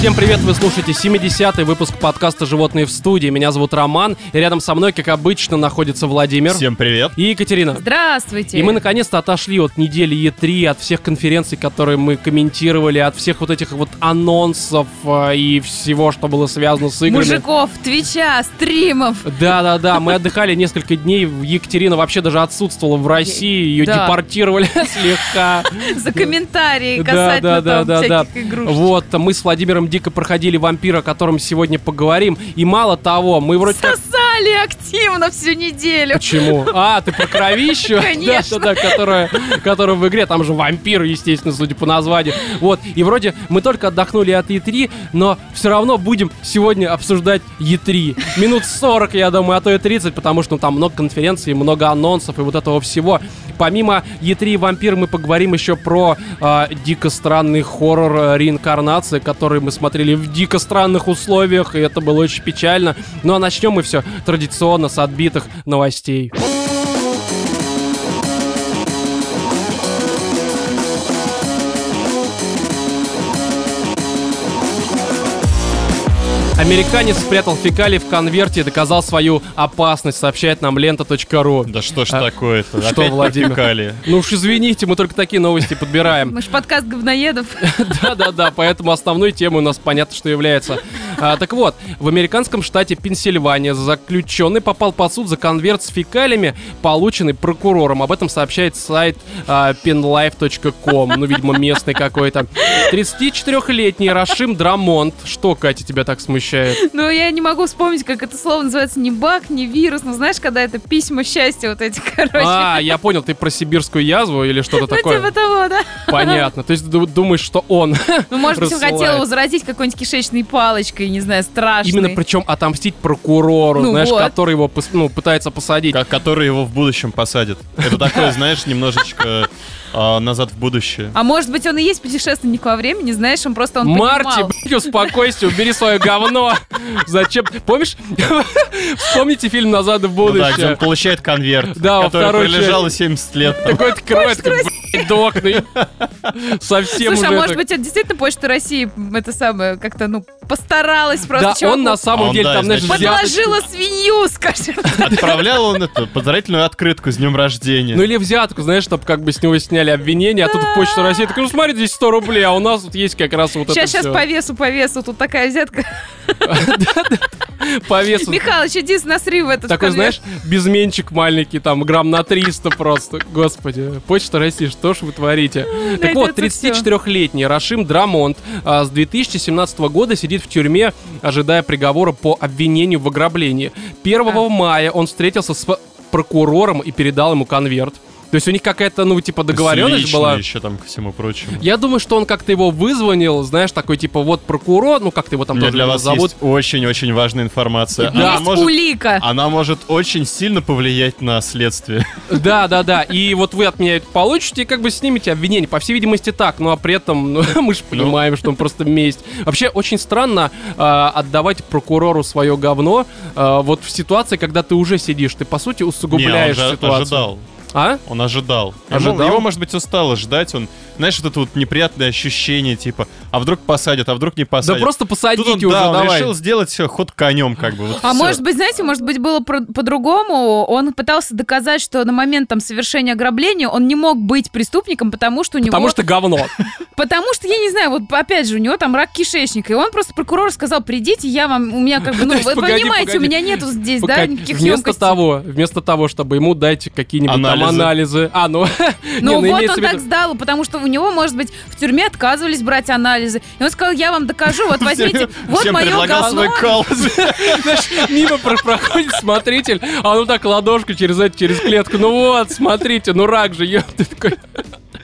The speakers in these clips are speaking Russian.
Всем привет, вы слушаете 70-й выпуск подкаста «Животные в студии». Меня зовут Роман, и рядом со мной, как обычно, находится Владимир Всем привет. и Екатерина. Здравствуйте. И мы наконец-то отошли от недели Е3, от всех конференций, которые мы комментировали, от всех вот этих вот анонсов э, и всего, что было связано с играми. Мужиков, твича, стримов. Да-да-да, мы отдыхали несколько дней, Екатерина вообще даже отсутствовала в России, ее Да. депортировали слегка. За комментарии Да, касательно да, там да, да, всяких игрушек. Вот, мы с Владимиром дико проходили вампира, о котором сегодня поговорим. И мало того, мы вроде как... Сосали активно всю неделю. Почему? А, ты про кровищу? Конечно. Да, да, да, которая, которая в игре, там же вампир, естественно, судя по названию. Вот, и вроде мы только отдохнули от E3, но все равно будем сегодня обсуждать E3. Минут 40, я думаю, а то и 30, потому что ну, там много конференций, много анонсов и вот этого всего. Помимо E3 и вампир мы поговорим еще про а, дико странный хоррор э, реинкарнации, который мы смотрели в дико странных условиях, и это было очень печально. Ну а начнем мы все традиционно с отбитых новостей. Американец спрятал фекалии в конверте и доказал свою опасность, сообщает нам лента.ру. Да что ж А, такое-то? что, Опять Владимир? фекалии. Ну уж извините, мы только такие новости подбираем. Мы ж подкаст говноедов. Да-да-да, поэтому основной темой у нас понятно, что является. А, так вот, в американском штате Пенсильвания заключенный попал под суд за конверт с фекалиями, полученный прокурором. Об этом сообщает сайт а, penlife.com, ну, видимо, местный какой-то. 34-летний Рашим Драмонт. Что, Катя, тебя так смущает? Ну, я не могу вспомнить, как это слово называется. Не баг, не вирус. Ну, знаешь, когда это письма счастья вот эти, короче. А, я понял, ты про сибирскую язву или что-то Ну, такое? типа того, да? Понятно. То есть ду- думаешь, что он Ну, может быть, он хотел его заразить какой-нибудь кишечной палочкой, не знаю, страшной. Именно причем отомстить прокурору, Ну знаешь, вот. который его ну, пытается посадить. Ко- Который его в будущем посадит. Это такое, знаешь, немножечко а, назад в будущее. А может быть, он и есть путешественник во времени, знаешь, он просто он Марти, понимал. блядь, успокойся, убери свое говно. Зачем? Помнишь? Вспомните фильм «Назад в Ну да, где он будущее». получает конверт, Да, который пролежал 70 лет. Такой открывает, дохный. Совсем Слушай, а может быть, это действительно Почта России это самое, как-то, ну, постаралась просто Да, чуваку он на самом Он, деле да, там, знаешь, Подложила свинью, скажем. Отправлял он эту поздравительную открытку с днем рождения. Ну или взятку, знаешь, чтобы как бы с него сняли обвинения, а тут в Почту России такой, ну смотри, здесь 100 рублей, а у нас вот есть как раз вот это Сейчас, сейчас по весу, по весу, тут такая взятка. по весу. Михалыч, иди насри в этот Такой, знаешь, безменчик маленький, там, грамм на 300 просто. Господи, Почта России, что ж вы творите? Так вот, найдётся 34-летний Рашим Драмонт а, с 2017 года сидит в тюрьме, ожидая приговора по обвинению в ограблении. 1 А. мая он встретился с прокурором и передал ему конверт. То есть у них какая-то, ну, типа, договоренность Лично была. еще там ко всему прочему. Я думаю, что он как-то его вызвонил, знаешь, такой, типа, вот прокурор, ну, как-то его там У меня тоже для вас зовут. есть очень-очень важная информация. Да. Она Есть может, улика. она может очень сильно повлиять на следствие. Да, да, да. И вот вы от меня это получите и как бы снимете обвинение. По всей видимости, так. Ну а при этом ну, мы же понимаем, что он просто месть. Вообще, очень странно а, отдавать прокурору свое говно а, вот в ситуации, когда ты уже сидишь. Ты, по сути, Не, он усугубляешь же ситуацию. ожидал. А? Он ожидал. Ему- Ожидал? Его, может быть, устало ждать. Он, знаешь, вот это вот неприятное ощущение, типа, а вдруг посадят, а вдруг не Да посадят. просто Тут посадите он, уже, да, он давай. решил сделать э, ход конем, как бы. вот А всё. может быть, знаете, может быть, было по-другому. Он пытался доказать, что на момент там совершения ограбления он не мог быть преступником, потому что у него... Потому что говно. Потому что, я не знаю, вот опять же, у него там рак кишечника. И он просто прокурор сказал, придите, я вам, у меня как бы, ну, вы понимаете, у меня нету здесь, да, никаких вместо емкостей. того, вместо того, чтобы ему дать какие-нибудь там Анализы. анализы. А, ну, Ну не, вот он так сдал, потому что у него, может быть, в тюрьме отказывались брать анализы. И он сказал, я вам докажу, вот возьмите, вот мое говно. мимо про- проходит смотритель, а ну так ладошку через это, через клетку. Ну вот, смотрите, ну рак же, ёпта, такой.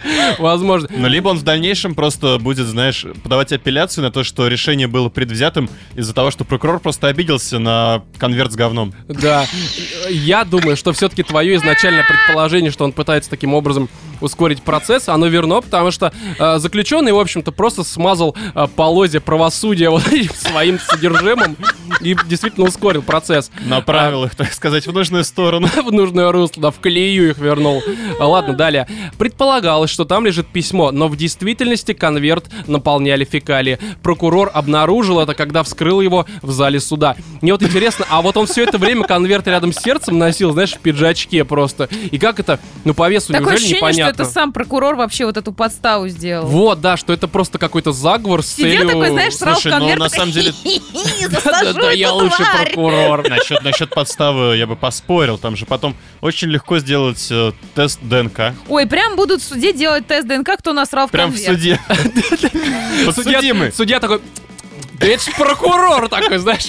Возможно. Ну, либо он в дальнейшем просто будет, знаешь, подавать апелляцию на то, что решение было предвзятым из-за того, что прокурор просто обиделся на конверт с говном. Да. Я думаю, что все-таки твое изначальное предположение, что он пытается таким образом ускорить процесс, оно верно, потому что э, заключенный, в общем-то, просто смазал э, полозья правосудия вот этим своим содержимым и действительно ускорил процесс. Направил их, так сказать, в нужную сторону. в нужное русло, да, в колею их вернул. А, Ладно, далее. Предполагалось, что там лежит письмо, но в действительности конверт наполняли фекалии. Прокурор обнаружил это, когда вскрыл его в зале суда. Мне вот интересно, а вот он все это время конверт рядом с сердцем носил, знаешь, в пиджачке просто. И как это, ну по весу Такое неужели ощущение, непонятно? Что это сам прокурор вообще вот эту подставу сделал. Вот, да, что это просто какой-то заговор с Сидел целью... такой, знаешь, срал в Слушай, ну, конверт. на самом деле- Да-да-да, я лучший прокурор. Насчет, подставы я бы поспорил. Там же потом очень легко сделать э, тест ДНК. Ой, прям будут в суде делать тест ДНК, кто насрал в Прям в конверт. суде. Судья такой... Да это прокурор такой, знаешь.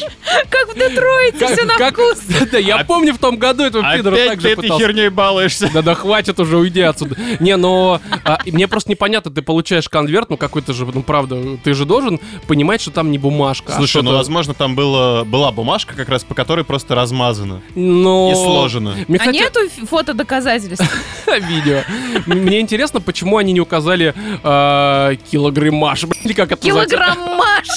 Как в Детройте, все на как- вкус. Да, я помню в том году этого пидора Опять так ты же этой пытался. херней балуешься. Да да хватит уже, уйди отсюда. Не, но а, мне просто непонятно, ты получаешь конверт, ну какой-то же, ну правда, ты же должен понимать, что там не бумажка. а Слушай, ну возможно там было, была бумажка как раз, по которой просто размазано но... и сложено. Мне, А нету фото доказательств? видео. Мне интересно, почему они не указали килограммаж, как это? Килограммаж!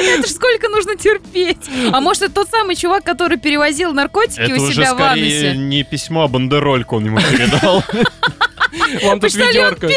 Это ж сколько нужно терпеть. А может, это тот самый чувак, который перевозил наркотики Это у себя в скорее анусе? не письмо, а бандерольку он ему передал. Вам тут ведерко.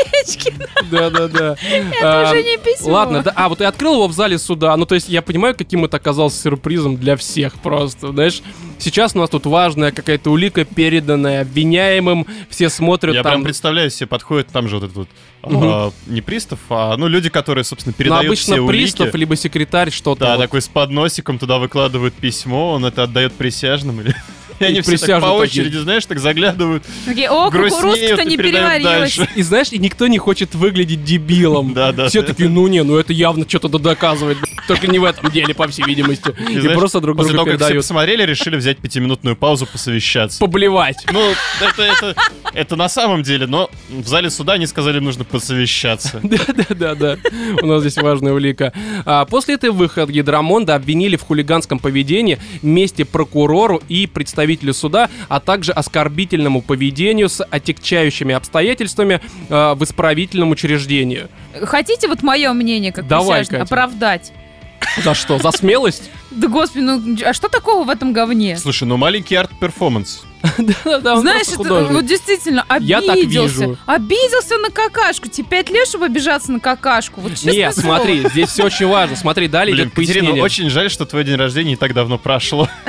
Да-да-да. Это А, уже не письмо. Ладно, да, а вот я открыл его в зале суда, ну то есть я понимаю, каким это оказалось сюрпризом для всех просто, знаешь. Сейчас у нас тут важная какая-то улика, переданная обвиняемым, все смотрят Я там... прям представляю себе, подходит там же вот этот вот, а, не пристав, а ну люди, которые, собственно, ну, передают обычно все пристав, улики. либо секретарь, что-то. Да, вот. такой с подносиком туда выкладывают письмо, он это отдает присяжным или... И они все так по очереди, знаешь, так заглядывают. Такие, О, кукурузка-то не передают переварилась. И знаешь, и никто не хочет выглядеть дебилом. Да, да. Все такие, ну не, ну это явно что-то доказывает, только не в этом деле, по всей видимости. И, знаешь, просто друг После другу того, как все передают. посмотрели, решили взять пятиминутную паузу, посовещаться. Поблевать. Ну, это, это, это на самом деле, но в зале суда они сказали, нужно посовещаться. Да-да-да, у нас здесь важная улика. А, после этой выходки Драмонда обвинили в хулиганском поведении вместе прокурору и представителю суда, а также оскорбительному поведению с отягчающими обстоятельствами а, в исправительном учреждении. Хотите вот мое мнение, как Давай, оправдать? За что? За смелость? Да господи, ну а что такого в этом говне? Слушай, ну маленький арт-перформанс. Знаешь, это вот действительно Я так обиделся. вижу. Обиделся на какашку. Тебе пять лет, чтобы обижаться на какашку. Вот честное Не, слово. смотри, здесь все очень важно. Смотри, далее идет пояснение. очень жаль, что твой день рождения не так давно прошло.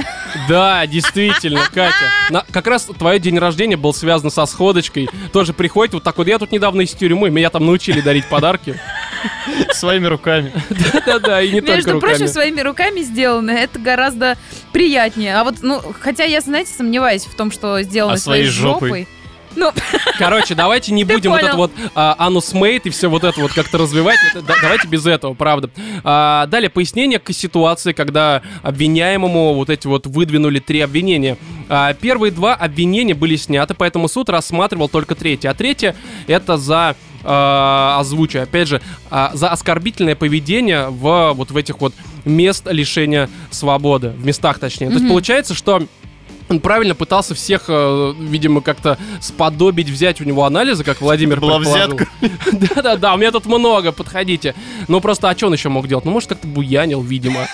Да, действительно, Катя. На- как раз твой день рождения был связан со сходочкой. Тоже приходит вот так вот. Я тут недавно из тюрьмы, меня там научили дарить подарки. Своими руками. Да-да, и не только Между прочим, руками. своими руками сделано. Это гораздо приятнее. А вот, ну, хотя я, знаете, сомневаюсь в том, что сделано А своей своей жопой? жопой. Ну, Короче, давайте не Ты будем вот понял. это вот а, анус мейт и все вот это вот как-то развивать. Это- да- давайте без этого, правда. А, далее пояснение к ситуации, когда обвиняемому вот эти вот выдвинули три обвинения. А, первые два обвинения были сняты, поэтому суд рассматривал только третье. А третье это за а, озвучу, опять же, а, за оскорбительное поведение в вот в этих вот мест лишения свободы, в местах точнее. То есть получается, что он правильно пытался всех, э, видимо, как-то сподобить, взять у него анализы, как Владимир Была предположил. Да-да-да, у меня тут много, подходите. Ну просто, а что он еще мог делать? Ну, может, как-то буянил, видимо.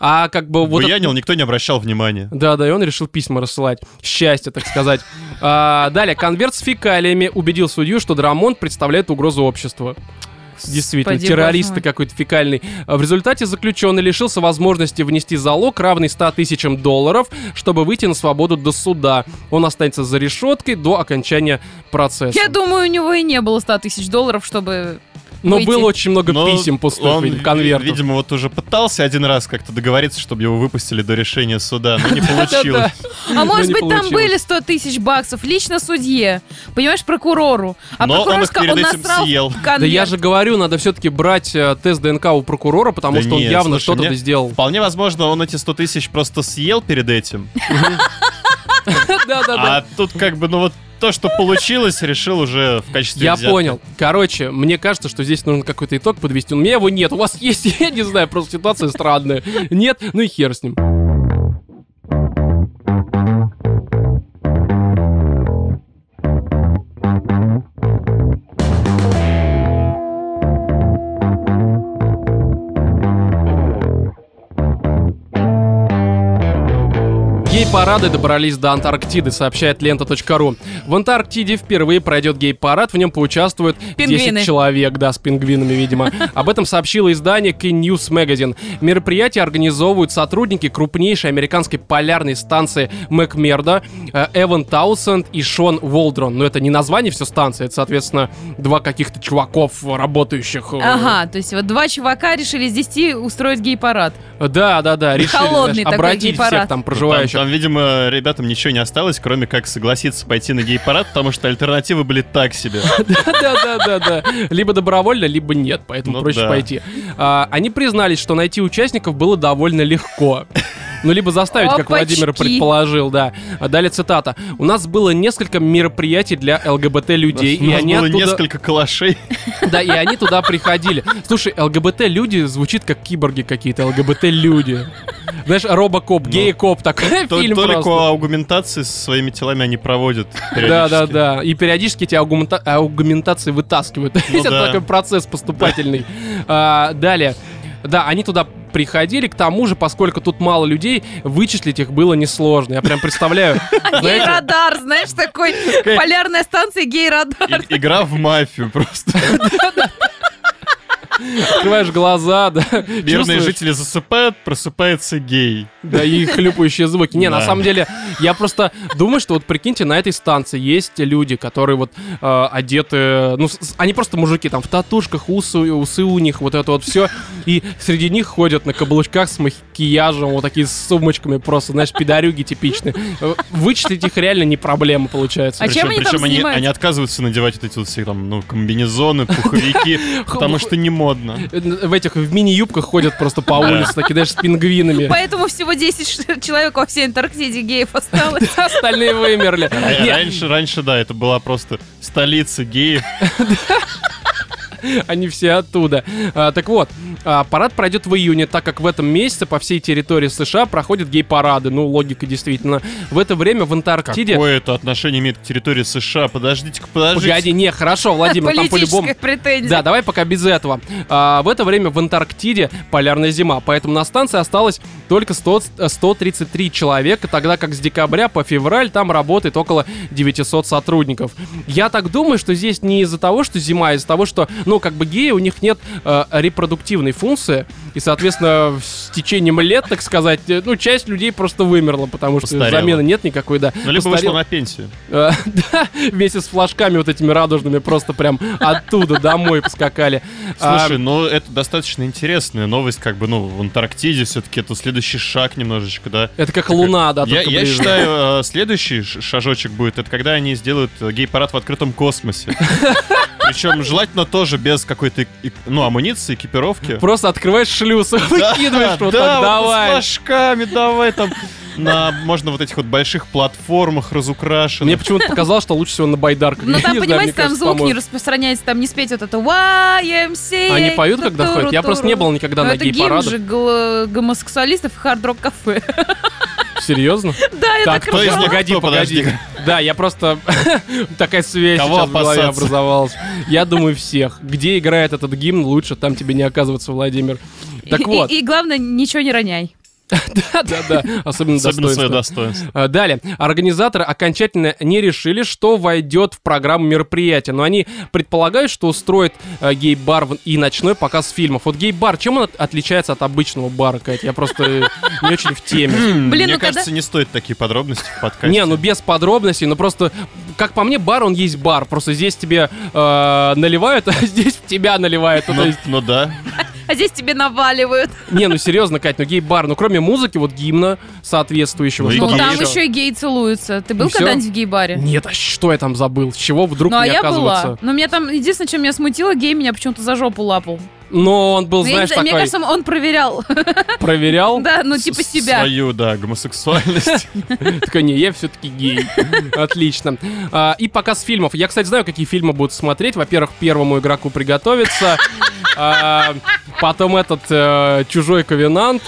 А как бы вот... это- Буянил, никто не обращал внимания. да, да, и он решил письма рассылать. Счастье, так сказать. А, далее, конверт с фекалиями убедил судью, что Драмонт представляет угрозу обществу. Действительно, Господи, террорист боже мой. какой-то фекальный. А В результате заключенный лишился возможности внести залог, равный 100 тысячам долларов, чтобы выйти на свободу до суда. Он останется за решеткой до окончания процесса. я думаю, у него и не было 100 тысяч долларов, чтобы... Но выйти. было очень много Но писем пустых, он, видимо, конвертов. видимо, вот уже пытался один раз как-то договориться, чтобы его выпустили до решения суда, но не получилось. А может быть, там были 100 тысяч баксов лично судье, понимаешь, прокурору. А прокурор сказал, он насрал Да я же говорю, надо все-таки брать э, тест ДНК у прокурора, потому что он явно что-то сделал. Вполне возможно, он эти 100 тысяч просто съел перед этим. А тут как бы, ну вот то, что получилось, решил уже в качестве Я взятки. понял. Короче, мне кажется, что здесь нужно какой-то итог подвести. У меня его нет. У вас есть, я не знаю, просто ситуация странная. Нет, ну и хер с ним. Гей-парады добрались до Антарктиды, сообщает лента.ру. В Антарктиде впервые пройдет гей-парад, в нем поучаствуют Пингвины. 10 человек, да, с пингвинами, видимо. Об этом сообщило издание K News Magazine. Мероприятие организовывают сотрудники крупнейшей американской полярной станции Макмерда, э, Эван Таусенд и Шон Волдрон. Но это не название все станции, это, соответственно, два каких-то чуваков, работающих. э, Ага, то есть вот два чувака решили из 10 устроить гей-парад. Да, да, да, решили Холодный знаешь, такой обратить всех гей-парад. там Там, проживающих. там, видимо, ребятам ничего не осталось, кроме как согласиться пойти на гей-парад, потому что альтернативы были так себе. Да-да-да-да. Либо добровольно, либо нет, поэтому Ну проще пойти. А, Они признались, что найти участников было довольно легко. Ну, либо заставить, как Опачки. Владимир предположил, да. А Далее цитата. «У нас было несколько мероприятий для ЛГБТ-людей, У и нас они было оттуда... несколько калашей. Да, и они туда приходили. Слушай, ЛГБТ-люди звучит как киборги какие-то, ЛГБТ-люди. Знаешь, робокоп, гей-коп, такой Ну, То- фильм Толику просто. аугументации со своими телами они проводят Да, да, да. И периодически эти аугумента- аугментации вытаскивают. Это да. такой процесс поступательный. А, Далее. Да, они туда приходили, к тому же, поскольку тут мало людей, вычислить их было несложно. Я прям представляю, Гей-радар, знаешь, такой полярная станция гей-радар. Игра в мафию просто. открываешь глаза, да, Мирные жители засыпают, просыпается гей. да, и хлюпающие звуки. Не, на самом деле, я просто думаю, что вот прикиньте, на этой станции есть люди, которые вот э, одеты, ну, с- они просто мужики, там, в татушках, усы, усы у них, вот это вот все, и среди них ходят на каблучках с макияжем, вот такие с сумочками просто, знаешь, пидорюги типичные. Э, Вычислить их реально не проблема, получается. А чем они там причем они, они отказываются надевать вот эти вот все там, ну, комбинезоны, пуховики, потому что не модно. Э, В этих, в мини-юбках ходят просто по улице, такие, знаешь, с пингвинами. Поэтому всего 10 ш- человек во всей Антарктиде геев осталось. Остальные вымерли. Раньше, раньше, да, это была просто столица геев. Они все оттуда. А, так вот, а, парад пройдет в июне, так как в этом месяце по всей территории США проходят гей-парады. Ну, логика действительно. В это время в Антарктиде... Какое это отношение имеет к территории США? Подождите-ка, подождите. Погоди, не, хорошо, Владимир, там по-любому... Претензия. Да, давай пока без этого. А, в это время в Антарктиде полярная зима, поэтому на станции осталось только 100, э, 133 человека, тогда как с декабря по февраль там работает около 900 сотрудников. Я так думаю, что здесь не из-за того, что зима, а из-за того, что, ну, как бы геи, у них нет э, репродуктивной функции, и, соответственно, с течением лет, так сказать, э, ну, часть людей просто вымерла, потому что Постарела. замены нет никакой, да. Ну, либо Постарел. вышла на пенсию. Э, Да, вместе с флажками вот этими радужными просто прям оттуда домой поскакали. А, Слушай, ну это достаточно интересная новость, как бы, ну, в Антарктиде все-таки это следующий шаг немножечко, да. Это как луна, да, Я, считаю, э, следующий шажочек будет, это когда они сделают гей-парад в открытом космосе. Причем желательно тоже без какой-то, ну, амуниции, экипировки. Просто открываешь шлюз, выкидываешь вот да, так, вот давай. с флажками, давай там. На, можно вот этих вот больших платформах разукрашенных. Мне почему-то показалось, что лучше всего на байдарках. Ну там, понимаете, там кажется, звук не распространяется, там не спеть вот это YMCA. Они поют, когда ходят? Я просто не был никогда Ну, на это гимн гей-парадах. же гомосексуалистов и хард-рок кафе. Серьезно? Да, я Так, кто из них? Погоди, погоди. Да, я просто... Такая связь сейчас в голове образовалась. Я думаю, всех. Где играет этот гимн, лучше там тебе не оказываться, Владимир. Так вот. И главное, ничего не роняй. Да-да-да, особенно Особенно свое достоинство. достоинство. А, Далее. Организаторы окончательно не решили, что войдет в программу мероприятия, но они предполагают, что устроят э, гей-бар и ночной показ фильмов. Вот гей-бар, чем он от- отличается от обычного бара, Катя? Я просто э, не очень в теме. Блин, Мне ну когда- кажется, не стоит такие подробности в подкасте. Не, ну без подробностей, ну просто, как по мне, бар, он есть бар. Просто здесь тебе э, наливают, а здесь тебя наливают. Ну, ну да. А здесь тебе наваливают. не, ну серьезно, Кать, ну гей-бар, ну кроме музыки, вот гимна соответствующего. Ну Ну, гей там еще. еще и геи целуются. Ты был когда-нибудь в гей-баре? Нет, а что я там забыл? С чего вдруг Ну, а мне я оказывается? была. Но меня там, единственное, что меня смутило, гей меня почему-то за жопу лапал. Но он был, Ну, знаешь, знаю, Мне такой, кажется, он проверял. проверял. Да, ну типа себя. Свою, да, гомосексуальность. Такой, не, я все-таки гей. Отлично. А, И показ фильмов. Я, кстати, знаю, какие фильмы будут смотреть. Во-первых, первому игроку приготовиться. А, Потом этот э, чужой ковенант.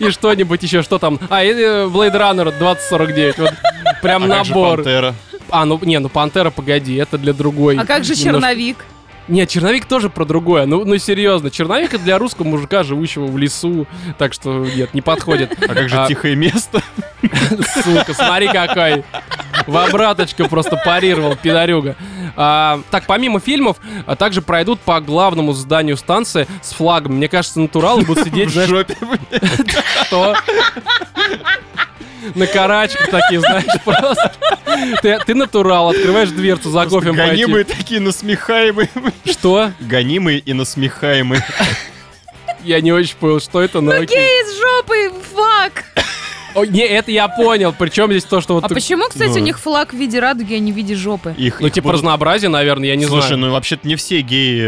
И что-нибудь еще, что там? А, и Blade Runner 2049. Вот прям А набор. А, ну не, ну Пантера, погоди, это для другой. А как же немножко- черновик? Нет, черновик тоже про другое. Ну, ну серьезно, черновик это для русского мужика, живущего в лесу. Так что нет, не подходит. А как же А. тихое место? Сука, смотри какой. В обраточку просто парировал, пидорюга. А, так, помимо фильмов, а, также пройдут по главному зданию станции с флагом. Мне кажется, натуралы будут сидеть, В жопе. что? На карачках такие, знаешь, просто. Ты, ты натурал, открываешь дверцу за кофе Гонимые такие насмехаемые. Что? Гонимые и насмехаемые. Я не очень понял, что это, но окей. Гей из жопы, фак! О, не, это я понял. Причем здесь то, что вот... А ты- почему, кстати, ну. у них флаг в виде радуги, а не в виде жопы? Их, Ну, их типа будут- разнообразие, наверное, я не Слушай, знаю. ну вообще-то не все геи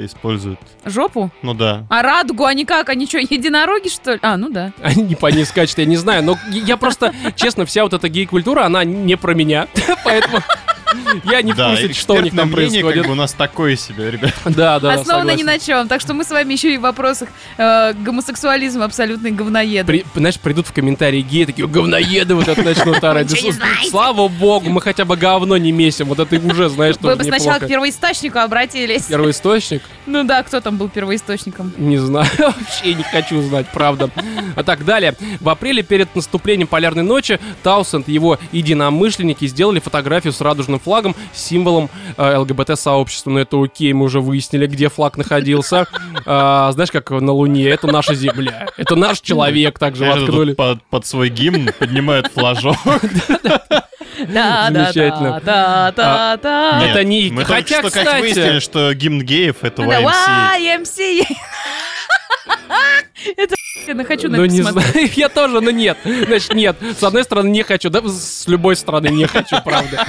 э, используют. Жопу? Ну да. А радугу они как? Они что, единороги, что ли? А, ну да. Они не по ней скачут, я не знаю. Но я просто, честно, вся вот эта гей-культура, она не про меня. Поэтому я не в курсе, что у них там мнение, происходит. как бы у нас такое себе, ребят. Да, да, Основано ни на чем. Так что мы с вами еще и в вопросах э, гомосексуализма абсолютные говноеды. При- знаешь, придут в комментарии геи, такие, говноеды вот это начнут орать. Слава богу, мы хотя бы говно не месим. Вот это уже, знаешь, Вы тоже бы сначала к первоисточнику обратились. Первоисточник? Ну да, кто там был первоисточником? Не знаю, вообще не хочу знать, правда. А так, далее. В апреле перед наступлением полярной ночи Таусенд и его единомышленники сделали фотографию с радужным флагом, символом э, ЛГБТ-сообщества. Но это окей, мы уже выяснили, где флаг находился. А, знаешь, как на Луне, это наша Земля. Это наш человек, также воткнули. под, под свой гимн поднимают флажок. Да, да, Замечательно. да, да, да, Нет. да. Это не- Мы хотя, только что как кстати- выяснили, что гимн геев это Да, YMCA. YMCA. Это я хочу на Ну, не знаю, я тоже, но нет. Значит, нет. С одной стороны, не хочу, да, с любой стороны не хочу, правда.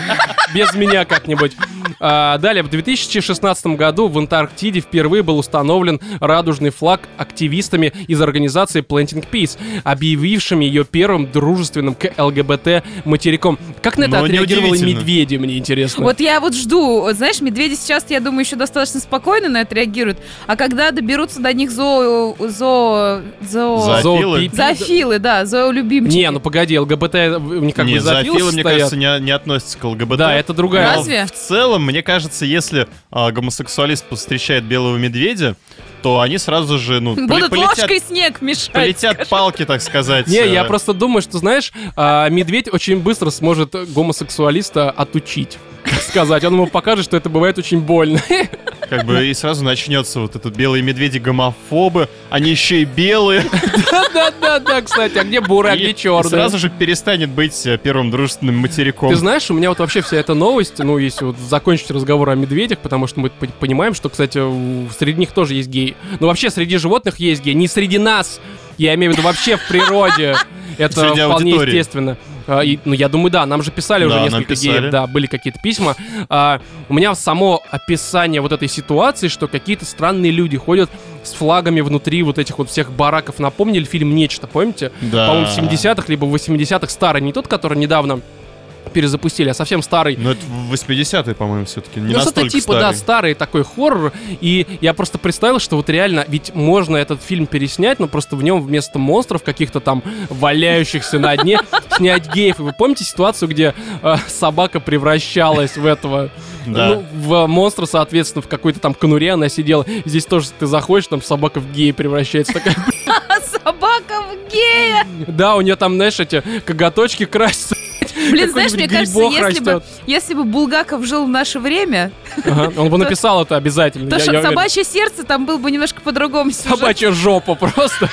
Без меня как-нибудь. А, далее, в 2016 году в Антарктиде впервые был установлен радужный флаг активистами из организации Planting Peace, объявившими ее первым дружественным к ЛГБТ материком. Как на это Ну, отреагировали медведи, мне интересно. Вот я вот жду, знаешь, медведи сейчас, я думаю, еще достаточно спокойно на это реагируют, а когда доберутся до них зоо... зоо... зоо... Зоофилы? Зоопи- Зоофилы, да, зоолюбимчики. Не, ну погоди, ЛГБТ у них как Не, бы зоофилы зоофилы, мне кажется, не, не относятся к ЛГБТ. Да, это другая. Но Разве? В целом, мне кажется, если а, гомосексуалист встречает белого медведя, то они сразу же, ну, Будут полетят, ложкой снег мешать. полетят палки, так сказать. Не, я просто думаю, что, знаешь, а, медведь очень быстро сможет гомосексуалиста отучить. сказать, он ему покажет, что это бывает очень больно. Как бы и сразу начнется вот этот белые медведи гомофобы, они еще и белые. Да-да-да, кстати, а где бурый, а где и черный? сразу же перестанет быть э, первым дружественным материком. Ты знаешь, у меня вот вообще вся эта новость, ну, если вот закончить разговор о медведях, потому что мы понимаем, что, кстати, среди них тоже есть геи. Но вообще среди животных есть геи, не среди нас. Я имею в виду вообще в природе. Это вполне естественно. А, и, ну, я думаю, да, нам же писали уже Да, нам несколько писали. геев, да, были какие-то письма. А, у меня само описание вот этой ситуации, что какие-то странные люди ходят с флагами внутри вот этих вот всех бараков. Напомнили фильм «Нечто», помните? Да. По-моему, в 70-х, либо в 80-х. Старый, не тот, который недавно перезапустили, а совсем старый. Ну, это в 80-е, по-моему, все-таки. Не ну, что-то настолько типа, да, старый. старый такой хоррор. И я просто представил, что вот реально, ведь можно этот фильм переснять, но просто в нем вместо монстров каких-то там валяющихся на дне снять геев. И вы помните ситуацию, где э, собака превращалась в этого, Да. ну, в монстра, соответственно, в какой-то там конуре она сидела. Здесь тоже ты заходишь, там собака в гея превращается. Такая, собака в гея. да, у нее там, знаешь, эти коготочки красятся. Блин, знаешь, мне Какой-нибудь кажется, если бы, если бы Булгаков жил в наше время, Ага, Он бы написал это обязательно. то я- что я уверен. собачье сердце там был бы немножко по-другому. сюжет. Собачья жопа просто.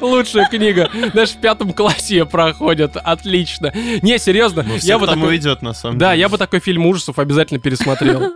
Лучшая книга. Даже в пятом классе ее проходят. Отлично. Не, серьезно. Ну, я бы там такой... уйдет, на самом Да, деле. я бы такой фильм ужасов обязательно пересмотрел.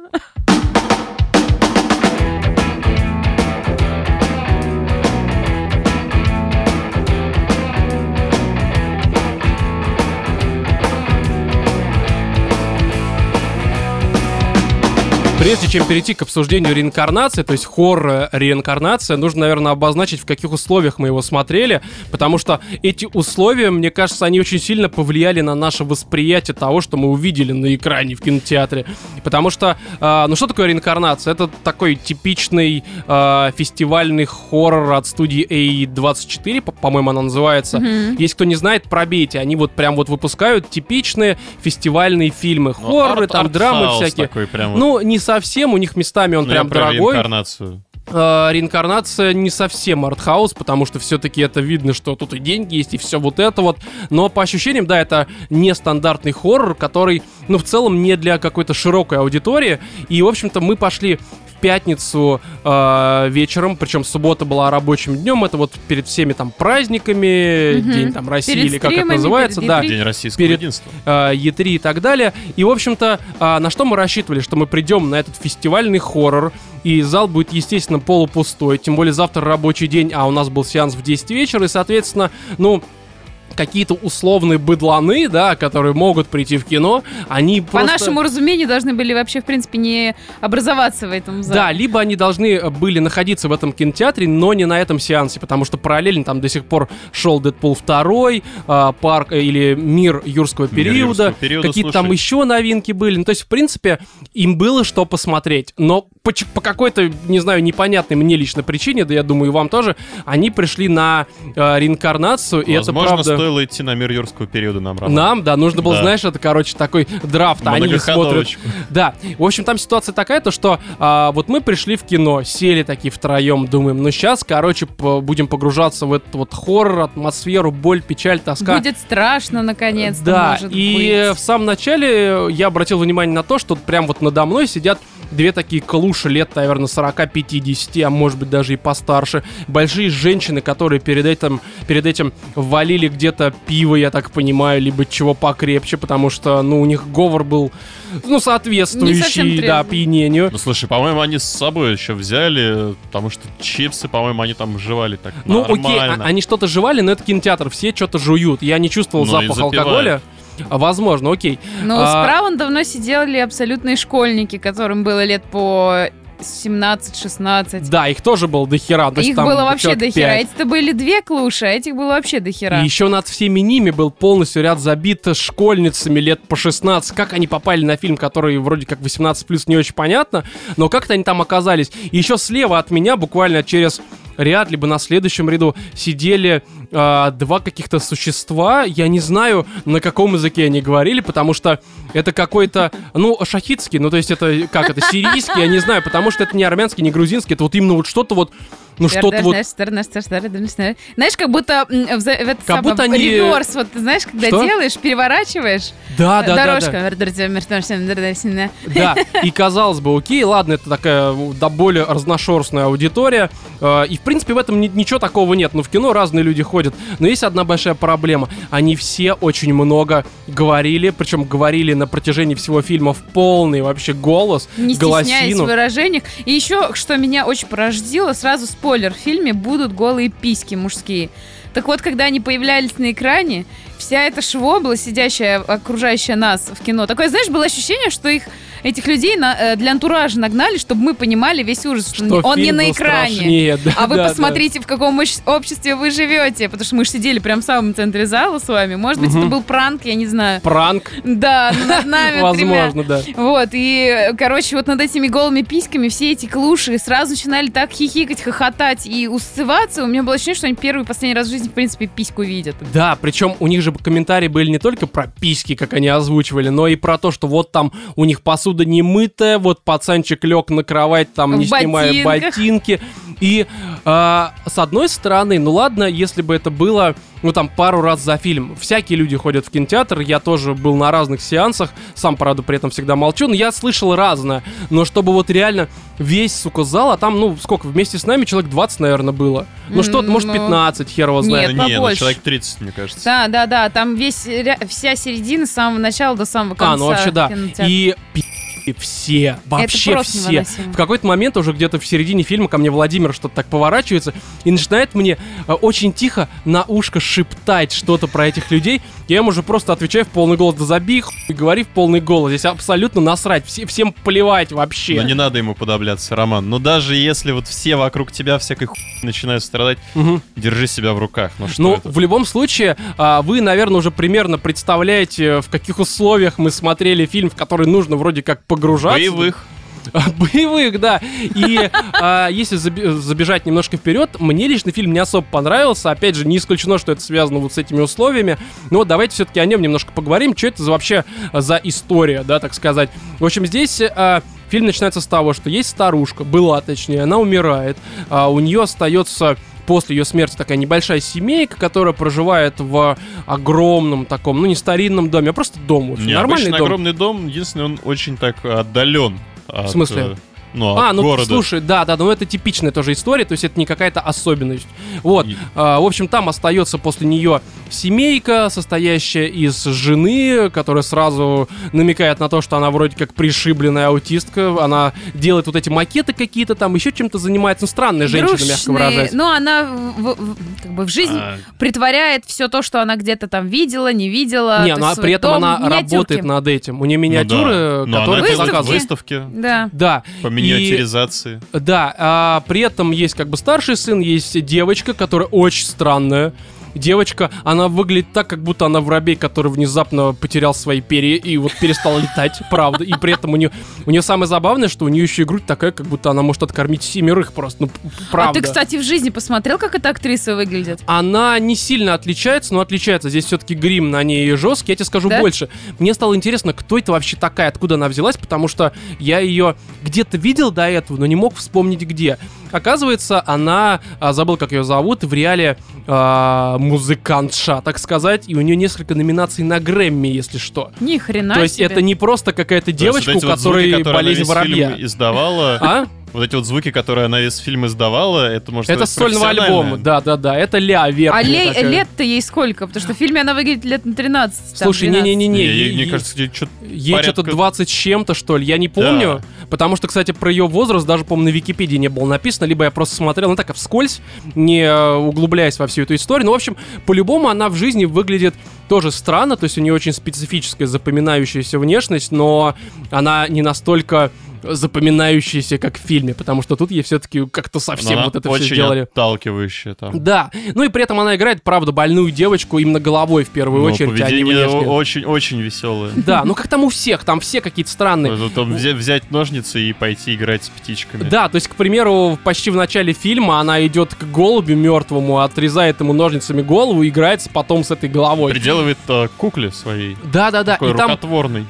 Прежде чем перейти к обсуждению реинкарнации, то есть хоррор реинкарнация, нужно, наверное, обозначить, в каких условиях мы его смотрели, потому что эти условия, мне кажется, они очень сильно повлияли на наше восприятие того, что мы увидели на экране в кинотеатре. Потому что, э, ну что такое реинкарнация? Это такой типичный э, фестивальный хоррор от студии A24, по- по-моему, она называется. Если кто не знает, пробейте. Они вот прям вот выпускают типичные фестивальные фильмы. Ну, Хорроры, арт- там, драмы всякие. такой прям вот. Ну, не совсем, у них местами он Ну, прям дорогой. реинкарнацию. Э, реинкарнация не совсем артхаус, потому что все-таки это видно, что тут и деньги есть, и все вот это вот. Но по ощущениям, да, это нестандартный хоррор, который, ну, в целом не для какой-то широкой аудитории. И, в общем-то, мы пошли пятницу э, вечером, причем суббота была рабочим днем, это вот перед всеми там праздниками, Мгм. День там России Перед или как это называется, перед да, E3. День российского Перед- единства. э, E3 и так далее. И, в общем-то, а, на что мы рассчитывали? Что мы придем на этот фестивальный хоррор, и зал будет, естественно, полупустой. Тем более завтра рабочий день, а у нас был сеанс в 10 вечера, и, соответственно, ну, какие-то условные быдланы, да, которые могут прийти в кино, они По просто... нашему разумению должны были вообще, в принципе, не образоваться в этом зале. Да, либо они должны э, были находиться в этом кинотеатре, но не на этом сеансе, потому что параллельно там до сих пор шел Дэдпул 2, а, парк э, или Мир юрского Мир периода, юрского периода, какие-то там еще новинки были. Ну, то есть, в принципе, им было что посмотреть. Но по, по какой-то, не знаю, непонятной мне лично причине, да я думаю, и вам тоже, они пришли на э, реинкарнацию, и это Возможно, правда... стоило идти на мир юрского периода нам, Роман. Нам, да, нужно было, Да. знаешь, это, короче, такой драфт, они смотрят... Да, в общем, там ситуация такая, то что а, вот мы пришли в кино, сели такие втроем, думаем, ну сейчас, короче, будем погружаться в этот вот хоррор, атмосферу, боль, печаль, тоска. Будет страшно, наконец-то, Да, может и быть. в самом начале я обратил внимание на то, что прям вот надо мной сидят две такие клуши лет, наверное, 40-50, а может быть даже и постарше. Большие женщины, которые перед этим, перед этим валили где-то пиво, я так понимаю, либо чего покрепче, потому что, ну, у них говор был, ну, соответствующий, да, опьянению. Ну, слушай, по-моему, они с собой еще взяли, потому что чипсы, по-моему, они там жевали так Ну, окей, нормально. а- они что-то жевали, но это кинотеатр, все что-то жуют. Я не чувствовал Ну, запах алкоголя. Возможно, окей. Ну, а- справа давно сидели абсолютные школьники, которым было лет по 17-16. Да, их тоже было дохера. то есть Их там было вообще дохера. пять. Эти-то были две клуши, а этих было вообще дохера. И еще над всеми ними был полностью ряд забит школьницами лет по 16. Как они попали на фильм, который вроде как 18 плюс не очень понятно, но как-то они там оказались. И еще слева от меня, буквально через ряд, либо на следующем ряду сидели а, два каких-то существа. Я не знаю, на каком языке они говорили, потому что это какой-то, ну, шахидский, ну, то есть это, как это, сирийский, я не знаю, потому что это не армянский, не грузинский, это вот именно вот что-то вот, ну, что-то вот Знаешь, как будто в, этот Как будто они- реверс, вот знаешь, когда Что? делаешь, переворачиваешь Да, да, да, да. дорожка. Да, и казалось бы, окей, ладно, это такая ну, да, более разношерстная аудитория, э, и в принципе в этом ни- ничего такого нет, ну в кино разные люди ходят, но есть одна большая проблема, они все очень много говорили, причем говорили на протяжении всего фильма в полный вообще голос, Не стесняясь в голосину. выражениях. И еще, что меня очень поразило, сразу спойлер, в фильме будут голые письки мужские. Так вот, когда они появлялись на экране, вся эта швобла, сидящая, окружающая нас в кино, такое, знаешь, было ощущение, что их, этих людей на- э, для антуража нагнали, чтобы мы понимали весь ужас, что, Что он не на экране. страшнее, да, А вы да, да. посмотрите, в каком обществе вы живете, потому что мы же сидели прям в самом центре зала с вами. Может быть, Мгм. это был пранк, я не знаю. Пранк, Да, над нами возможно, да. Вот, и, короче, вот над этими голыми письками все эти клуши сразу начинали так хихикать, хохотать и усываться. У меня было ощущение, что они первый и последний раз в жизни, в принципе, письку видят. Да, причем у них же комментарии были не только про письки, как они озвучивали, но и про то, что вот там у них посуда не мытая, вот пацанчик лег на кровать, там В не снимая ботинках. ботинки. И а, с одной стороны, ну ладно, если бы это было, ну там пару раз за фильм. Всякие люди ходят в кинотеатр, я тоже был на разных сеансах, сам, правда, при этом всегда молчу, но я слышал разное. Но чтобы вот реально весь, сука, зал, а там, ну, сколько, вместе с нами человек 20, наверное, было. Ну М, что, может, ну, 15, хер его знает. Нет, Да не, ну, человек 30, мне кажется. Да, да, да, там весь, вся середина с самого начала до самого конца. А, ну вообще да. кинотеатра. И все, вообще все. невыносимо. В какой-то момент уже где-то в середине фильма ко мне Владимир что-то так поворачивается и начинает мне э, очень тихо на ушко шептать что-то про этих людей. Я ему уже просто отвечаю в полный голос, да забей и говори в полный голос. Здесь абсолютно насрать, все, всем плевать вообще. Но не надо ему подобляться, Роман. Но даже если вот все вокруг тебя всякой хуй начинают страдать, Мгм. держи себя в руках. Ну что Ну, это? в любом случае, а, вы, наверное, уже примерно представляете, в каких условиях мы смотрели фильм, в который нужно вроде как погружаться. Боевых. Боевых, да. И а, если забежать немножко вперед, мне лично фильм не особо понравился. Опять же, не исключено, что это связано вот с этими условиями. Но давайте все-таки о нем немножко поговорим. Что это за вообще за история, да, так сказать. В общем, здесь а, Фильм начинается с того, что есть старушка, была точнее, она умирает, а у нее остается после ее смерти такая небольшая семейка, которая проживает в огромном таком, ну не старинном доме, а просто дом. в общем, нормальный дом. огромный дом, единственное, он очень так отдален. В смысле? Ну, А, от ну города. слушай, да, да, ну это типичная тоже история, то есть это не какая-то особенность. Вот, И- а, в общем, там остается после нее семейка, состоящая из жены, которая сразу намекает на то, что она вроде как пришибленная аутистка, она делает вот эти макеты какие-то там, еще чем-то занимается, ну странная женщина, мягко Игрушечные. выражаясь. Ну, она в, в- как бы в жизнь А, притворяет все то, что она где-то там видела, не видела. Не, то ну а при этом дом, она миниатюрки. работает над этим. У нее ну миниатюры, да. Но которые делает заказываешь. выставки Да. Да. по И- миниатюризации. Да, а при этом есть как бы старший сын, есть девочка, которая очень странная. Девочка, она выглядит так, как будто она воробей, который внезапно потерял свои перья и вот перестал летать, правда. И при этом у нее, у нее самое забавное, что у нее еще и грудь такая, как будто она может откормить семерых просто, ну, правда. А ты, кстати, в жизни посмотрел, как эта актриса выглядит? Она не сильно отличается, но отличается. Здесь все-таки грим на ней жесткий. Я тебе скажу Да? больше. Мне стало интересно, кто это вообще такая, откуда она взялась, потому что я ее где-то видел до этого, но не мог вспомнить где. Оказывается, она, а, забыл, как ее зовут, в реале а, музыкантша, так сказать, и у нее несколько номинаций на Грэмми, если что. Ни хрена То есть себе. это не просто какая-то девочка, вот у вот звуки, которой которые она болезнь воробья. фильм издавала, А? Вот эти вот звуки, которые она весь фильм издавала, это может Это сольного альбома, да-да-да, это Ля верхняя А лей- такая. лет-то ей сколько? Потому что в фильме она выглядит лет на 13. там, Слушай, 12. не-не-не-не, Не, ей- ей- мне кажется, ей что-то Ей порядка- что-то 20 с чем-то, что ли, я не помню. Потому что, кстати, про ее возраст даже, по-моему, на Википедии не было написано, либо я просто смотрел, ну так, а вскользь, не э, углубляясь во всю эту историю. Ну, в общем, по-любому она в жизни выглядит тоже странно, то есть у нее очень специфическая запоминающаяся внешность, но она не настолько запоминающаяся, как в фильме, потому что тут ей все-таки как-то совсем Она вот это очень все сделали. отталкивающая там. Да, ну и при этом она играет, правда, больную девочку именно головой в первую Но очередь, а не внешне. очень-очень веселое. Да, ну как там у всех, там все какие-то странные. Там взять, ножницы и пойти играть с птичками. Да, то есть, к примеру, почти в начале фильма она идет к голубю мертвому, отрезает ему ножницами голову и играется потом с этой головой. Приделывает э, кукле своей. Да, да, да. Такой И там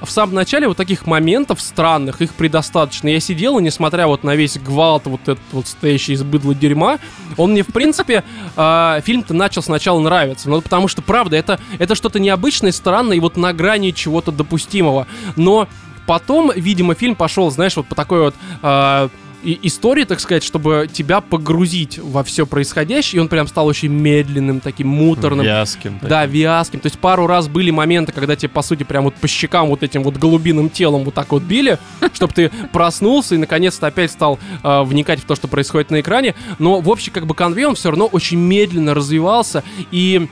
в самом начале вот таких моментов странных, их предостаточно. Я сидел, и несмотря вот на весь гвалт, вот этот вот стоящий из быдла дерьма, он мне, в принципе, э, фильм-то начал сначала нравиться. Ну, потому что, правда, это, это что-то необычное, странное и вот на грани чего-то допустимого. Но потом, видимо, фильм пошел, знаешь, вот по такой вот... э, и- истории, так сказать, чтобы тебя погрузить во все происходящее, и он прям стал очень медленным, таким муторным. Вязким. Да, вязким. То есть пару раз были моменты, когда тебе, по сути, прям вот по щекам вот этим вот голубиным телом вот так вот били, чтобы ты проснулся и наконец-то опять стал э, вникать в то, что происходит на экране. Но в общем, как бы конвей он все равно очень медленно развивался и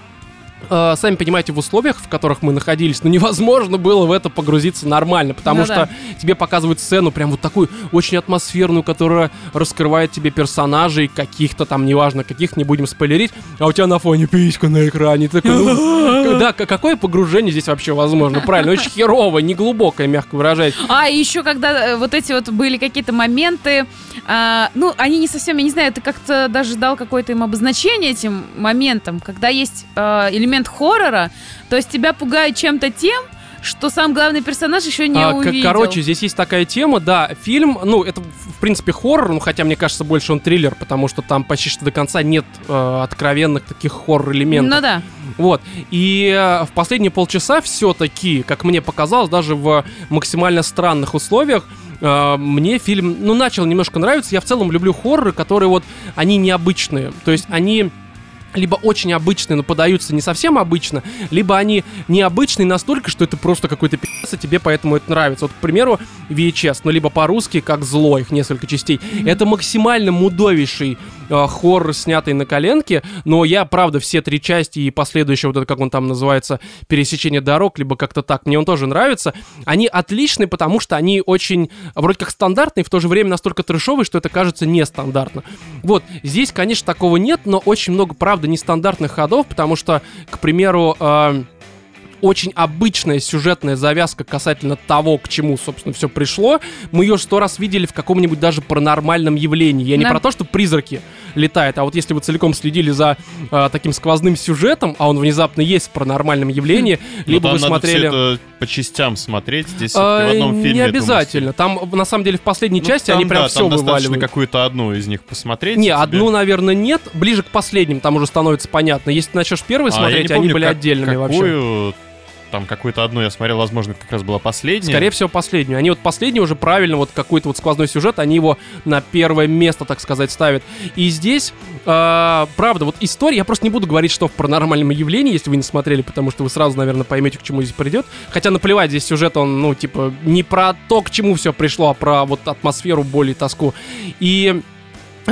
э, сами понимаете, в условиях, в которых мы находились, ну невозможно было в это погрузиться нормально, потому Ну что да. тебе показывают сцену прям вот такую очень атмосферную, которая раскрывает тебе персонажей каких-то там, неважно каких, не будем спойлерить, а у тебя на фоне писька на экране. Ты такой, ну, да, какое погружение здесь вообще возможно? Правильно, очень херовое, неглубокое, мягко выражаясь. А, еще когда э, вот эти вот были какие-то моменты, а, ну, они не совсем, я не знаю, ты как-то даже дал какое-то им обозначение этим моментам, когда есть э, элемент хоррора, то есть тебя пугает чем-то тем, что сам главный персонаж еще не А, увидел. Короче, здесь есть такая тема, да, фильм, ну, это, в принципе, хоррор, ну, хотя, мне кажется, больше он триллер, потому что там почти что до конца нет э, откровенных таких хоррор-элементов. Ну да. Вот. И э, в последние полчаса все-таки, как мне показалось, даже в максимально странных условиях, э, мне фильм, ну, начал немножко нравиться. Я в целом люблю хорроры, которые вот, они необычные. То есть они либо очень обычные, но подаются не совсем обычно, либо они необычные настолько, что это просто какой-то пи***ц, и тебе поэтому это нравится. Вот, к примеру, VHS, ну, либо по-русски, как зло, их несколько частей. Это максимально мудовейший э, хоррор, снятый на коленке, но я, правда, все три части и последующие, вот это, как он там называется, пересечение дорог, либо как-то так, мне он тоже нравится. Они отличные, потому что они очень, вроде как стандартные, в то же время настолько трешовые, что это кажется нестандартно. Вот, здесь, конечно, такого нет, но очень много, правда, нестандартных ходов, потому что, к примеру, э, очень обычная сюжетная завязка касательно того, к чему, собственно, все пришло. Мы ее сто раз видели в каком-нибудь даже паранормальном явлении. Я не Да. про то, что призраки, летает. А вот если вы целиком следили за а, таким сквозным сюжетом, а он внезапно есть в паранормальном явлении, Но либо вы смотрели... всё это по частям смотреть. Здесь А, в одном фильме не обязательно. Там, на самом деле, в последней Ну, части там, они прям да, все там вываливают. какую-то одну из них посмотреть. Не, тебе- одну, наверное, нет. Ближе к последним там уже становится понятно. Если ты начнешь первый А, смотреть, не они помню, были как- отдельными вообще. Там какую-то одну я смотрел, возможно, как раз была последняя. Скорее всего, последнюю. Они вот последнюю уже правильно, вот какой-то вот сквозной сюжет, они его на первое место, так сказать, ставят. И здесь, э, правда, вот история, я просто не буду говорить, что в паранормальном явлении, если вы не смотрели, потому что вы сразу, наверное, поймете, к чему здесь придет. Хотя наплевать, здесь сюжет, он, ну, типа, не про то, к чему все пришло, а про вот атмосферу, боль и тоску. И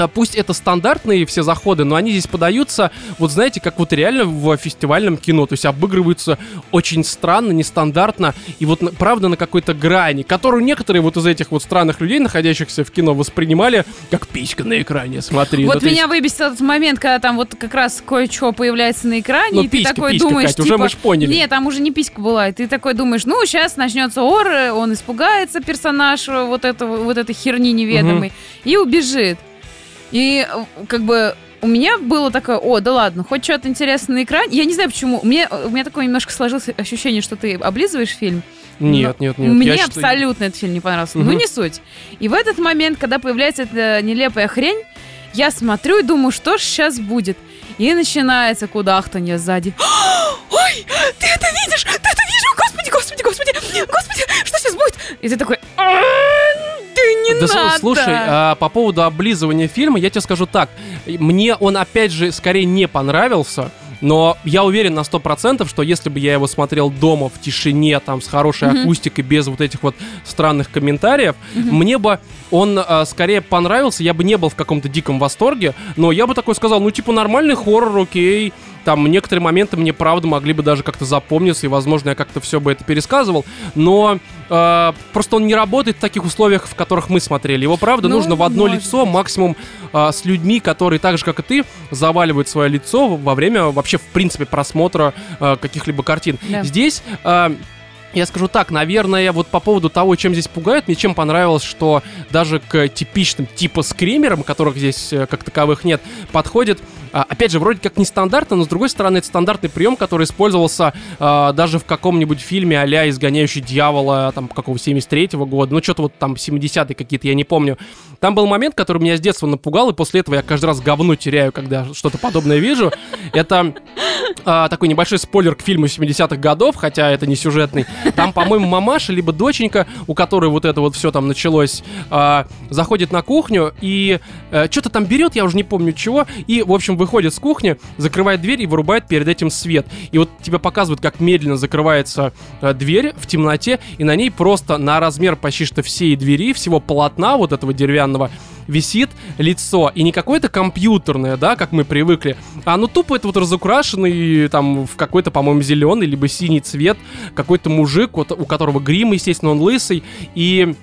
Пусть это стандартные все заходы, но они здесь подаются, вот знаете, как вот реально в фестивальном кино, то есть обыгрываются очень странно, нестандартно, и вот правда на какой-то грани, которую некоторые вот из этих вот странных людей, находящихся в кино, воспринимали как писька на экране, смотри. Вот Ну, то есть- меня выбесил этот момент, когда там вот как раз кое-что появляется на экране, Ну, и ты писька, такой писька, думаешь, Кать, уже типа, мы ж поняли. Нет, там уже не писька была, и ты такой думаешь, ну, сейчас начнется ор, он испугается, персонаж э, вот этого, вот этой херни неведомой, и убежит. И э, как бы у меня было такое, о, да ладно, хоть что-то интересное на экране. Я не знаю почему. Мне, у меня такое немножко сложилось ощущение, что ты облизываешь фильм. Нет, нет, нет. Мне я считаю- абсолютно этот фильм не понравился. Ну, Мгм. не суть. И в этот момент, когда появляется эта нелепая хрень, я смотрю и думаю, что ж сейчас будет. И начинается кудахтанье сзади. Ой, ты это видишь? Ты это видишь? Господи, господи, господи, господи, что сейчас будет? И ты такой, «А, да не Да надо. слушай, а, по поводу облизывания фильма, я тебе скажу так. Мне он, опять же, скорее не понравился. Но я уверен на 100%, что если бы я его смотрел дома в тишине, там, с хорошей Мгм. акустикой, без вот этих вот странных комментариев, Мгм. мне бы он а, скорее понравился, я бы не был в каком-то диком восторге, но я бы такой сказал, ну, типа, нормальный хоррор, окей, там некоторые моменты мне, правда, могли бы даже как-то запомниться, и, возможно, я как-то все бы это пересказывал, но э, просто он не работает в таких условиях, в которых мы смотрели. Его, правда, Ну, нужно в одно может лицо, максимум э, с людьми, которые так же, как и ты, заваливают свое лицо во время вообще, в принципе, просмотра э, каких-либо картин. Да. Здесь... э, я скажу так, наверное, вот по поводу того, чем здесь пугают, мне чем понравилось, что даже к типичным типа скримерам, которых здесь э, как таковых нет, подходит, а, опять же, вроде как нестандартно, но с другой стороны, это стандартный прием, который использовался а, даже в каком-нибудь фильме а-ля «Изгоняющий дьявола», там, какого, 73-го года, ну, что-то вот там 70-е какие-то, я не помню. Там был момент, который меня с детства напугал, и после этого я каждый раз говно теряю, когда что-то подобное вижу. Это а, такой небольшой спойлер к фильму 70-х годов, хотя это не сюжетный. Там, по-моему, мамаша, либо доченька, у которой вот это вот все там началось, а, заходит на кухню и что-то там берет, я уже не помню чего, и, в общем, выходит с кухни, закрывает дверь и вырубает перед этим свет. И вот тебе показывают, как медленно закрывается э, дверь в темноте, и на ней просто на размер почти что всей двери, всего полотна вот этого деревянного, висит лицо. И не какое-то компьютерное, да, как мы привыкли, а оно тупо это вот разукрашенный, там, в какой-то, по-моему, зеленый, либо синий цвет, какой-то мужик, вот, у которого грим, естественно, он лысый, и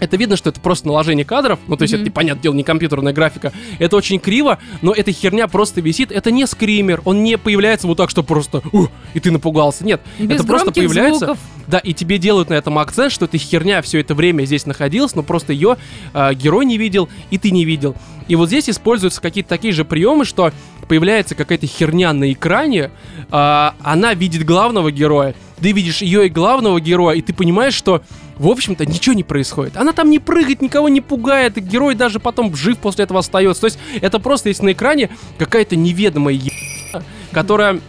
это видно, что это просто наложение кадров, ну, то есть Мгм. это, понятное дело, не компьютерная графика. Это очень криво, но эта херня просто висит. Это не скример, он не появляется вот так, что просто «Ух!» и ты напугался. Нет, Без это просто появляется. звуков. Да, и тебе делают на этом акцент, что эта херня все это время здесь находилась, но просто ее герой не видел, и ты не видел. И вот здесь используются какие-то такие же приемы, что появляется какая-то херня на экране, а, она видит главного героя, ты видишь ее и главного героя, и ты понимаешь, что, в общем-то, ничего не происходит. Она там не прыгает, никого не пугает, и герой даже потом жив после этого остается. То есть это просто есть на экране какая-то неведомая е... которая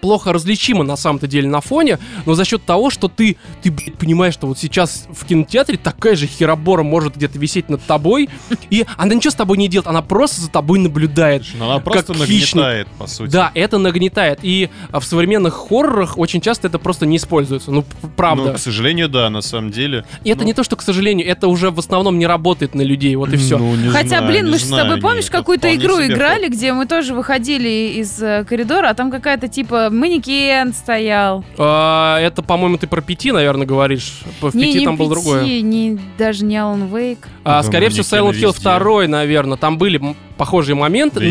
плохо различима на самом-то деле на фоне, но за счет того, что ты, ты блядь, понимаешь, что вот сейчас в кинотеатре такая же херобора может где-то висеть над тобой, и она ничего с тобой не делает, она просто за тобой наблюдает. Но она просто Как хищник. нагнетает, по сути. Да, это нагнетает. И а, в современных хоррорах очень часто это просто не используется. Ну, правда. Ну, к сожалению, да, на самом деле. И это Ну, не то, что, к сожалению, это уже в основном не работает на людей, вот и все. ну, не Хотя, знаю, блин, не мы же с тобой, помнишь, какую-то игру играли, где мы тоже выходили из э, коридора, а там какая-то типа манекен стоял. А, это, по-моему, ты про пяти, наверное, говоришь. В не, пяти не там было пяти, другое. не, даже не Alan Wake. А, Да, скорее всего, Silent Hill везде. 2, наверное. Там были похожие моменты, Да и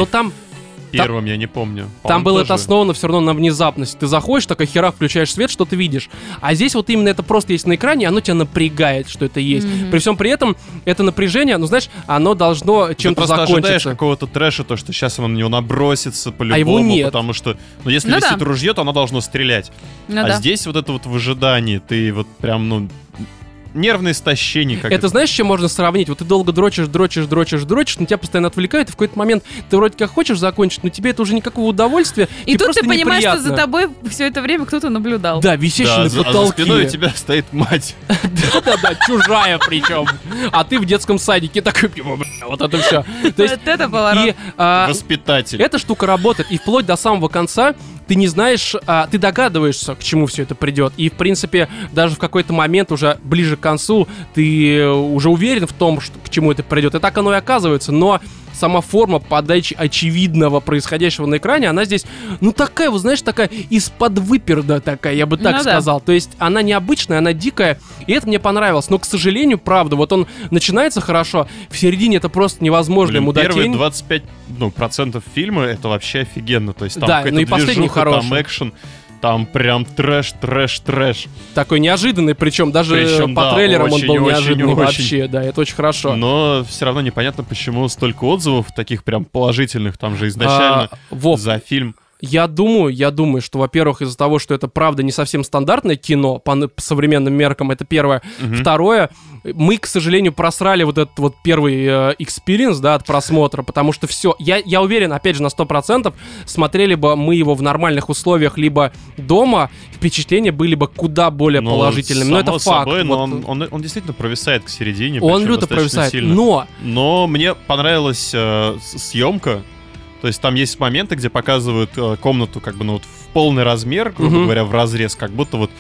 но там я не помню. Там По-моему, было это тоже. основано все равно на внезапности. Ты заходишь, такой хера, включаешь свет, что ты видишь. А здесь вот именно это просто есть на экране, оно тебя напрягает, что это есть. Мгм. При всем при этом, это напряжение, ну знаешь, оно должно Ты чем-то просто ожидаешь закончиться. какого-то трэша, то, что сейчас он на него набросится по-любому, А его нет. потому что, ну, если Ну висит да. ружье, то оно должно стрелять. Ну а да. здесь вот это вот в ожидании, ты вот прям, ну, нервное истощение. Как Это знаешь, с чем можно сравнить? Вот ты долго дрочишь, дрочишь, дрочишь, дрочишь, но тебя постоянно отвлекают, и в какой-то момент ты вроде как хочешь закончить, но тебе это уже никакого удовольствия. И тут ты понимаешь, что за неприятно. тобой все это время кто-то наблюдал. Да, висящий Да, на за, а за потолке. спиной у тебя стоит мать. Да-да-да, чужая причем. А ты в детском садике такой, «Бля, вот это все. То есть, Вот это поворот. и а, Воспитатель. эта штука работает, и вплоть до самого конца ты не знаешь, а, ты догадываешься, к чему все это придет. И, в принципе, даже в какой-то момент, уже ближе к концу, ты э, уже уверен в том, что, к чему это придет. И так оно и оказывается. Но сама форма подачи очевидного происходящего на экране, она здесь, ну, такая, вот знаешь, такая из-под выперда такая, я бы так Ну да. сказал. То есть она необычная, она дикая, и это мне понравилось. Но, к сожалению, правда, вот он начинается хорошо, в середине это просто невозможно Блин, ему первые 25 ну, процентов фильма это вообще офигенно. То есть там Да, какая-то ну и последний движуха, там хороший. экшен, там прям трэш, трэш, трэш. Такой неожиданный, причем даже Причем, по да, трейлерам он очень, был очень, неожиданный очень. вообще, да, это очень хорошо. Но все равно непонятно, почему столько отзывов, таких прям положительных, там же изначально А, Вов, за фильм. Я думаю, я думаю, что, во-первых, из-за того, что это правда не совсем стандартное кино по, по современным меркам, это первое. Мгм. Второе, мы, к сожалению, просрали вот этот вот первый experience, да, от просмотра, потому что все, я, я уверен, опять же, на 100%, смотрели бы мы его в нормальных условиях, либо дома, впечатления были бы куда более Ну, положительными. Но это факт. собой, но вот. он, он, он действительно провисает к середине. Он люто провисает, сильно. но Но мне понравилась э, съемка. То есть там есть моменты, где показывают э, комнату как бы ну вот в полный размер, грубо Мгм. говоря, в разрез, как будто вот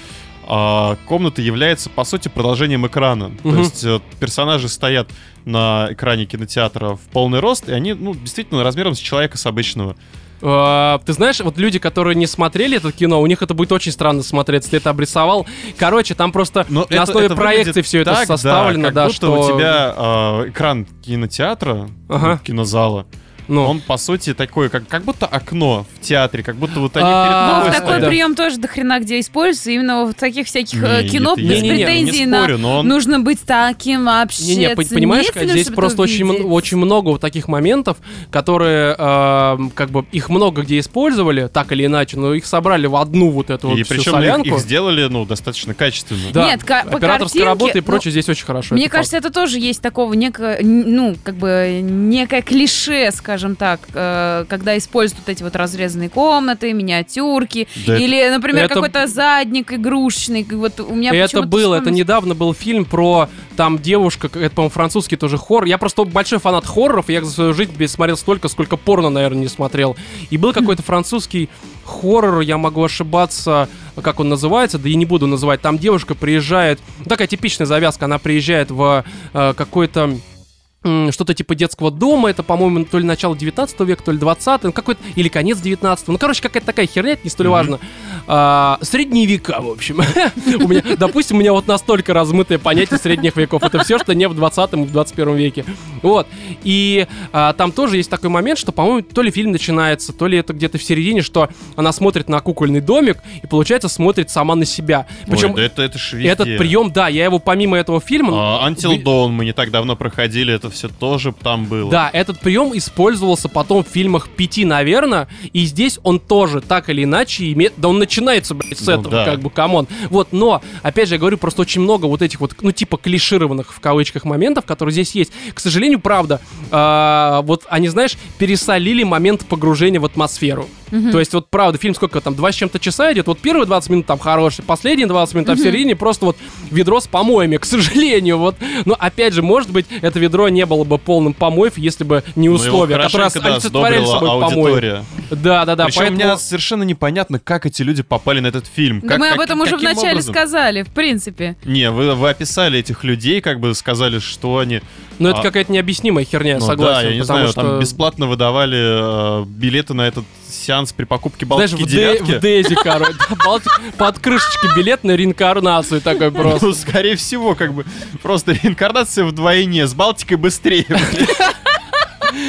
а, комната является по сути продолжением экрана. То Мгм. есть э, персонажи стоят на экране кинотеатра в полный рост, и они ну действительно размером с человека с обычного. Э, Ты знаешь, вот люди, которые не смотрели это кино, у них это будет очень странно смотреться. Ты это обрисовал. Короче, там просто Но на это- основе это проекции все это так, составлено, как да, будто что... у тебя э, экран кинотеатра, Ага. кинозала, ну, он по сути такой, как, как будто окно в театре, как будто вот они А, перед Ну, такой прием тоже до хрена где используется. Именно в таких всяких э, Не, кино нет, без не- не- претензий не на спорю, но он- нужно быть таким вообще. Не-не, пон- понимаешь, ценителем, здесь просто очень, очень много вот таких моментов, которые, э, как бы, их много где использовали, так или иначе, но их собрали в одну вот эту вот И всю причем их, солянку. их сделали, ну, достаточно качественно. Да, Нет, операторская картинке, работа и ну, прочее здесь очень хорошо. Мне это кажется, это тоже есть такого некое, ну, как бы, некое клише, скажем так, э, когда используют вот эти вот разрезанные комнаты, миниатюрки, Да или, например, это- какой-то задник игрушечный. Вот у меня Это было, это недавно был фильм про там девушка, это, по-моему, французский тоже хоррор. Я просто большой фанат хорроров, и я за свою жизнь смотрел столько, сколько порно, наверное, не смотрел. И был какой-то французский хоррор, я могу ошибаться, как он называется, да я не буду называть. Там девушка приезжает, такая типичная завязка, она приезжает в э, какой-то что-то типа детского дома, это, по-моему, то ли начало 19 века, то ли 20 ну, какой-то, или конец 19 ну, короче, какая-то такая херня, это не столь важно. А, средние века, в общем. У меня, допустим, у меня вот настолько размытое понятие средних веков. Это все, что не в 20 и в 21 веке. Вот. И а, там тоже есть такой момент, что, по-моему, то ли фильм начинается, то ли это где-то в середине, что она смотрит на кукольный домик и, получается, смотрит сама на себя. Ой, Причем да это, это ж везде. этот прием, да, я его помимо этого фильма... А, Until ви- Dawn мы не так давно проходили, это все тоже там было. Да, этот прием использовался потом в фильмах пяти, наверное, и здесь он тоже так или иначе имеет... Да он начинается, блядь, с Ну этого, да. как бы, come on. Вот, но, опять же, я говорю, просто очень много вот этих вот, ну, типа, клишированных, в кавычках, моментов, которые здесь есть. К сожалению, правда, а, вот они, знаешь, пересолили момент погружения в атмосферу. То есть, вот, правда, фильм сколько там, два с чем-то часа идет, вот первые 20 минут там хорошие, последние 20 минут, а в середине просто вот ведро с помоями, к сожалению, вот. Но, опять же, может быть, это ведро не было бы полным помоев, если бы не Ну, условия, которые да, олицетворяли собой помои. аудитория. Да, да, да, Причем поэтому... мне совершенно непонятно, как эти люди попали на этот фильм. Да Как- мы об как- этом уже каким вначале образом? сказали, в принципе. Не, вы, вы описали этих людей, как бы сказали, что они... Но это а- какая-то необъяснимая херня, Ну согласен. да, я не знаю, что... там бесплатно выдавали э, билеты на этот сеанс при покупке Знаешь, Балтики в, Дэ- девятки. в Дейзи, короче, под крышечкой билет на реинкарнацию такой просто. Ну, скорее всего, как бы просто реинкарнация вдвойне, с Балтикой быстрее.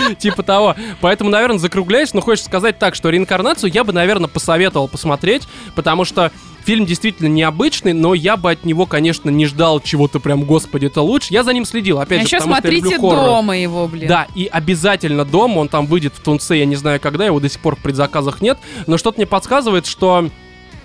Типа того. Поэтому, наверное, закругляюсь, но хочется сказать так, что реинкарнацию я бы, наверное, посоветовал посмотреть, потому что фильм действительно необычный, но я бы от него, конечно, не ждал чего-то прям, господи, это лучше. Я за ним следил, опять А же, еще потому что я смотрите люблю хоррор. дома его, блин. Да, и обязательно дома, он там выйдет в Тунце, я не знаю когда, его до сих пор в предзаказах нет, но что-то мне подсказывает, что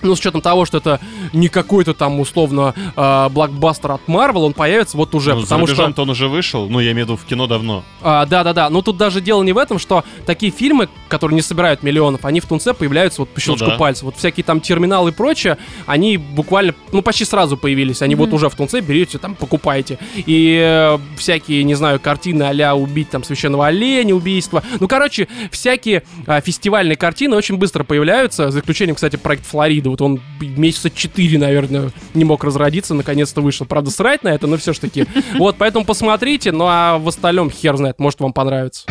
ну, с учетом того, что это не какой-то там, условно, э, блокбастер от Marvel, он появится вот уже, Ну, потому что... он уже вышел, ну, я имею в виду в кино давно. А, да-да-да, но тут даже дело не в этом, что такие фильмы, которые не собирают миллионов, они в Тунце появляются вот по щелчку Ну да. пальца. Вот всякие там терминалы и прочее, они буквально, ну, почти сразу появились. Они вот уже в Тунце берете, там, покупаете. И э, всякие, не знаю, картины а убить там священного оленя, убийство. Ну, короче, всякие а, фестивальные картины очень быстро появляются, за исключением, кстати, проект Флорида. Вот он месяца 4, наверное, не мог разродиться, наконец-то вышел. Правда, срать на это, но все ж таки. Вот, поэтому посмотрите, ну а в остальном хер знает, может вам понравится.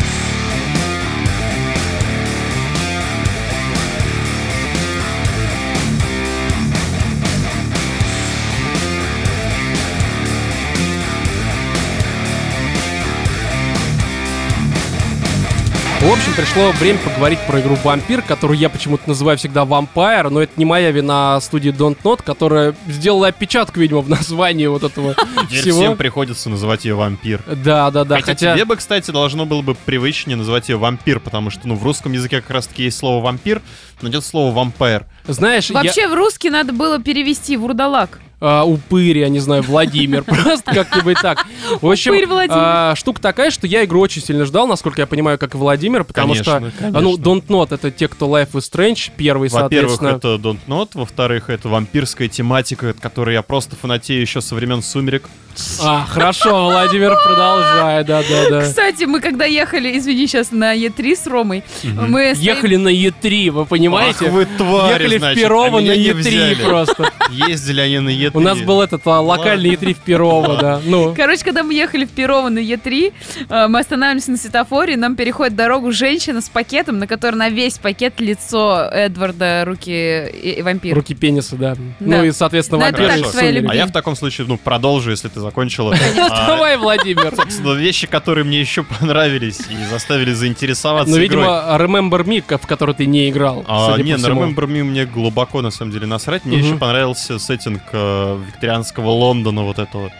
В общем, пришло время поговорить про игру Вампир, которую я почему-то называю всегда Vampire, но это не моя вина а студии Don't Not, которая сделала опечатку, видимо, в названии вот этого Теперь всего. всем приходится называть ее вампир. Да, да, да. хотя, Хотя, тебе бы, кстати, должно было бы привычнее называть ее вампир, потому что, ну, в русском языке как раз-таки есть слово вампир, но нет слова вампир. знаешь, я- Вообще в русский надо было перевести вурдалак. А, упырь, я не знаю, Владимир, просто как-нибудь так. В общем, а, штука такая, что я игру очень сильно ждал, насколько я понимаю, как и Владимир, потому Конечно, что, а, ну, конечно. Don't Not это те, кто Life is Strange, первый, Во-первых, соответственно. это Don't Not, во-вторых, это вампирская тематика, от которой я просто фанатею еще со времен «Сумерек». А, хорошо, Владимир, продолжай, да-да-да. Кстати, мы когда ехали, извини, сейчас на Е3 с Ромой, мы стоим- Ехали на Е3, вы понимаете? Ах вы твари, Ехали значит, в Перово а на меня не Е3 взяли. просто. Ездили они на Е3. У нас был этот а, локальный Е3 в Перово, да. Ну, Короче, когда мы ехали в Перово на Е3, э, мы останавливаемся на светофоре, нам переходит дорогу женщина с пакетом, на которой на весь пакет лицо Эдварда, руки и, и вампира. руки пениса, да. Да. Ну и, соответственно, Ну, любимая. А я в таком случае, ну, продолжу, если ты закончила. А, Давай, Владимир. Собственно, вещи, которые мне еще понравились и заставили заинтересоваться Ну, видимо, Remember Me, в который ты не играл. А, не, на всему. Remember Me мне глубоко, на самом деле, насрать. Мне еще понравился сеттинг э, викторианского Лондона вот этого,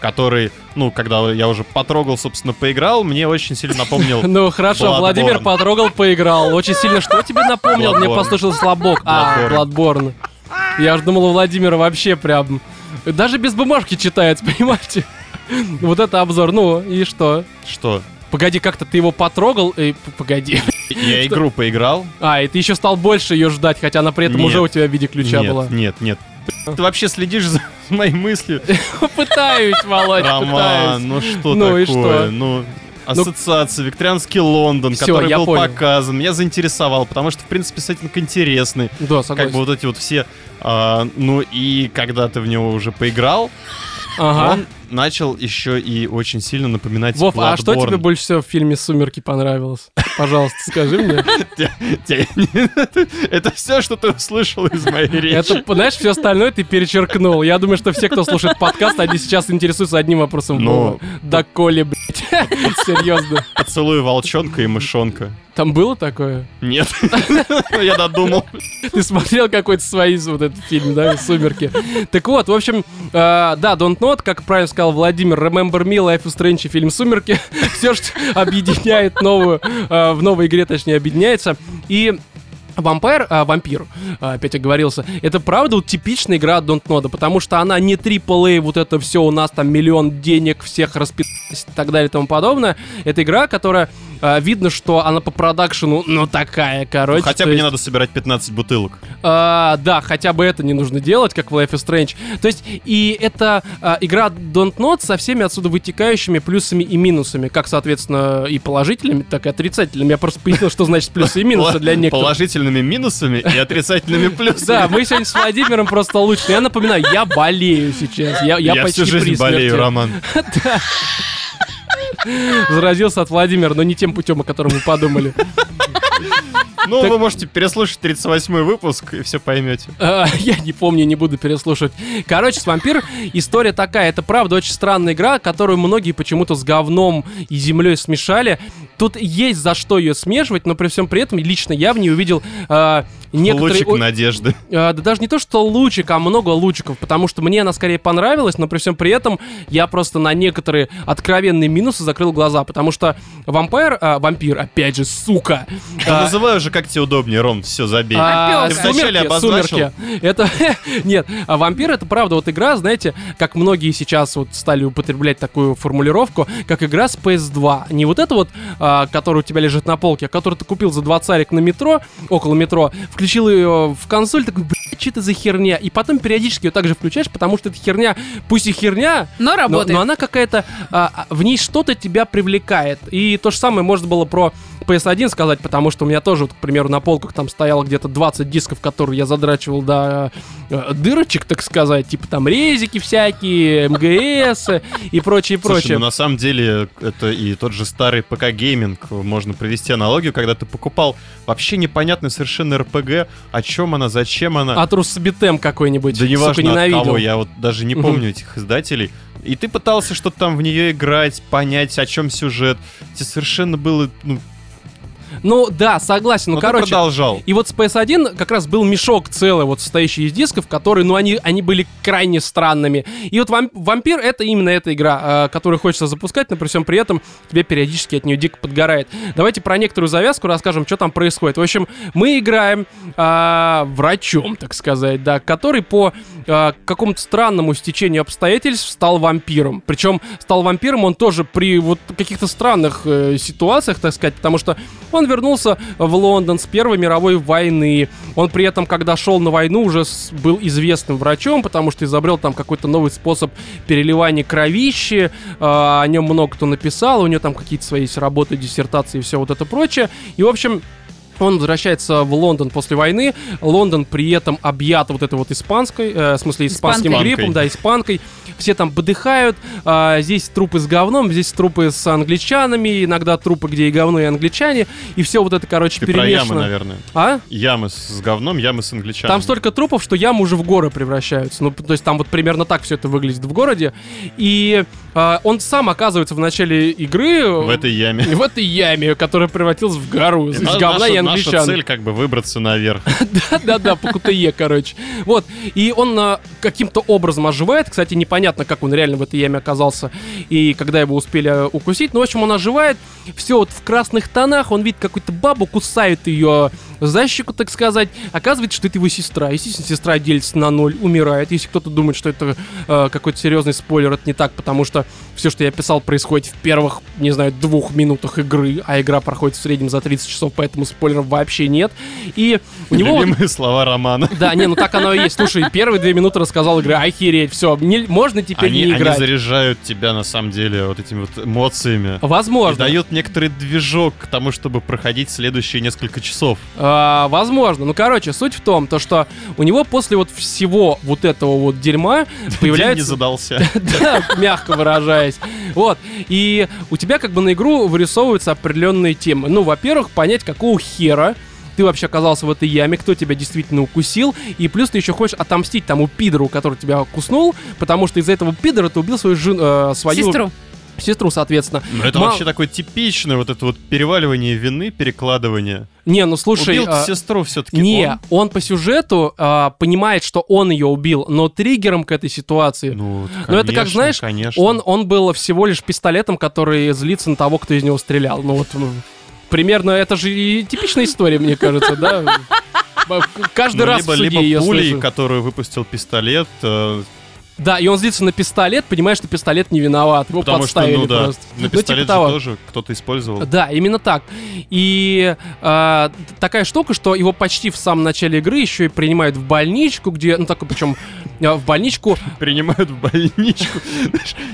который, ну, когда я уже потрогал, собственно, поиграл, мне очень сильно напомнил... Ну хорошо. Владимир потрогал, поиграл. Очень сильно что тебе напомнил? Мне послышался слабок. А, Bloodborne. Я уж думал, у Владимира вообще прям... Даже без бумажки читается, понимаете? Вот это обзор. Ну, и что? Что? Погоди, как-то ты его потрогал? П- погоди. Я игру поиграл? А, и ты еще стал больше ее ждать, хотя она при этом Нет. уже у тебя в виде ключа нет, была. нет, нет. Ты вообще следишь за моей мыслью? Пытаюсь, Володь, Роман, пытаюсь. ну что Ну и такое? что? Ну, ассоциация, викторианский Лондон, Всё, который был понял. показан, меня заинтересовал, потому что, в принципе, сеттинг интересный. Да, Как согласен. бы вот эти вот все... а, ну и когда ты в него уже поиграл, Ага. он начал еще и очень сильно напоминать Вов, а что Bloodborne. тебе больше всего в фильме «Сумерки» понравилось? Пожалуйста, скажи мне. Это все, что ты услышал из моей речи. Это, знаешь, все остальное ты перечеркнул. Я думаю, что все, кто слушает подкаст, они сейчас интересуются одним вопросом. Ну. Да коли, блядь. Серьезно. Поцелуй волчонка и мышонка. Там было такое? Нет. Ну, Я додумал. Ты смотрел какой-то свой вот этот фильм, да, «Сумерки». Так вот, в общем, э, да, Don't Not, как правильно сказал Владимир, Remember Me, Life is Strange и фильм «Сумерки». Все, что объединяет новую, э, в новой игре, точнее, объединяется. И Вампир, а, вампир, а, опять оговорился, это правда вот типичная игра от Don't Know, потому что она не AAA, вот это все, у нас там миллион денег, всех распи***сь и так далее и тому подобное. Это игра, которая, а, видно, что она по продакшену, ну, такая, короче. Хотя бы не есть- надо собирать 15 бутылок. а, да, хотя бы это не нужно делать, как в Life is Strange. То есть, и это а, игра Don't Not со всеми отсюда вытекающими плюсами и минусами, как, соответственно, и положительными, так и отрицательными. Я просто пояснил, что значит плюсы и минусы для некоторых. Положительными минусами и отрицательными плюсами. Да, мы сегодня с Владимиром просто лучше. Я напоминаю, я болею сейчас. Я, я, Я почти всю жизнь болею. Роман. Заразился от Владимира, но не тем путем, о котором мы подумали. Ну, вы можете переслушать 38-й выпуск и все поймете. Э, Я не помню, не буду переслушивать. Короче, с вампир история такая. Это правда очень странная игра, которую многие почему-то с говном и землей смешали. Тут есть за что ее смешивать, но при всем при этом лично я в ней увидел э, некоторые... Лучик надежды. Э, да даже не то, что лучик, а много лучиков, потому что мне она скорее понравилась, но при всем при этом я просто на некоторые откровенные минусы закрыл глаза, потому что вампир, э, вампир, опять же, сука, Да а, называй уже как тебе удобнее, Ром, все, забей. а. Ты вначале сумерки, обозначил. сумерки. Это нет, а вампир это правда вот игра, знаете, как многие сейчас вот стали употреблять такую формулировку, как игра с PS2. Не вот это вот, а, которая у тебя лежит на полке, а которую ты купил за 2 царик на метро, около метро, включил ее в консоль, такой, блядь, что это за херня? И потом периодически ее также включаешь, потому что эта херня, пусть и херня, Но но, работает. но она какая-то, а, в ней что-то тебя привлекает. И то же самое можно было про PS1 сказать, потому что у меня тоже, вот, к примеру, на полках там стояло где-то 20 дисков, которые я задрачивал до э, дырочек, так сказать, типа там резики всякие, MGS и прочее, Слушай, прочее. ну на самом деле это и тот же старый ПК-гейминг, можно провести аналогию, когда ты покупал вообще непонятный совершенно РПГ, о чем она, зачем она. Атрус Битем какой-нибудь, Да неважно от ненавидел. кого, я вот даже не помню этих издателей. И ты пытался что-то там в нее играть, понять, о чем сюжет. Тебе совершенно было, ну, Ну да, согласен, ну но ты короче... продолжал. И вот с PS1 как раз был мешок целый, вот состоящий из дисков, которые, ну, они, они были крайне странными. И вот вам- Вампир — это именно эта игра, э, которую хочется запускать, но при всем при этом тебе периодически от нее дико подгорает. Давайте про некоторую завязку расскажем, что там происходит. В общем, мы играем э, врачом, так сказать, да, который по э, какому-то странному стечению обстоятельств стал вампиром. Причем стал вампиром он тоже при вот каких-то странных э, ситуациях, так сказать, потому что он вернулся в Лондон с Первой мировой войны. Он при этом, когда шел на войну, уже был известным врачом, потому что изобрел там какой-то новый способ переливания кровищи. э, о нем много кто написал, у него там какие-то свои есть работы, диссертации и все вот это прочее. И, в общем, он возвращается в Лондон после войны. Лондон при этом объят вот этой вот испанской, э, в смысле испанским Испанкой. гриппом, да, испанкой. Все там подыхают. а, здесь трупы с говном, здесь трупы с англичанами, иногда трупы, где и говно, и англичане. И все вот это, короче, Ты про ямы, перемешано. наверное. А? Ямы с, говном, ямы с англичанами. Там столько трупов, что ямы уже в горы превращаются. Ну, то есть там вот примерно так все это выглядит в городе. И а, он сам оказывается в начале игры В этой яме. в этой яме, которая превратилась в гору из На- говна наша, и наша англичан. цель как бы выбраться наверх. Да-да-да, по КТЕ, короче. Вот. И он а, каким-то образом оживает. Кстати, непонятно, как он реально в этой яме оказался и когда его успели а, укусить. Но, в общем, он оживает. Все вот в красных тонах. Он видит какую-то бабу, кусает ее за щеку, так сказать. Оказывается, что это его сестра. Естественно, сестра делится на ноль, умирает. Если кто-то думает, что это э, какой-то серьезный спойлер, это не так, потому что все, что я писал, происходит в первых, не знаю, двух минутах игры, а игра проходит в среднем за 30 часов, поэтому спойлеров вообще нет. И у него... Любимые слова романа. да, не, ну так оно и есть. Слушай, первые две минуты рассказал игры, охереть, все, можно теперь Они, не они играть. заряжают тебя на самом деле вот этими вот эмоциями. И Возможно. дают некоторый движок к тому, чтобы проходить следующие несколько часов. А, возможно. Ну, короче, суть в том, то, что у него после вот всего вот этого вот дерьма День не появляется... задался. Да, мягко выражаясь. Вот. И у тебя как бы на игру вырисовываются определенные темы. Ну, во-первых, понять, какого хера ты вообще оказался в этой яме, кто тебя действительно укусил, и плюс ты еще хочешь отомстить тому пидору, который тебя куснул, потому что из-за этого пидора ты убил свою жен- э, свою Сестру. Сестру, соответственно. Ну, это Мало- вообще такое типичное вот это вот переваливание вины, перекладывание. Не, ну слушай, Убил а, сестру все-таки. не, он по сюжету а, понимает, что он ее убил, но триггером к этой ситуации Ну, Ну, это как, конечно, знаешь, конечно. Он, он был всего лишь пистолетом, который злится на того, кто из него стрелял. Ну вот, ну, примерно, это же и типичная история, мне кажется, да? Каждый Ну, раз либо, в суде либо пулей, слышу. которую выпустил пистолет, э, Да, и он злится на пистолет, понимая, что пистолет не виноват. Его потому что, подставили ну да, просто. на Ну, пистолет типа же того. тоже кто-то использовал. Да, именно так. И а, т- такая штука, что его почти в самом начале игры еще и принимают в больничку, где, ну такой, причем в больничку, Принимают в больничку.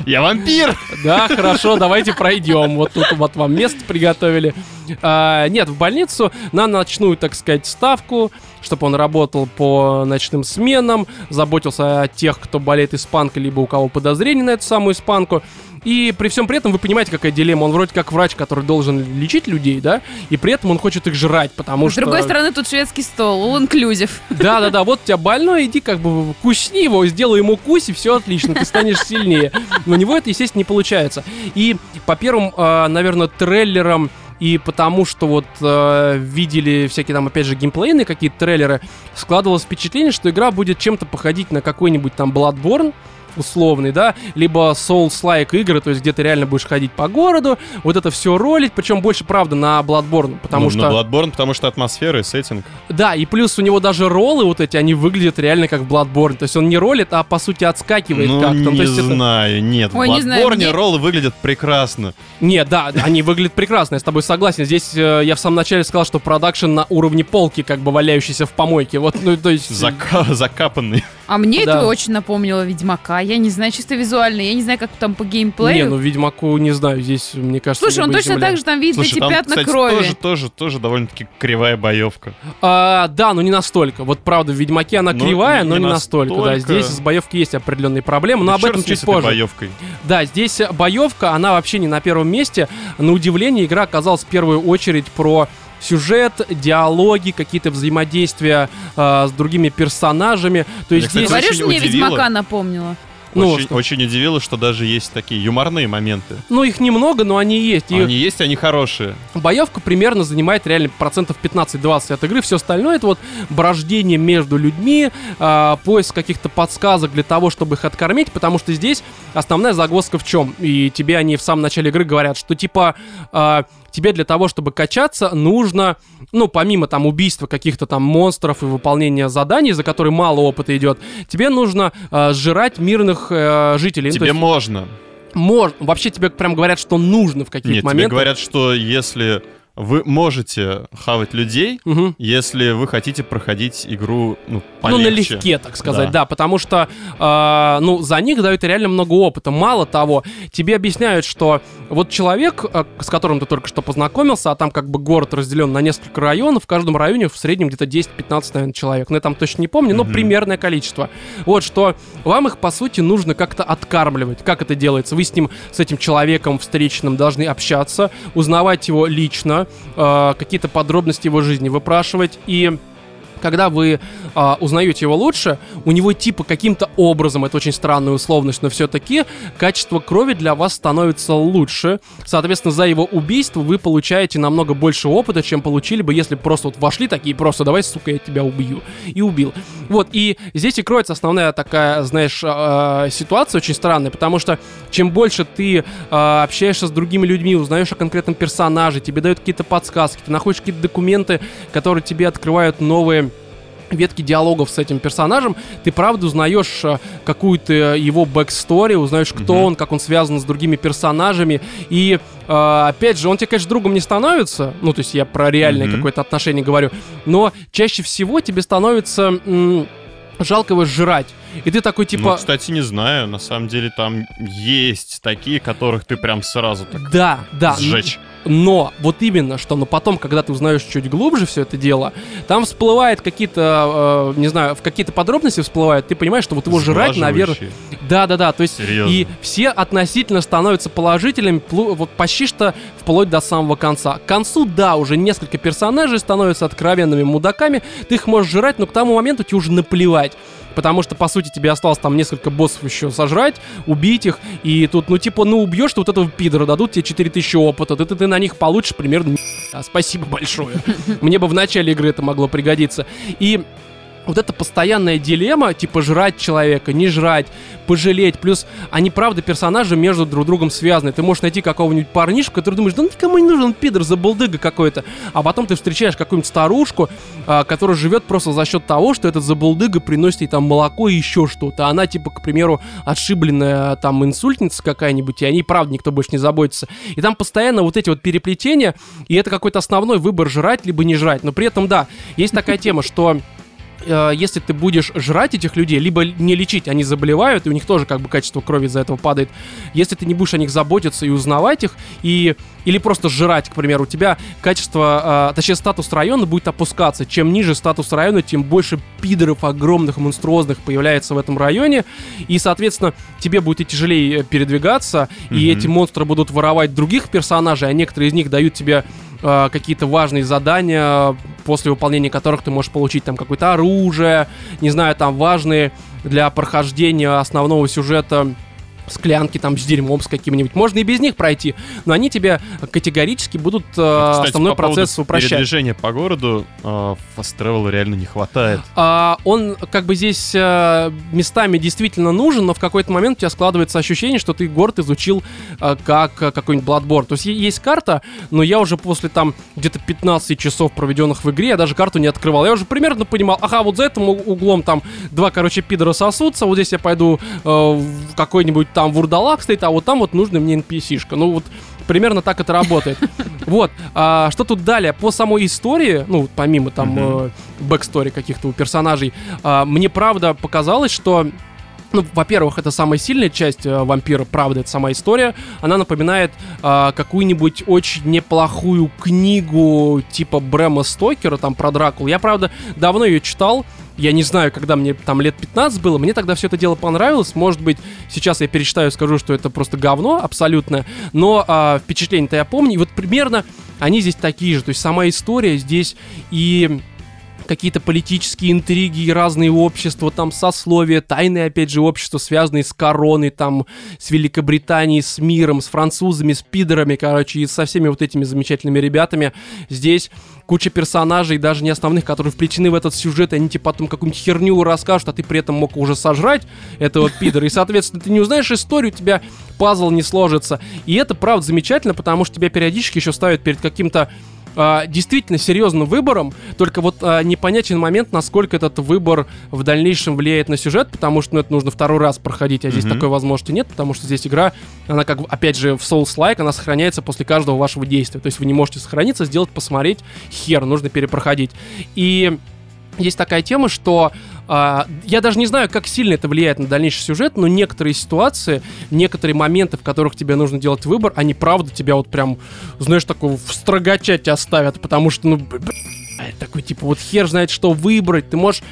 Я вампир! Да, хорошо, давайте пройдем. Вот тут вот вам место приготовили. А, нет, в больницу на ночную, так сказать, ставку чтобы он работал по ночным сменам, заботился о тех, кто болеет испанкой, либо у кого подозрение на эту самую испанку. И при всем при этом вы понимаете, какая дилемма. Он вроде как врач, который должен лечить людей, да, и при этом он хочет их жрать, потому С что... другой стороны, тут шведский стол, all inclusive. Да-да-да, вот у тебя больной, иди как бы кусни его, сделай ему кусь, и все отлично, ты станешь сильнее. Но у него это, естественно, не получается. И по первым, э, наверное, трейлерам и потому что вот э, видели всякие там, опять же, геймплейные какие-то трейлеры, складывалось впечатление, что игра будет чем-то походить на какой-нибудь там Bloodborne, условный, да, либо Souls-like игры, то есть где ты реально будешь ходить по городу, вот это все ролить, причем больше, правда, на Bloodborne, потому Ну, что... На Bloodborne, потому что атмосфера и сеттинг. Да, и плюс у него даже роллы вот эти, они выглядят реально как в Bloodborne, то есть он не ролит, а по сути отскакивает Ну, как-то. Ну, не то есть это- знаю, нет. Ой, в не знаю, Bloodborne мне- роллы выглядят прекрасно. Нет, да, они выглядят прекрасно, я с тобой согласен. Здесь э, я в самом начале сказал, что продакшн на уровне полки, как бы валяющийся в помойке. Вот, ну, то есть... Зака- закапанный. А мне Да. это очень напомнило Ведьмака. Я не знаю, чисто визуально. Я не знаю, как там по Не, геймплею. ну Ведьмаку не знаю, здесь, мне кажется, Слушай, он точно земля. так же там видит Слушай, эти там, пятна кстати, крови. тоже, тоже, тоже довольно-таки кривая боевка. А, да, но не настолько. Вот правда, в Ведьмаке она Ну, кривая, не но не настолько. Да, настолько. здесь с боевки есть определенные проблемы, но Да об черт этом чуть позже. боевкой. Да, здесь боевка, она вообще не на первом месте. На удивление, игра оказалась в первую очередь про сюжет, диалоги, какие-то взаимодействия э, с другими персонажами. То есть здесь... Говоришь, очень мне удивило. Ведьмака напомнило. Ну, очень, что? очень удивило, что даже есть такие юморные моменты. Ну, их немного, но они есть. И Они есть, они хорошие. боевка примерно занимает реально процентов 15-20 от игры. Все остальное это вот брождение между людьми, а, поиск каких-то подсказок для того, чтобы их откормить, потому что здесь основная загвоздка в чем? И тебе они в самом начале игры говорят, что типа а, тебе для того, чтобы качаться, нужно, ну, помимо там убийства каких-то там монстров и выполнения заданий, за которые мало опыта идет, тебе нужно а, сжирать мирных э, жителей. Ну, Тебе есть можно. мож- Вообще тебе прям говорят, что нужно в каких-то Нет, тебе говорят, что если вы можете хавать людей, Мгм. если вы хотите проходить игру, ну, Ну, полегче. налегке, так сказать, да, Да. потому что, э, ну, за них дают реально много опыта. Мало того, тебе объясняют, что вот человек, э, с которым ты только что познакомился, а там как бы город разделен на несколько районов, в каждом районе в среднем где-то 10-15, наверное, человек. Ну, я там точно не помню, но Мгм. примерное количество. Вот, что вам их, по сути, нужно как-то откармливать. Как это делается? Вы с ним, с этим человеком встречным должны общаться, узнавать его лично, э, какие-то подробности его жизни выпрашивать. И когда вы а, узнаете его лучше, у него типа каким-то образом, это очень странная условность, но все-таки качество крови для вас становится лучше. Соответственно, за его убийство вы получаете намного больше опыта, чем получили бы, если просто вот вошли такие, просто давай, сука, я тебя убью. И убил. Вот, и здесь и кроется основная такая, знаешь, а, ситуация очень странная, потому что чем больше ты а, общаешься с другими людьми, узнаешь о конкретном персонаже, тебе дают какие-то подсказки, ты находишь какие-то документы, которые тебе открывают новые ветки диалогов с этим персонажем, ты правда узнаешь э, какую-то его backstory, узнаешь, кто Мгм. он, как он связан с другими персонажами. И э, опять же, он тебе, конечно, другом не становится. Ну, то есть я про реальное Мгм. какое-то отношение говорю. Но чаще всего тебе становится м, жалко его сжирать. И ты такой Ну, типа. кстати, не знаю. На самом деле там есть такие, которых ты прям сразу так Да, да. сжечь. Но вот именно, что но потом, когда ты узнаешь чуть глубже все это дело, там всплывает какие-то, э, не знаю, в какие-то подробности всплывают, ты понимаешь, что вот его жрать, наверное... Да-да-да, то есть Серьезно. и все относительно становятся положительными, плу- вот почти что вплоть до самого конца. К концу, да, уже несколько персонажей становятся откровенными мудаками, ты их можешь жрать, но к тому моменту тебе уже наплевать. Потому что, по сути, тебе осталось там несколько боссов еще сожрать, убить их, и тут, ну, типа, ну, убьешь ты вот этого пидора, дадут тебе 4000 опыта, ты, ты, ты на них получишь примерно а, Спасибо большое. Мне бы в начале игры это могло пригодиться. И вот эта постоянная дилемма, типа жрать человека, не жрать, пожалеть. Плюс они, правда, персонажи между друг другом связаны. Ты можешь найти какого-нибудь парнишку, который думаешь, да он никому не нужен, он пидор, забулдыга какой-то. А потом ты встречаешь какую-нибудь старушку, а, которая живет просто за счет того, что этот забулдыга приносит ей там молоко и еще что-то. Она, типа, к примеру, отшибленная там инсультница какая-нибудь, и о ней, правда, никто больше не заботится. И там постоянно вот эти вот переплетения, и это какой-то основной выбор жрать либо не жрать. Но при этом, да, есть такая тема, что э, если ты будешь жрать этих людей, либо не лечить, они заболевают, и у них тоже как бы качество крови из-за этого падает. Если ты не будешь о них заботиться и узнавать их, и или просто жрать, к примеру, у тебя качество, э, точнее статус района будет опускаться. Чем ниже статус района, тем больше пидоров огромных, монструозных появляется в этом районе, и, соответственно, тебе будет и тяжелее передвигаться, и Мгм. эти монстры будут воровать других персонажей, а некоторые из них дают тебе э, какие-то важные задания, после выполнения которых ты можешь получить там какое-то оружие, не знаю, там важные для прохождения основного сюжета склянки там с дерьмом с каким-нибудь. Можно и без них пройти, но они тебе категорически будут э, кстати, основной по процесс упрощать. Передвижения по городу э, Fast Travel реально не хватает. А, он как бы здесь э, местами действительно нужен, но в какой-то момент у тебя складывается ощущение, что ты город изучил э, как э, какой-нибудь Bloodborne. То есть есть карта, но я уже после там где-то 15 часов проведенных в игре, я даже карту не открывал. Я уже примерно понимал, ага, вот за этим углом там два, короче, пидора сосутся, вот здесь я пойду э, в какой-нибудь там вурдалак стоит, а вот там вот нужна мне NPC-шка. Ну вот примерно так это работает. Вот, а, что тут далее? По самой истории, ну, помимо там э, backstory каких-то у персонажей, а, мне правда показалось, что ну, во-первых, это самая сильная часть э, вампира, правда, это сама история. Она напоминает а, какую-нибудь очень неплохую книгу типа Брэма Стокера, там про Дракулу. Я, правда, давно ее читал. Я не знаю, когда мне там лет 15 было. Мне тогда все это дело понравилось. Может быть, сейчас я перечитаю и скажу, что это просто говно абсолютно. Но а, впечатление-то я помню. И вот примерно они здесь такие же. То есть сама история здесь и какие-то политические интриги и разные общества, там сословия, тайные, опять же, общества, связанные с короной, там, с Великобританией, с миром, с французами, с пидорами, короче, и со всеми вот этими замечательными ребятами. Здесь куча персонажей, даже не основных, которые вплетены в этот сюжет, они тебе потом какую-нибудь херню расскажут, а ты при этом мог уже сожрать этого пидора, и, соответственно, ты не узнаешь историю, у тебя пазл не сложится. И это, правда, замечательно, потому что тебя периодически еще ставят перед каким-то а, действительно серьезным выбором, только вот а, непонятен момент, насколько этот выбор в дальнейшем влияет на сюжет, потому что ну, это нужно второй раз проходить, а здесь Мгм. такой возможности нет, потому что здесь игра, она как, опять же, в Souls-like, она сохраняется после каждого вашего действия, то есть вы не можете сохраниться, сделать, посмотреть, хер, нужно перепроходить. И есть такая тема, что а, я даже не знаю, как сильно это влияет на дальнейший сюжет, но некоторые ситуации, некоторые моменты, в которых тебе нужно делать выбор, они правда тебя вот прям, знаешь, такого в строгача тебя ставят, потому что, ну, такой типа вот хер знает, что выбрать, ты можешь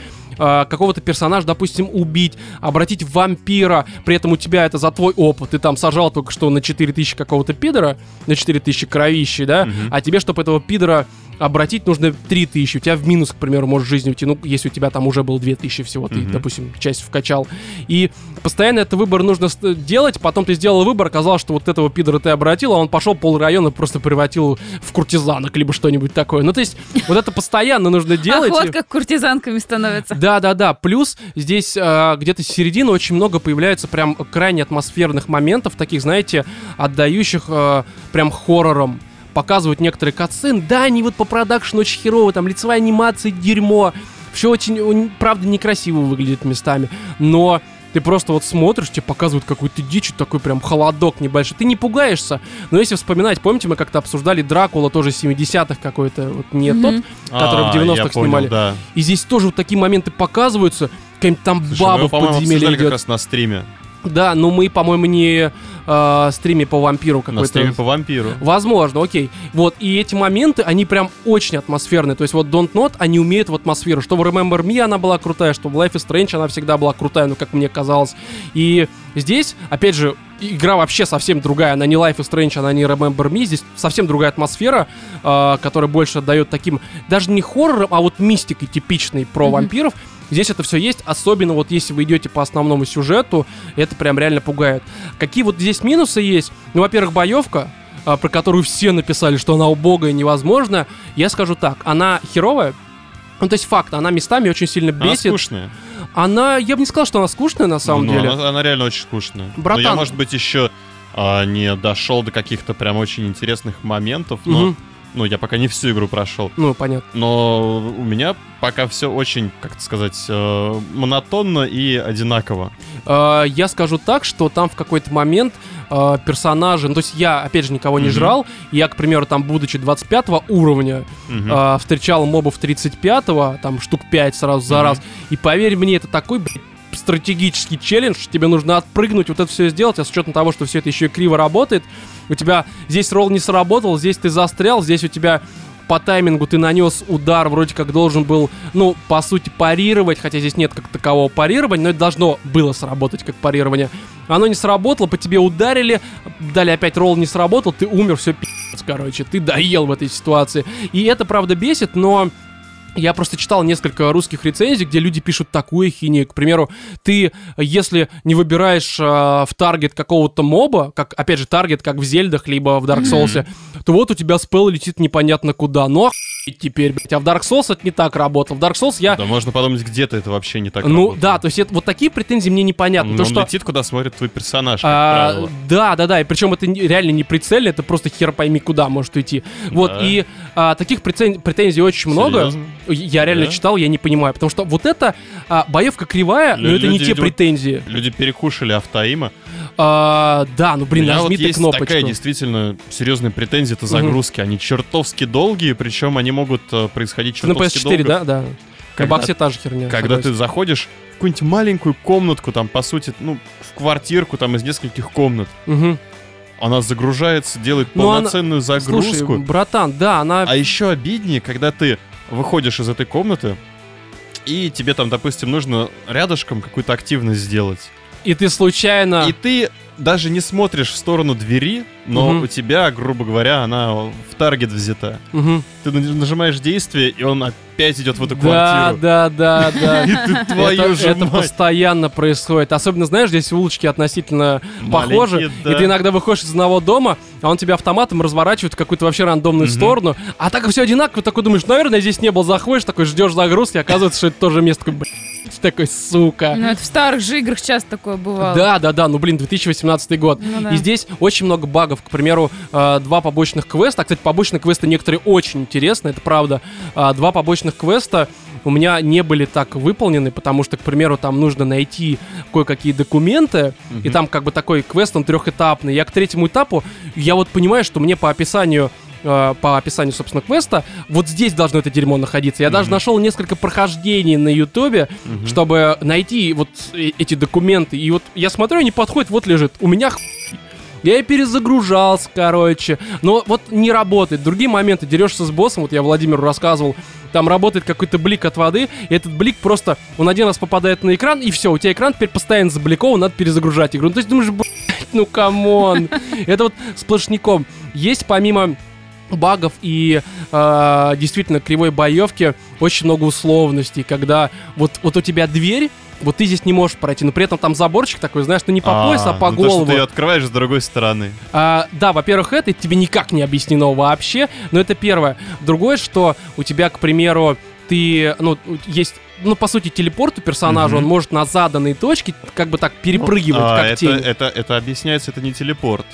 а, какого-то персонажа, допустим, убить, обратить в вампира, при этом у тебя это за твой опыт, ты там сажал только что на 4000 какого-то пидора, на 4000 кровищи, да, Мгм. а тебе, чтобы этого пидора обратить, нужно 3000, у тебя в минус, к примеру, может жизнь уйти, ну, если у тебя там уже было 2000 всего, ты, Мгм. допустим, часть вкачал, и постоянно этот выбор нужно ст- делать, потом ты сделал выбор, оказалось, что вот этого пидора ты обратил, а он пошел пол района просто превратил в куртизанок, либо что-нибудь такое, ну, то есть, вот это постоянно нужно делать. и- Охотка куртизанками становится. да, да, да. Плюс здесь э, где-то с середины очень много появляется прям крайне атмосферных моментов, таких, знаете, отдающих э, прям хоррором. Показывают некоторые катсцены. Да, они вот по продакшну очень херово, там лицевая анимация, дерьмо. Все очень, правда, некрасиво выглядит местами. Но ты просто вот смотришь, тебе показывают какую-то дичь, такой прям холодок небольшой. Ты не пугаешься. Но если вспоминать, помните, мы как-то обсуждали Дракула тоже 70-х какой-то, вот не Мгм. тот, который в А, 90-х я понял, снимали. да. И здесь тоже вот такие моменты показываются. Какая-нибудь там Слушай, баба мы, в подземелье обсуждали как идет. раз на стриме. Да, но мы, по-моему, не э, стриме по вампиру На какой-то. стриме по вампиру. Возможно, окей. Вот, и эти моменты, они прям очень атмосферные. То есть вот Don't Not, они умеют в атмосферу. Что в Remember Me она была крутая, что в Life is Strange она всегда была крутая, ну, как мне казалось. И здесь, опять же, игра вообще совсем другая. Она не Life is Strange, она не Remember Me. Здесь совсем другая атмосфера, э, которая больше отдает таким, даже не хоррором, а вот мистикой типичной про Мгм. вампиров. Здесь это все есть, особенно вот если вы идете по основному сюжету, это прям реально пугает. Какие вот здесь минусы есть? Ну, во-первых, боевка, а, про которую все написали, что она убогая невозможная. Я скажу так, она херовая, ну, то есть факт, она местами очень сильно Она бесит. скучная. Она, я бы не сказал, что она скучная на самом Ну, деле. Она, она реально очень скучная. Но Братан. я, может быть, еще а, не дошел до каких-то прям очень интересных моментов, но Мгм. Ну, я пока не всю игру прошел. Ну, понятно. Но у меня пока все очень, как сказать, э, монотонно и одинаково. А, я скажу так, что там в какой-то момент э, персонажи. Ну, то есть я, опять же, никого не Мгм. жрал. Я, к примеру, там, будучи 25 уровня, Мгм. э, встречал мобов 35-го, там штук 5 сразу за Мгм. раз. И поверь мне, это такой, блядь, стратегический челлендж, тебе нужно отпрыгнуть, вот это все сделать, а с учетом того, что все это еще и криво работает, у тебя здесь ролл не сработал, здесь ты застрял, здесь у тебя по таймингу ты нанес удар, вроде как должен был, ну, по сути, парировать, хотя здесь нет как такового парирования, но это должно было сработать как парирование. Оно не сработало, по тебе ударили, дали опять ролл не сработал, ты умер, все пи***ц, короче, ты доел в этой ситуации. И это, правда, бесит, но я просто читал несколько русских рецензий, где люди пишут такую хинею. К примеру, ты, если не выбираешь э, в таргет какого-то моба, как, опять же, таргет, как в Зельдах, либо в Dark Souls, то вот у тебя спел летит непонятно куда. Но охуеть теперь, блядь. А в Dark Souls это не так работало. В Dark Souls я... Да, можно подумать, где-то это вообще не так ну, работает. да, то есть это, вот такие претензии мне непонятны. Он, то, он что... летит, куда смотрит твой персонаж, А, да, да, да, и причем это реально не прицельно, это просто хер пойми куда может идти. Вот, Да. и а, таких претен- претензий очень много. Я реально Да? читал, я не понимаю, потому что вот это а, боевка кривая, но Лю- это не те видимо, претензии. Люди перекушали автоима. А, да, ну блин, нажми вот ты есть кнопочку. такая действительно серьезная претензия, это загрузки. Они чертовски долгие, причем они могут э, происходить На чертовски PS4, долго. да, да. На Когда- боксе та же херня. Когда ты согласен. заходишь в какую-нибудь маленькую комнатку, там, по сути, ну, в квартирку, там, из нескольких комнат, Мгм. она загружается, делает Ну, она- полноценную загрузку. Слушай, братан, да, она... А еще обиднее, когда ты выходишь из этой комнаты, и тебе там, допустим, нужно рядышком какую-то активность сделать. И ты случайно... И ты даже не смотришь в сторону двери, но Мгм. у тебя, грубо говоря, она в таргет взята. Мгм. Ты на- нажимаешь действие, и он опять идет в эту Да, квартиру. да, да, да. И ты твою это, же это мать. постоянно происходит. Особенно, знаешь, здесь улочки относительно Маленькие, похожи. да. И ты иногда выходишь из одного дома, а он тебя автоматом разворачивает в какую-то вообще рандомную сторону. А так все одинаково, такой думаешь, наверное, здесь не был, заходишь, такой ждешь загрузки, оказывается, что это тоже место, такой, блядь, такой, сука. Ну, это в старых же играх часто такое бывало. Да, да, да, ну блин, 2018 год. Ну да. И здесь очень много багов. К примеру, э, два побочных квеста. А, Кстати, побочные квесты некоторые очень интересны, это правда. А, Два побочных квеста у меня не были так выполнены, потому что, к примеру, там нужно найти кое-какие документы, и Мгм. там как бы такой квест, он трехэтапный. Я к третьему этапу, я вот понимаю, что мне по описанию э, по описанию, собственно, квеста, вот здесь должно это дерьмо находиться. Я даже Мгм. нашел несколько прохождений на Ютубе, Мгм. чтобы найти вот э- эти документы. И вот я смотрю, они подходят, вот лежит. У меня. Я и перезагружался, короче. Но вот не работает. Другие моменты, дерешься с боссом, вот я Владимиру рассказывал, там работает какой-то блик от воды, и этот блик просто, он один раз попадает на экран, и все, у тебя экран теперь постоянно забликован, надо перезагружать игру. Ну, то есть думаешь, блядь, ну come on. Это вот сплошняком. Есть помимо багов и э, действительно кривой боевки очень много условностей, когда вот, вот у тебя дверь, вот ты здесь не можешь пройти, но при этом там заборчик такой, знаешь, ну не по пояс, а по ну то, что голову. ты открываешь с другой стороны. А, да, во-первых, это тебе никак не объяснено вообще, но это первое. Другое, что у тебя, к примеру, ты, ну, есть, ну, по сути, телепорт у персонажа, Мгм. он может на заданные точки как бы так перепрыгивать, А, как это, тень. это, это объясняется, это не телепорт.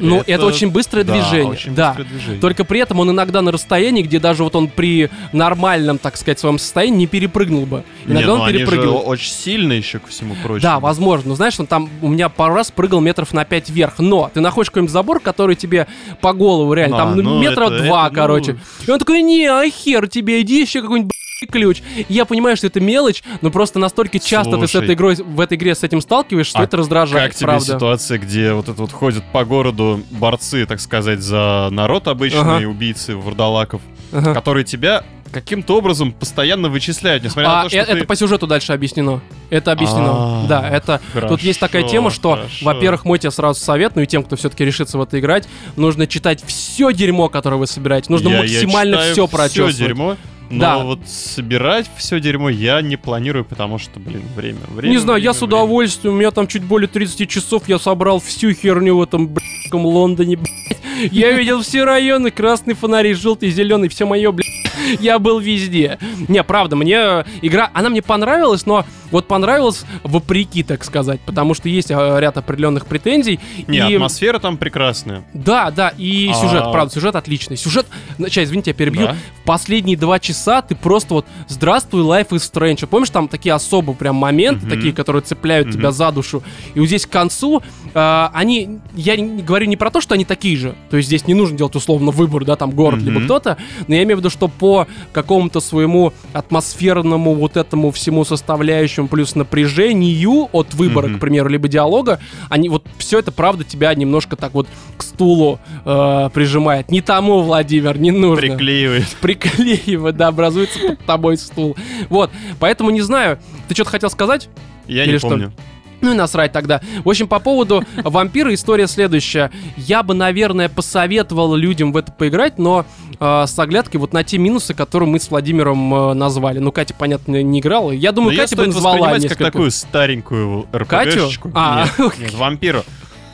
Ну, это, это- очень быстрое Да, движение. очень да. быстрое движение. Только при этом он иногда на расстоянии, где даже вот он при нормальном, так сказать, своем состоянии не перепрыгнул бы. Иногда Не, ну он они же очень сильно еще ко всему прочему. Да, возможно. Но знаешь, он там у меня пару раз прыгал метров на 5 вверх. Но ты находишь какой-нибудь забор, который тебе по голову реально, А, там ну, ну, метра это- два, это, ну, короче. И он такой, не, а хер тебе, иди еще какой-нибудь ключ. Я понимаю, что это мелочь, но просто настолько часто ты с Слушай. этой игрой, в этой игре с этим сталкиваешься, что А это раздражает, Как тебе правда. ситуация, где вот это вот ходят по городу борцы, так сказать, за народ обычные, Ага. убийцы, вурдалаков, Ага. которые тебя каким-то образом постоянно вычисляют, несмотря А, на то, что э- ты... это по сюжету дальше объяснено. Это объяснено. А, да, это Тут есть такая хорошо, тема, что, хорошо. во-первых, мой тебе сразу совет, ну и тем, кто все-таки решится в это играть, нужно читать все дерьмо, которое вы собираете. Нужно Я- я максимально читаю все всё прочесывать. дерьмо, но Да. вот собирать все дерьмо я не планирую, потому что, блин, время. время Не знаю, я время, с время. удовольствием, у меня там чуть более 30 часов, я собрал всю херню в этом блядском Лондоне, блядь. Я видел все районы, красный фонарь, желтый, зеленый, все мое, блядь. Я был везде. Не, правда, мне э, игра, она мне понравилась, но вот понравилась вопреки, так сказать, потому что есть э, ряд определенных претензий. Не, и... атмосфера там прекрасная. Да, да, и А. сюжет, правда, сюжет отличный. Сюжет, сейчас, извините, я перебью. Да. В последние два часа ты просто вот здравствуй, Life is Strange. Помнишь, там такие особые прям моменты, Мгм. такие, которые цепляют Мгм. тебя за душу. И вот здесь к концу э, они, я не говорю не про то, что они такие же, то есть здесь не нужно делать условно выбор, да, там город Мгм. либо кто-то, но я имею в виду, что по какому-то своему атмосферному вот этому всему составляющему плюс напряжению от выбора, Мгм. к примеру, либо диалога, они вот все это правда тебя немножко так вот к стулу э, прижимает. Не тому, Владимир, не нужно. Приклеивает. Приклеивает, да, образуется под тобой стул. Вот, поэтому не знаю, ты что-то хотел сказать? Я Или не что? помню. Ну и насрать тогда. В общем, по поводу вампира история следующая. Я бы, наверное, посоветовал людям в это поиграть, но э, с оглядкой вот на те минусы, которые мы с Владимиром э, назвали. Ну, Катя, понятно, не играла. Я Но думаю, ее Катя бы назвала несколько. как такую старенькую Катю? РПГшечку. А. Нет, нет, вампиру.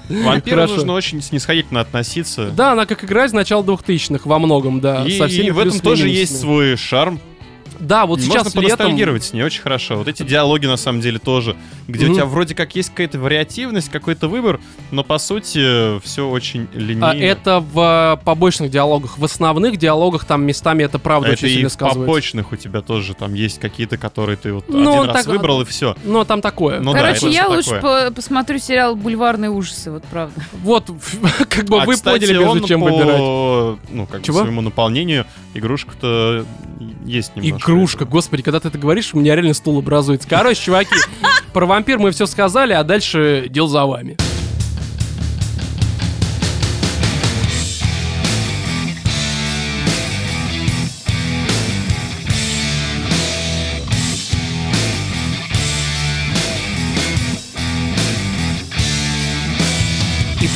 Вампиру Хорошо. нужно очень снисходительно относиться. Да, она как игра из начала 2000-х во многом, да. И, в этом тоже есть свой шарм. Да, вот Можно сейчас летом... поностальгировать с ней очень хорошо. Вот эти диалоги на самом деле тоже, где Мгм. у тебя вроде как есть какая-то вариативность, какой-то выбор, но по сути все очень линейно. А это в э, побочных диалогах. В основных диалогах там местами это правда Это очень сильно сказывается. побочных у тебя тоже там есть какие-то, которые ты вот Ну, один раз так- выбрал и все. Но там такое. Ну да, Короче, это я лучше по- посмотрю сериал «Бульварные ужасы», вот правда. Вот, как бы А, вы кстати, поняли, между чем по, выбирать. Ну, как бы Чего? своему наполнению игрушка-то есть немножко. Игрушка, господи, когда ты это говоришь, у меня реально стул образуется. Короче, чуваки, про вампир мы все сказали, а дальше дел за вами.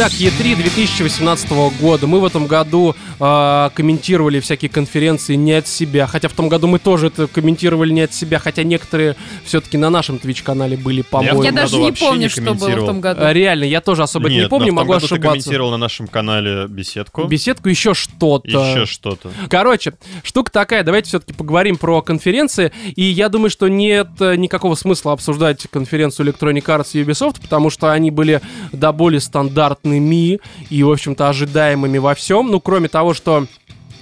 Итак, E3 2018 года. Мы в этом году э, комментировали всякие конференции не от себя. Хотя в том году мы тоже это комментировали не от себя. Хотя некоторые все-таки на нашем Twitch-канале были, по-моему. Я даже не помню, не что было в том году. А, Реально, я тоже особо это Нет, не помню, но в том могу году ты ошибаться. комментировал на нашем канале беседку. Беседку еще что-то. Еще что-то. Короче, штука такая, давайте все-таки поговорим про конференции. И я думаю, что нет э, никакого смысла обсуждать конференцию Electronic Arts и Ubisoft, потому что они были до боли стандартными и, в общем-то, ожидаемыми во всем. Ну, кроме того, что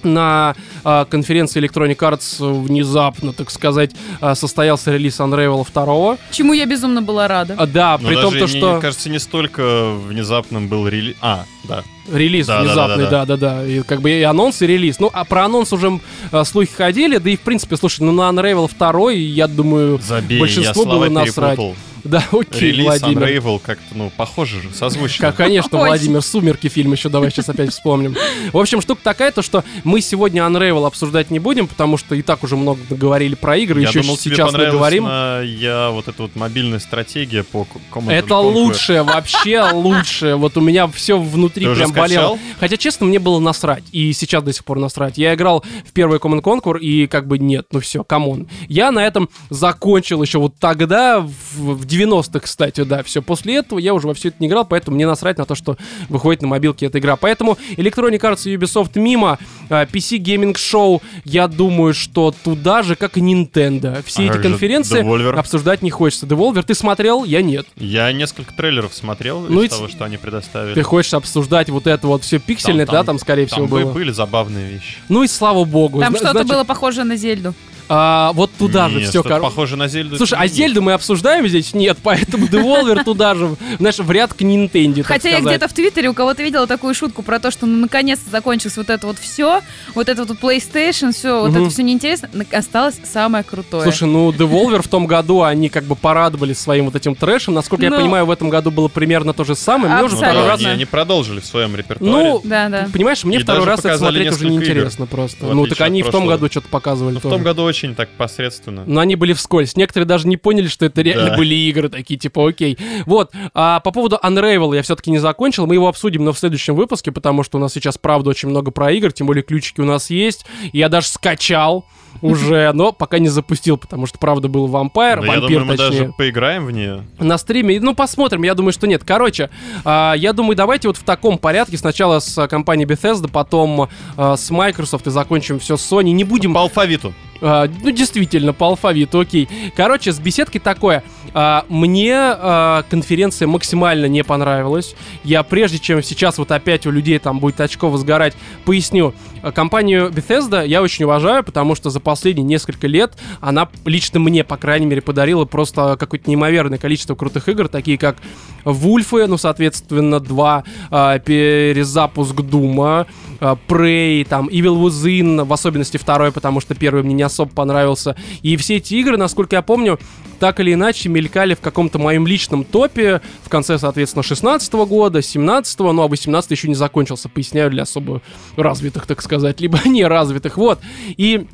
на э, конференции Electronic Arts внезапно, так сказать, э, состоялся релиз Unravel 2. Чему я безумно была рада. А, да, Но при том, то, не- что кажется, не столько внезапным был релиз. А, да. релиз Да, да, внезапный, да, да, да-да-да, и как бы и анонс, и релиз. Ну, а про анонс уже э, слухи ходили, да и, в принципе, слушай, ну, на Unravel 2, я думаю, Забей, Большинство я было насрать. перепутал. Да, окей, Релиз Владимир. Unravel как-то, ну, похоже же, созвучно. Как, конечно. Владимир, «Сумерки» фильм еще давай сейчас опять вспомним. В общем, штука такая, то что мы сегодня Unravel обсуждать не будем, потому что и так уже много говорили про игры, Я еще думал, сейчас наговорим. на- я вот эта вот мобильная стратегия по Command Это лучшее, вообще лучшее. Вот у меня все внутри Ты прям болело. Хотя, честно, мне было насрать. И сейчас до сих пор насрать. Я играл в первый Command Conquer, и как бы нет, ну все, come on. Я на этом закончил еще вот тогда, в, в 90-х, кстати, да, все. После этого я уже во все это не играл, поэтому мне насрать на то, что выходит на мобилке эта игра. Поэтому Electronic Arts и Ubisoft мимо, а, PC Gaming Show, я думаю, что туда же, как и Nintendo. Все А эти конференции Devolver? обсуждать не хочется. Devolver ты смотрел? Я нет. Я несколько трейлеров смотрел Ну из и того, что они предоставили. Ты хочешь обсуждать вот это вот все пиксельное, да, там, скорее там всего, бы- было. были забавные вещи. Ну и слава богу. Там Зна- что-то значит, было похоже на Зельду. А, вот туда же Не, все, что-то похоже на Зельду. Слушай, а Зельду мы обсуждаем здесь? Нет, поэтому Devolver туда же, знаешь, в ряд к Nintendo, Хотя я где-то в Твиттере у кого-то видела такую шутку про то, что ну, наконец-то закончилось вот это вот все, вот это вот PlayStation, все, вот это все неинтересно, осталось самое крутое. Слушай, ну Devolver в том году, они как бы порадовали своим вот этим трэшем. Насколько я Ну, понимаю, в этом году было примерно то же самое. Мне уже Ну второй раз... они, продолжили в своем репертуаре. Ну, да, да. понимаешь, мне второй раз это смотреть уже неинтересно просто. Ну, так они в том году что-то показывали Но в том году очень так посредственно. Но они были вскользь. Некоторые даже не поняли, что это реально Да. были игры такие, типа, окей. Вот, а по поводу Unravel я все-таки не закончил. Мы его обсудим, но в следующем выпуске, потому что у нас сейчас, правда, очень много про игр, тем более ключики у нас есть. Я даже скачал уже, но пока не запустил, потому что, правда, был вампир, Но я вампир, думаю, мы точнее. даже поиграем в нее. На стриме, ну посмотрим, я думаю, что нет. Короче, а, я думаю, давайте вот в таком порядке. Сначала с а, компанией Bethesda, потом а, с Microsoft и закончим все с Sony. Не будем По алфавиту. А, ну, действительно, по алфавиту, окей. Короче, с беседкой такое. А, мне а, конференция максимально не понравилась. Я прежде чем сейчас вот опять у людей там будет очко возгорать, поясню. Компанию Bethesda я очень уважаю, потому что за последние несколько лет она лично мне, по крайней мере, подарила просто какое-то неимоверное количество крутых игр, такие как Вульфы, ну, соответственно, два, а, перезапуск Дума, а, Prey, там, Evil Within, в особенности второй, потому что первый мне не особо понравился. И все эти игры, насколько я помню, так или иначе мелькали в каком-то моем личном топе в конце, соответственно, 16 года, 17 ну а 18 еще не закончился, поясняю, для особо развитых, так сказать, либо неразвитых, вот. И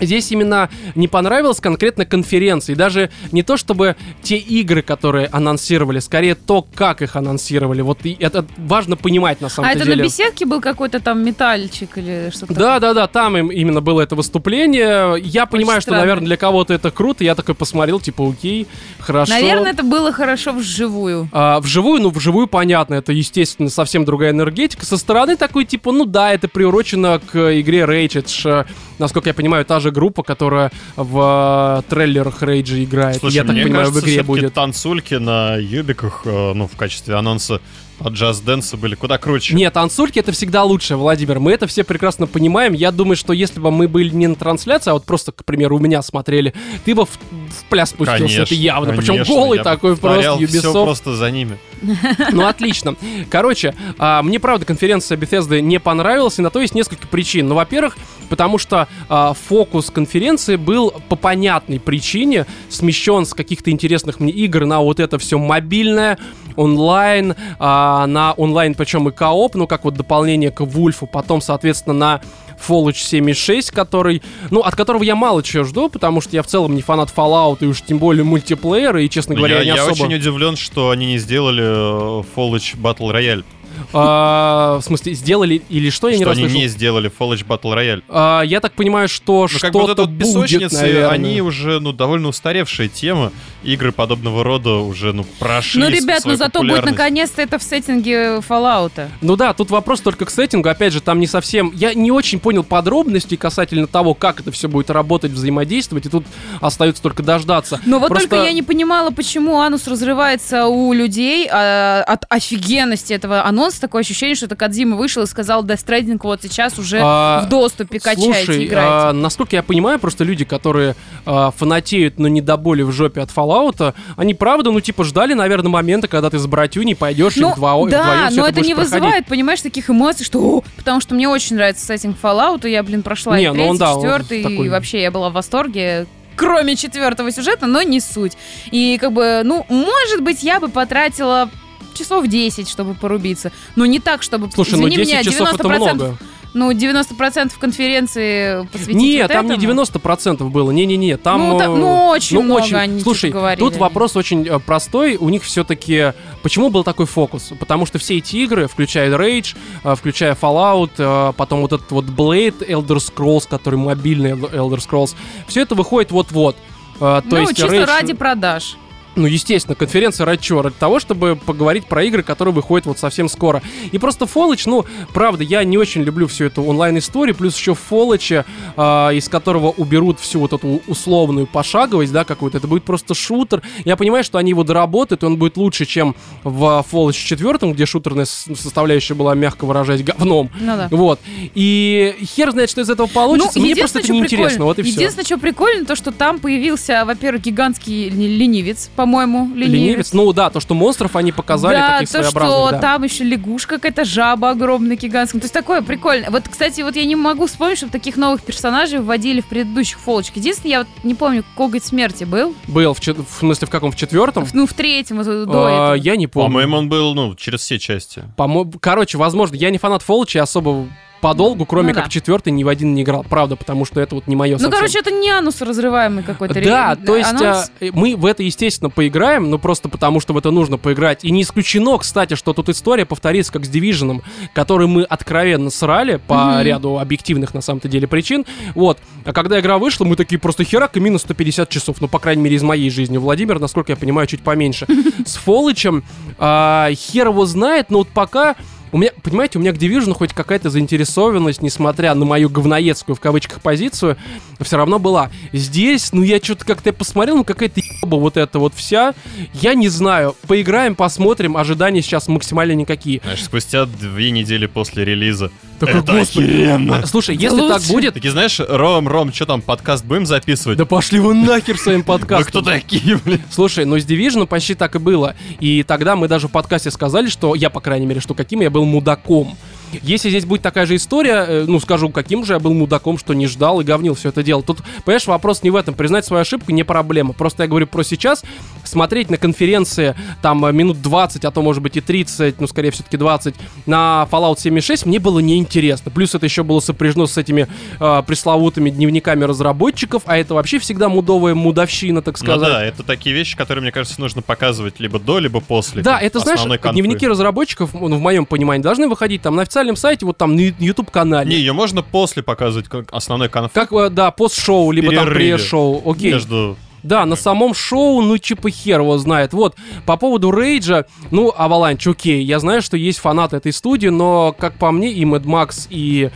Здесь именно не понравилась конкретно конференция. И даже не то, чтобы те игры, которые анонсировали, скорее то, как их анонсировали. Вот и это важно понимать на самом А это деле. на беседке был какой-то там метальчик или что-то? Да, да, да, там им именно было это выступление. Я понимаю, что, странно. наверное, для кого-то это круто. Я такой посмотрел, типа, окей, хорошо. Наверное, это было хорошо вживую. А, вживую, ну, вживую понятно, это, естественно, совсем другая энергетика. Со стороны такой, типа, ну да, это приурочено к игре Rage. Это ж, насколько я понимаю, та же группа, которая в э, трейлерах Rage играет. Слушай, я так мне понимаю, кажется, в игре будет. танцульки на юбиках, э, ну, в качестве анонса от Just Dance были куда круче. Нет, танцульки это всегда лучше, Владимир. Мы это все прекрасно понимаем. Я думаю, что если бы мы были не на трансляции, а вот просто, к примеру, у меня смотрели, ты бы в, в пляс спустился, Конечно, это явно. Причем конечно, голый я такой просто, Ubisoft. просто за ними. Ну, отлично. Короче, а, мне, правда, конференция Bethesda не понравилась, и на то есть несколько причин. Ну, во-первых, потому что а, фокус конференции был по понятной причине смещен с каких-то интересных мне игр на вот это все мобильное, онлайн, а, на онлайн, причем и кооп, ну, как вот дополнение к Вульфу, потом, соответственно, на Fallout 76, который, ну, от которого я мало чего жду, потому что я в целом не фанат Fallout, и уж тем более мультиплеера, и, честно говоря, я не я особо... очень удивлен, что они не сделали э, Fallout Battle Royale. А, в смысле, сделали или что, я не что они расслышал. не сделали Fallout Battle Royale. А, я так понимаю, что Ну, вот что-то это вот будет, наверное. они уже, ну, довольно устаревшая тема. Игры подобного рода уже, ну, прошли Ну, ребят, ну зато будет наконец-то это в сеттинге Fallout. Ну да, тут вопрос только к сеттингу. Опять же, там не совсем... Я не очень понял подробностей касательно того, как это все будет работать, взаимодействовать, и тут остается только дождаться. Но вот Просто- только я не понимала, почему анус разрывается у людей а, от офигенности этого анонса. Такое ощущение, что это Кадзима вышел и сказал, Death Stranding вот сейчас уже А, в доступе качайте, Слушай, играйте. а, насколько я понимаю, просто люди, которые а, фанатеют, но не до боли в жопе от Fallout, они правда, ну, типа, ждали, наверное, момента, когда ты с братюней пойдешь и Ну, вдво- да, вдвоем всё но это будешь не проходить. вызывает, понимаешь, таких эмоций, что «О!» потому что мне очень нравится сеттинг Fallout, и я, блин, прошла Не, и ну третий, он, да, четвертый, такой- и вообще я была в восторге. Кроме четвертого сюжета, но не суть. И как бы, ну, может быть, я бы потратила часов 10, чтобы порубиться. Но не так, чтобы... Слушай, ну извини 10 меня, часов это 90%, много. Ну, 90% конференции посвятить Нет, вот там не этому. 90% было. Не-не-не, там... Ну, там- э, ну, очень много они Слушай, что-то говорили. тут вопрос очень э, простой. У них все-таки... Почему был такой фокус? Потому что все эти игры, включая Rage, э, включая Fallout, потом вот этот вот Blade, Elder Scrolls, который мобильный Elder Scrolls, все это выходит вот-вот. То ну, есть чисто Rage- ради продаж. Ну, естественно, конференция ради чего? Ради того, чтобы поговорить про игры, которые выходят вот совсем скоро. И просто Fallout, ну, правда, я не очень люблю всю эту онлайн-историю, плюс еще в Fallout, а, из которого уберут всю вот эту условную пошаговость, да, какую-то, это будет просто шутер. Я понимаю, что они его доработают, и он будет лучше, чем в Fallout 4, где шутерная составляющая была, мягко выражаясь, говном. Ну да. Вот. И хер знает, что из этого получится. Мне просто это неинтересно, вот и все. Единственное, что прикольно, то, что там появился, во-первых, гигантский ленивец, по-моему, ленивец. Ленивец. Ну да, то, что монстров они показали да, таких то, своеобразных. что да. там еще лягушка какая-то, жаба огромная, гигантская. То есть такое прикольно. Вот, кстати, вот я не могу вспомнить, чтобы таких новых персонажей вводили в предыдущих фолочках. Единственное, я вот не помню, коготь смерти был. Был, в, в смысле, в каком? В четвертом? В- Ну, в третьем, вот, до А, этого. я не помню. По-моему, он был, ну, через все части. Помо- Короче, возможно, я не фанат Фолча особо подолгу, кроме Ну как да. четвертый, ни в один не играл. Правда, потому что это вот не мое Ну, короче, это не анус разрываемый какой-то. Да, ре- то есть анонс. а, мы в это, естественно, поиграем, но просто потому, что в это нужно поиграть. И не исключено, кстати, что тут история повторится как с Division, который мы откровенно срали по Мгм. ряду объективных, на самом-то деле, причин. Вот. А когда игра вышла, мы такие просто херак и минус 150 часов. Ну, по крайней мере, из моей жизни. У Владимира, насколько я понимаю, чуть поменьше. С Фолычем а, хер его знает, но вот пока у меня, понимаете, у меня к Division хоть какая-то заинтересованность, несмотря на мою говноедскую в кавычках позицию, все равно была. Здесь, ну я что-то как-то посмотрел, ну какая-то еба вот эта вот вся. Я не знаю. Поиграем, посмотрим. Ожидания сейчас максимально никакие. Знаешь, спустя две недели после релиза. Такой, Это господи. охеренно. А, Слушай, если так лучше. будет, Такие, знаешь, Ром, Ром, что там, подкаст будем записывать? да пошли вы нахер своим Вы подкастом. кто такие, блин? Слушай, ну с Division почти так и было. И тогда мы даже в подкасте сказали, что я, по крайней мере, что каким я был мудаком. Если здесь будет такая же история, э, ну скажу, каким же я был мудаком, что не ждал и говнил все это дело. Тут, понимаешь, вопрос не в этом. Признать свою ошибку не проблема. Просто я говорю про сейчас. Смотреть на конференции там э, минут 20, а то может быть и 30, ну скорее все-таки 20, на Fallout 76 мне было неинтересно. Плюс это еще было сопряжено с этими э, пресловутыми дневниками разработчиков, а это вообще всегда мудовая мудовщина, так Ну сказать. да, это такие вещи, которые, мне кажется, нужно показывать либо до, либо после. Да, это знаешь, конфы. дневники разработчиков, ну, в моем понимании, должны выходить там на официальном сайте, вот там на YouTube канале. Не, ее можно после показывать, как основной конф. Как, да, пост-шоу, либо там Перерыве. пре-шоу. Окей. Между... Да, на самом шоу, ну, типа хер его знает. Вот, по поводу Рейджа, ну, Avalanche, окей, я знаю, что есть фанаты этой студии, но, как по мне, и Mad Max, и,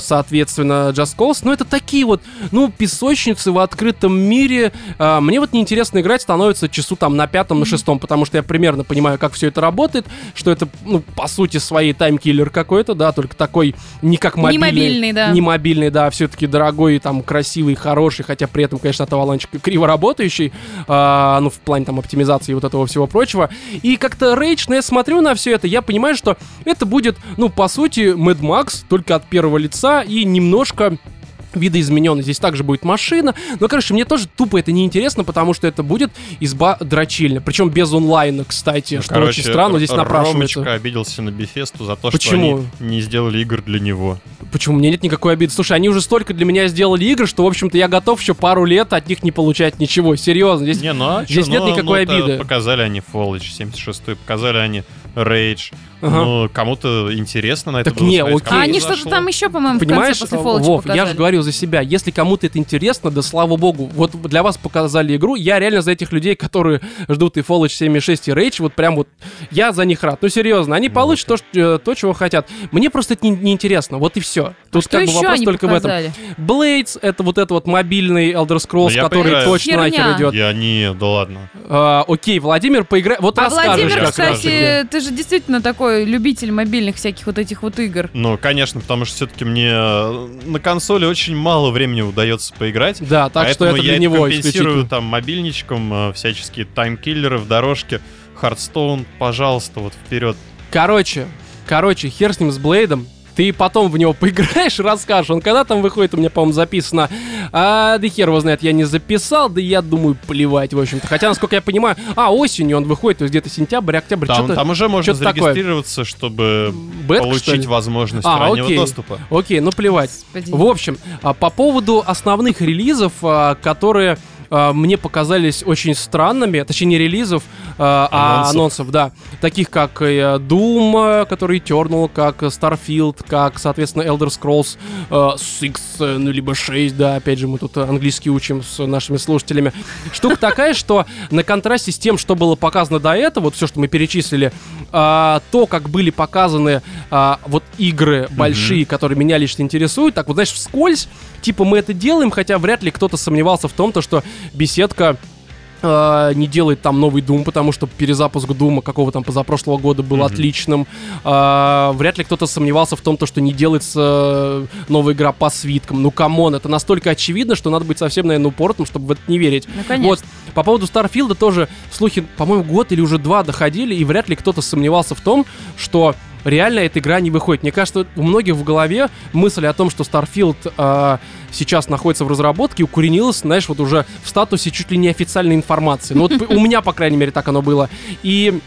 соответственно, Just Cause, ну, это такие вот, ну, песочницы в открытом мире. А, Мне вот неинтересно играть становится часу там на пятом, на шестом, потому что я примерно понимаю, как все это работает, что это, ну, по сути, своей таймкиллер какой-то, да, только такой не как Не мобильный. мобильный, да. Не мобильный, да, все-таки дорогой, там, красивый, хороший, хотя при этом, конечно, от Avalanche криво работающий, а, ну, в плане там оптимизации и вот этого всего прочего. И как-то Rage, но я смотрю на все это, я понимаю, что это будет, ну, по сути, Mad Max, только от первого лица и немножко видоизмененный. Здесь также будет машина. Но, короче, мне тоже тупо это неинтересно, потому что это будет изба дрочильня. Причем без онлайна, кстати, что очень странно здесь напрашивается. Ромочка обиделся на Бефесту за то, Почему? что они не сделали игр для него. Почему? Мне нет никакой обиды. Слушай, они уже столько для меня сделали игр, что, в общем-то, я готов еще пару лет от них не получать ничего. Серьезно. Здесь Не, ну а здесь чё, нет ну, никакой ну, обиды. Показали они Fallout 76, показали они Rage. Ага. Ну, кому-то интересно на это Так было не, окей. А они что-то там еще, по-моему, в Понимаешь, конце после Fallout Вов, я же говорю за себя. Если кому-то это интересно, да слава богу. Вот для вас показали игру. Я реально за этих людей, которые ждут и Fallout 76, и Rage, вот прям вот я за них рад. Ну, серьезно, они получат то, что- э, то, чего хотят. Мне просто это не- неинтересно. Вот и все. Тут Что как бы вопрос они только в этом. показали? Blades — это вот это вот мобильный Elder Scrolls, Ну, я который поиграю. точно Херня. нахер идет. Я не, да ладно. А, окей, Владимир, поиграй. Вот А расскажешь, Владимир, кстати, ты же действительно такой любитель мобильных всяких вот этих вот игр. Ну, конечно, потому что все-таки мне э, на консоли очень мало времени удается поиграть. Да, так что это я для него компенсирую там мобильничком э, всяческие таймкиллеры в дорожке. Hearthstone, пожалуйста, вот вперед. Короче, короче, хер с ним с Блейдом. Ты потом в него поиграешь, расскажешь. Он когда там выходит, у меня, по-моему, записано. А, да хер его знает, я не записал, да я думаю, плевать, в общем-то. Хотя, насколько я понимаю, а, осенью он выходит, то есть где-то сентябрь, октябрь, Там, что-то... там уже можно что-то такое. зарегистрироваться, чтобы Бетка, что получить ли? возможность А, раннего окей. доступа. Окей, ну плевать. Господи. В общем, а, по поводу основных релизов, а, которые а, мне показались очень странными, точнее не релизов, а, а Анонсов. да, таких как э, Doom, который Eternal, как Starfield, как, соответственно, Elder Scrolls э, 6, э, ну либо 6, да, опять же мы тут английский учим с нашими слушателями. Штука такая, что на контрасте с тем, что было показано до этого, вот все, что мы перечислили, а, то, как были показаны вот игры большие, которые меня лично интересуют, так вот, знаешь, вскользь, типа мы это делаем, хотя вряд ли кто-то сомневался в том, то, что беседка а, не делает там новый Doom, потому что перезапуск Дума какого там позапрошлого года был Мгм. отличным. А, вряд ли кто-то сомневался в том, то, что не делается э, новая игра по свиткам. Ну, come on, это настолько очевидно, что надо быть совсем, наверное, упортым, чтобы в это не верить. Ну, конечно. Вот, по поводу Старфилда тоже слухи, по-моему, год или уже два доходили, и вряд ли кто-то сомневался в том, что реально эта игра не выходит. Мне кажется, у многих в голове мысль о том, что Starfield э, сейчас находится в разработке, укоренилась, знаешь, вот уже в статусе чуть ли не официальной информации. Ну вот у меня, по крайней мере, так оно было. И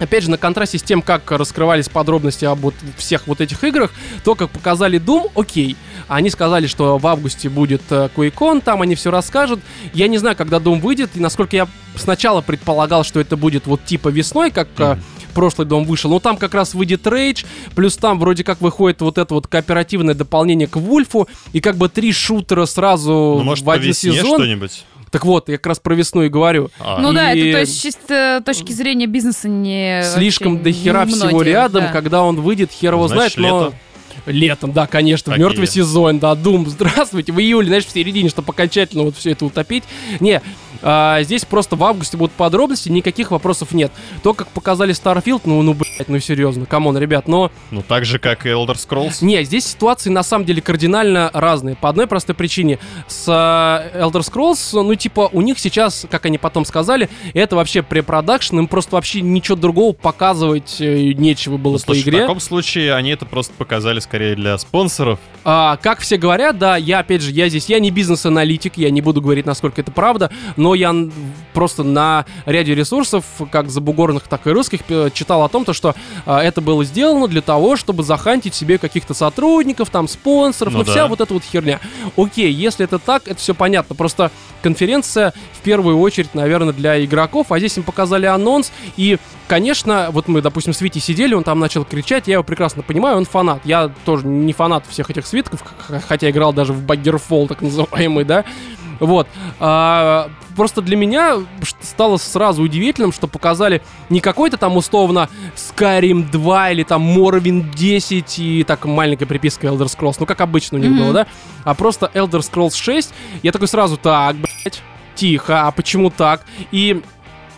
Опять же, на контрасте с тем, как раскрывались подробности об вот всех вот этих играх, то, как показали Doom, окей. Они сказали, что в августе будет э, QuakeCon, там они все расскажут. Я не знаю, когда Doom выйдет, и насколько я сначала предполагал, что это будет вот типа весной, как э, прошлый Дом вышел. Но там как раз выйдет Rage, плюс там вроде как выходит вот это вот кооперативное дополнение к Вульфу, и как бы три шутера сразу Ну, может, в один сезон. что-нибудь? Так вот, я как раз про весну и говорю. А, Ну да, И- это то есть с чисто точки зрения бизнеса не... Слишком до хера не всего многие, рядом, да. когда он выйдет, хер его Значит, знает, но... лето. Летом, да, конечно, в Такие. мертвый сезон, да, Дум, здравствуйте, в июле, знаешь, в середине, чтобы окончательно вот все это утопить. Не, а, здесь просто в августе будут подробности, никаких вопросов нет. То, как показали Starfield, ну, ну, блядь, ну, серьезно, come on, ребят, но... Ну, так же, как и Elder Scrolls. Не, здесь ситуации на самом деле кардинально разные. По одной простой причине. С э, Elder Scrolls, ну, типа, у них сейчас, как они потом сказали, это вообще pre-production, им просто вообще ничего другого показывать э, нечего было Ну, в той слушай, в игре. таком случае они это просто показали скорее для спонсоров. А, как все говорят, да, я опять же, я здесь, я не бизнес-аналитик, я не буду говорить, насколько это правда, но я н- просто на ряде ресурсов, как забугорных, так и русских, читал о том, то, что а, это было сделано для того, чтобы захантить себе каких-то сотрудников, там, спонсоров, ну, Ну вся да. вот эта вот херня. Окей, если это так, это все понятно, просто конференция в первую очередь, наверное, для игроков, а здесь им показали анонс, и, конечно, вот мы, допустим, с Витей сидели, он там начал кричать, я его прекрасно понимаю, он фанат, я тоже не фанат всех этих свитков, хотя играл даже в Baggerfall, так называемый, да, вот. А, просто для меня стало сразу удивительным, что показали не какой-то там условно Skyrim 2 или там Morrowind 10 и так маленькая приписка Elder Scrolls, ну как обычно у них Мгм. было, да? А просто Elder Scrolls 6. Я такой сразу, так, блядь, тихо, а почему так? И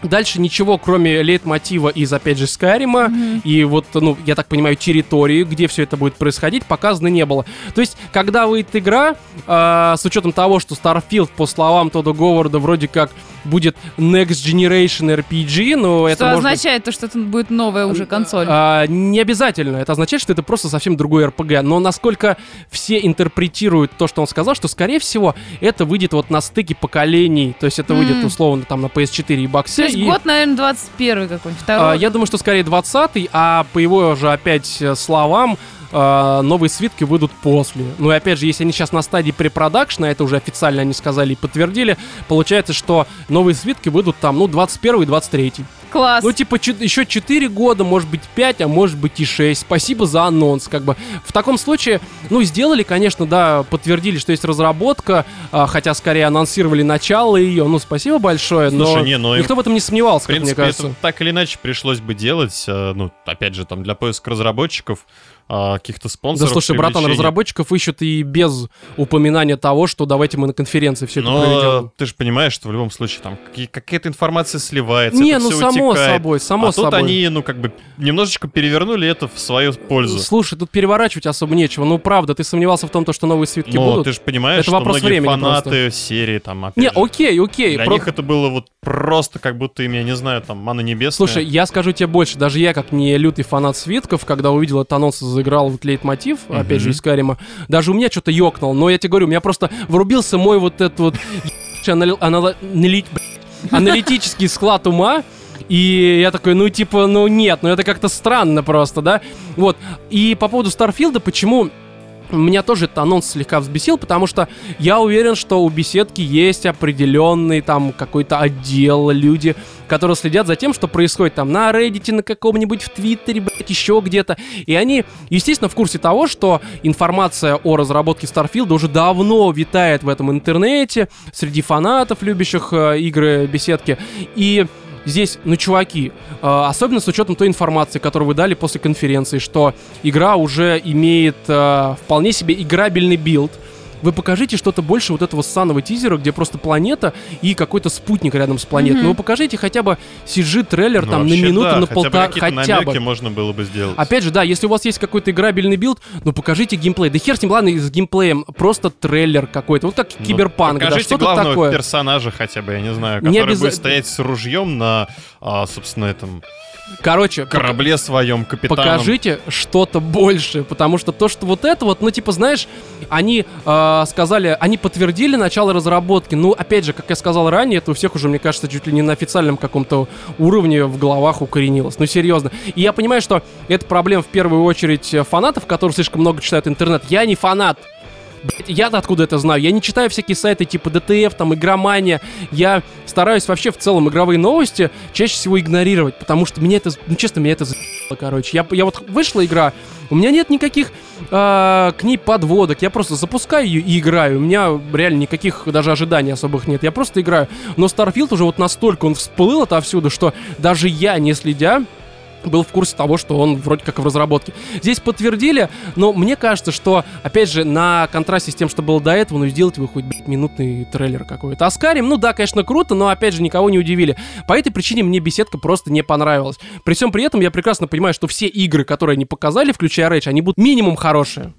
Дальше ничего, кроме лейтмотива из, опять же, Скайрима и вот, ну, я так понимаю, территории, где все это будет происходить, показано не было. То есть, когда выйдет игра, а, с учетом того, что Starfield, по словам Тодда Говарда, вроде как будет Next Generation RPG, но это Что может быть- означает то, что это будет новая уже консоль. а, не обязательно. Это означает, что это просто совсем другой RPG. Но насколько все интерпретируют то, что он сказал, что, скорее всего, это выйдет вот на стыке поколений. То есть это выйдет, М. условно, там на PS4 и боксе. Есть и, год, наверное, 21 какой-нибудь, а, второй. я думаю, что скорее 20-й, а по его же опять э, словам, а, новые свитки выйдут после. Ну и опять же, если они сейчас на стадии препродакшна, это уже официально они сказали и подтвердили, получается, что новые свитки выйдут там, ну, 21 и 23. Класс. Ну, типа, еще 4 года, может быть, 5, а может быть и 6. Спасибо за анонс, как бы. В таком случае, ну, сделали, конечно, да, подтвердили, что есть разработка, а, хотя скорее анонсировали начало ее. Ну, спасибо большое, но Слушай, не, ну им- никто в этом не сомневался, В как мне принципе, кажется. это так или иначе пришлось бы делать, э, ну, опять же, там, для поиска разработчиков, а, каких-то Да спонсоров. слушай, братан, разработчиков ищут и без упоминания того, что давайте мы на конференции все это Но проведем. ты же понимаешь, что в любом случае там какая-то информация сливается, Не, это ну само утекает. собой, само а тут собой. они, ну, как бы, немножечко перевернули это в свою пользу. Слушай, тут переворачивать особо нечего. Ну, правда, ты сомневался в том, то, что новые свитки Но будут? ты же понимаешь, Это что вопрос многие времени фанаты серии там, опять Не, же, окей, окей. для про- них это было вот просто как будто им, я не знаю, там, мана небесная. Слушай, я скажу тебе больше, даже я, как не лютый фанат свитков, когда увидел этот анонс и заиграл вот лейтмотив, опять же, из Карима, даже у меня что-то ёкнул, но я тебе говорю, у меня просто врубился мой вот этот вот анали- аналитический склад ума, и я такой, ну типа, ну нет, ну это как-то странно просто, да? Вот. И по поводу Старфилда, почему меня тоже этот анонс слегка взбесил, потому что я уверен, что у беседки есть определенный там какой-то отдел, люди, которые следят за тем, что происходит там на Reddit, на каком-нибудь в Твиттере, блядь, еще где-то. И они, естественно, в курсе того, что информация о разработке Старфилда уже давно витает в этом интернете, среди фанатов, любящих э, игры беседки. И здесь, ну, чуваки, э, особенно с учетом той информации, которую вы дали после конференции, что игра уже имеет э, вполне себе играбельный билд. Вы покажите что-то больше вот этого ссаного тизера, где просто планета и какой-то спутник рядом с планетой. Мгм. Ну, вы покажите хотя бы CG-трейлер Ну, там на минуту, да, на хотя бы полтора, какие-то хотя бы. намеки можно было бы сделать. Опять же, да, если у вас есть какой-то играбельный билд, ну покажите геймплей. Да хер с ним, ладно, с геймплеем, просто трейлер какой-то. Вот как Ну, киберпанк, да, что-то главного такое. персонажа хотя бы, я не знаю, Не который обяза- будет стоять с ружьем на, а, собственно, этом Короче, корабле своем, капитаном. покажите что-то больше, потому что то, что вот это вот, ну типа, знаешь, они э, сказали, они подтвердили начало разработки, ну опять же, как я сказал ранее, это у всех уже, мне кажется, чуть ли не на официальном каком-то уровне в головах укоренилось, ну серьезно. И я понимаю, что это проблема в первую очередь э, фанатов, которые слишком много читают интернет. Я не фанат. Я-то откуда это знаю? Я не читаю всякие сайты типа DTF, там, Игромания. Я стараюсь вообще в целом игровые новости чаще всего игнорировать, потому что меня это, ну честно, меня это за***ло, короче. Я, я вот вышла игра, у меня нет никаких э, к ней подводок, я просто запускаю ее и играю. У меня реально никаких даже ожиданий особых нет, я просто играю. Но Starfield уже вот настолько он всплыл отовсюду, что даже я, не следя, был в курсе того, что он вроде как в разработке. Здесь подтвердили, но мне кажется, что, опять же, на контрасте с тем, что было до этого, ну, сделать вы хоть, блядь, минутный трейлер какой-то. Аскарим, ну да, конечно, круто, но, опять же, никого не удивили. По этой причине мне беседка просто не понравилась. При всем при этом я прекрасно понимаю, что все игры, которые они показали, включая Rage, они будут минимум хорошие.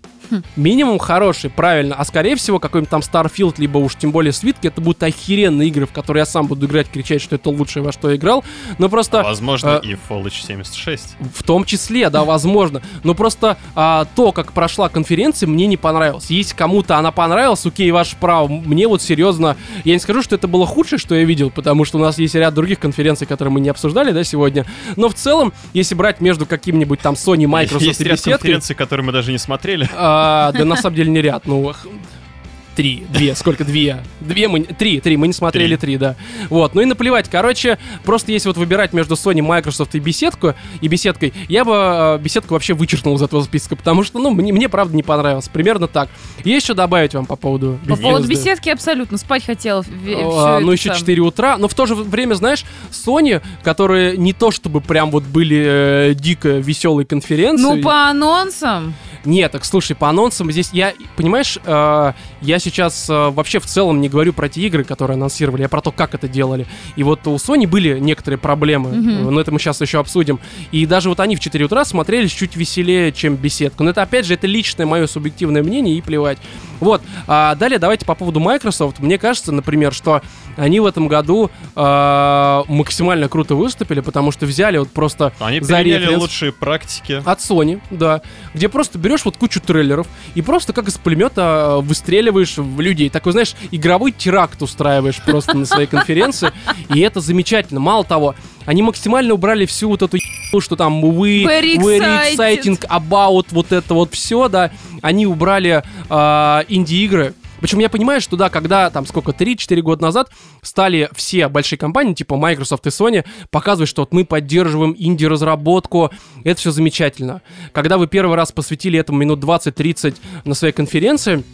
Минимум хороший, правильно. А скорее всего, какой-нибудь там Starfield, либо уж тем более Свитки, это будут охеренные игры, в которые я сам буду играть, кричать, что это лучшее, во что я играл. Но просто... А, возможно, э, и Fallout 76. В том числе, да, возможно. Но просто а, то, как прошла конференция, мне не понравилось. Если кому-то она понравилась, окей, ваше право. Мне вот серьезно, я не скажу, что это было худшее, что я видел, потому что у нас есть ряд других конференций, которые мы не обсуждали, да, сегодня. Но в целом, если брать между каким-нибудь там Sony, Microsoft Есть и ряд беседкой, конференций, которые мы даже не смотрели. А, да на самом деле не ряд, ну Три, две, сколько? Две. Две мы... Три, три, мы не смотрели три, да. Вот, ну и наплевать. Короче, просто если вот выбирать между Sony, Microsoft и беседку, и беседкой, я бы э, беседку вообще вычеркнул из этого списка, потому что, ну, мне, мне правда не понравилось. Примерно так. Есть что добавить вам по поводу По поводу беседки абсолютно спать хотел. А, ну, еще 4 утра. Но в то же время, знаешь, Sony, которые не то чтобы прям вот были э, дико веселые конференции. Ну, по анонсам. Нет, так слушай, по анонсам здесь я, понимаешь, э, я сейчас э, вообще в целом не говорю про те игры, которые анонсировали, я про то, как это делали. И вот у Sony были некоторые проблемы, э, но это мы сейчас еще обсудим. И даже вот они в 4 утра смотрелись чуть веселее, чем беседка. Но это, опять же, это личное мое субъективное мнение и плевать. Вот, а далее давайте по поводу Microsoft. Мне кажется, например, что они в этом году э, максимально круто выступили, потому что взяли вот просто Они за референс- лучшие практики. от Sony, да, где просто берешь вот кучу трейлеров и просто как из пулемета э, выстреливаешь в людей. Такой, знаешь, игровой теракт устраиваешь просто на своей конференции, и это замечательно. Мало того, они максимально убрали всю вот эту что там we, Very very excited. exciting about вот это вот все, да. Они убрали э, инди-игры. Причем я понимаю, что да, когда там сколько, 3-4 года назад стали все большие компании, типа Microsoft и Sony, показывать, что вот мы поддерживаем инди-разработку, это все замечательно. Когда вы первый раз посвятили этому минут 20-30 на своей конференции,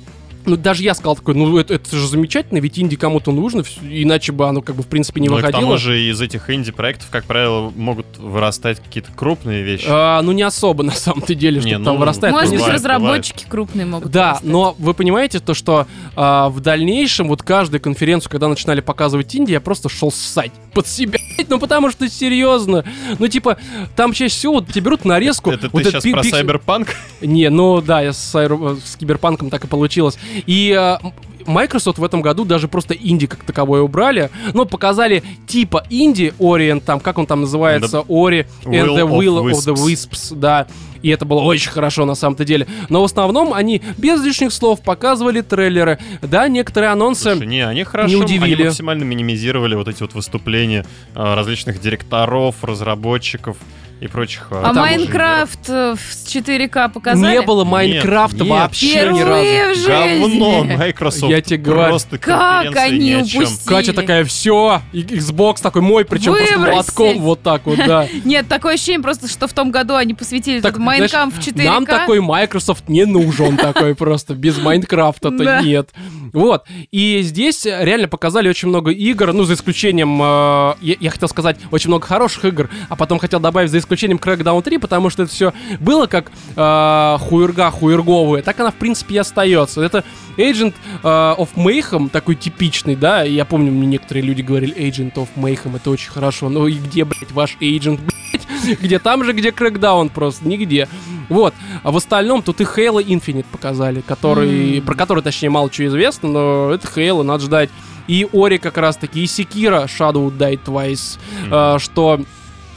ну, даже я сказал такой, ну, это, это же замечательно, ведь инди кому-то нужно, иначе бы оно, как бы, в принципе, не Ну и к выходило. тому же из этих инди-проектов, как правило, могут вырастать какие-то крупные вещи. А, ну, не особо, на самом-то деле, что Не, там ну, вырастает. Может быть, бывает, разработчики крупные могут Да, вырастать. но вы понимаете то, что а, в дальнейшем вот каждую конференцию, когда начинали показывать Инди, я просто шел ссать под себя. Ну потому что серьезно. Ну типа, там чаще всего вот тебе берут нарезку. Это вот ты этот сейчас про пик- Сайберпанк? Не, ну да, я с, аэро- с Киберпанком так и получилось. И м- Microsoft в этом году даже просто инди как таковое убрали, но показали типа инди Orient, там, как он там называется, Ori and Will the of Will of the Wisps. Да. И это было очень хорошо на самом-то деле. Но в основном они без лишних слов показывали трейлеры. Да, некоторые анонсы... Слушай, не, они хорошо, удивили. они максимально минимизировали вот эти вот выступления э, различных директоров, разработчиков и прочих. А Потому- Майнкрафт э, в 4К показали? Не было Майнкрафта нет. вообще ни разу. Впервые в жизни. Говно Microsoft. Я тебе говорю. Просто Как они упустили? Катя такая, все, Xbox такой мой, причем просто Выбросить. молотком вот так вот, да. Нет, такое ощущение просто, что в том году они посвятили Так, этот Майнкамп в знаешь, 4К. Нам такой Microsoft не нужен такой просто, без Майнкрафта-то нет. Вот, и здесь реально показали очень много игр, ну, за исключением, э, я, я хотел сказать, очень много хороших игр, а потом хотел добавить за исключением Crackdown 3, потому что это все было как э, хуерга хуерговая, так она, в принципе, и остается. Это Agent э, of Mayhem, такой типичный, да, я помню, мне некоторые люди говорили, Agent of Mayhem, это очень хорошо, но и где, блядь, ваш Agent, блядь? Где там же, где Crackdown просто, нигде. Вот. А в остальном тут и Halo Infinite показали, который, М. про который, точнее, мало чего известно, но это Halo, надо ждать. И Ори как раз таки, и Секира Shadow Die Twice, Мгм. э, что,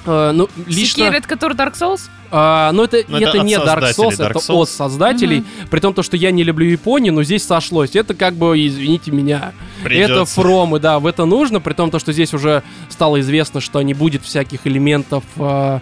э, ну, лично... Секир, это который Dark Souls? А, но это, Но это, это от не Dark Souls, это Dark Souls. от создателей. При том, то, что я не люблю Японию, но здесь сошлось. Это как бы, извините меня, это Придется. фромы, да, в это нужно. При том, то, что здесь уже стало известно, что не будет всяких элементов а,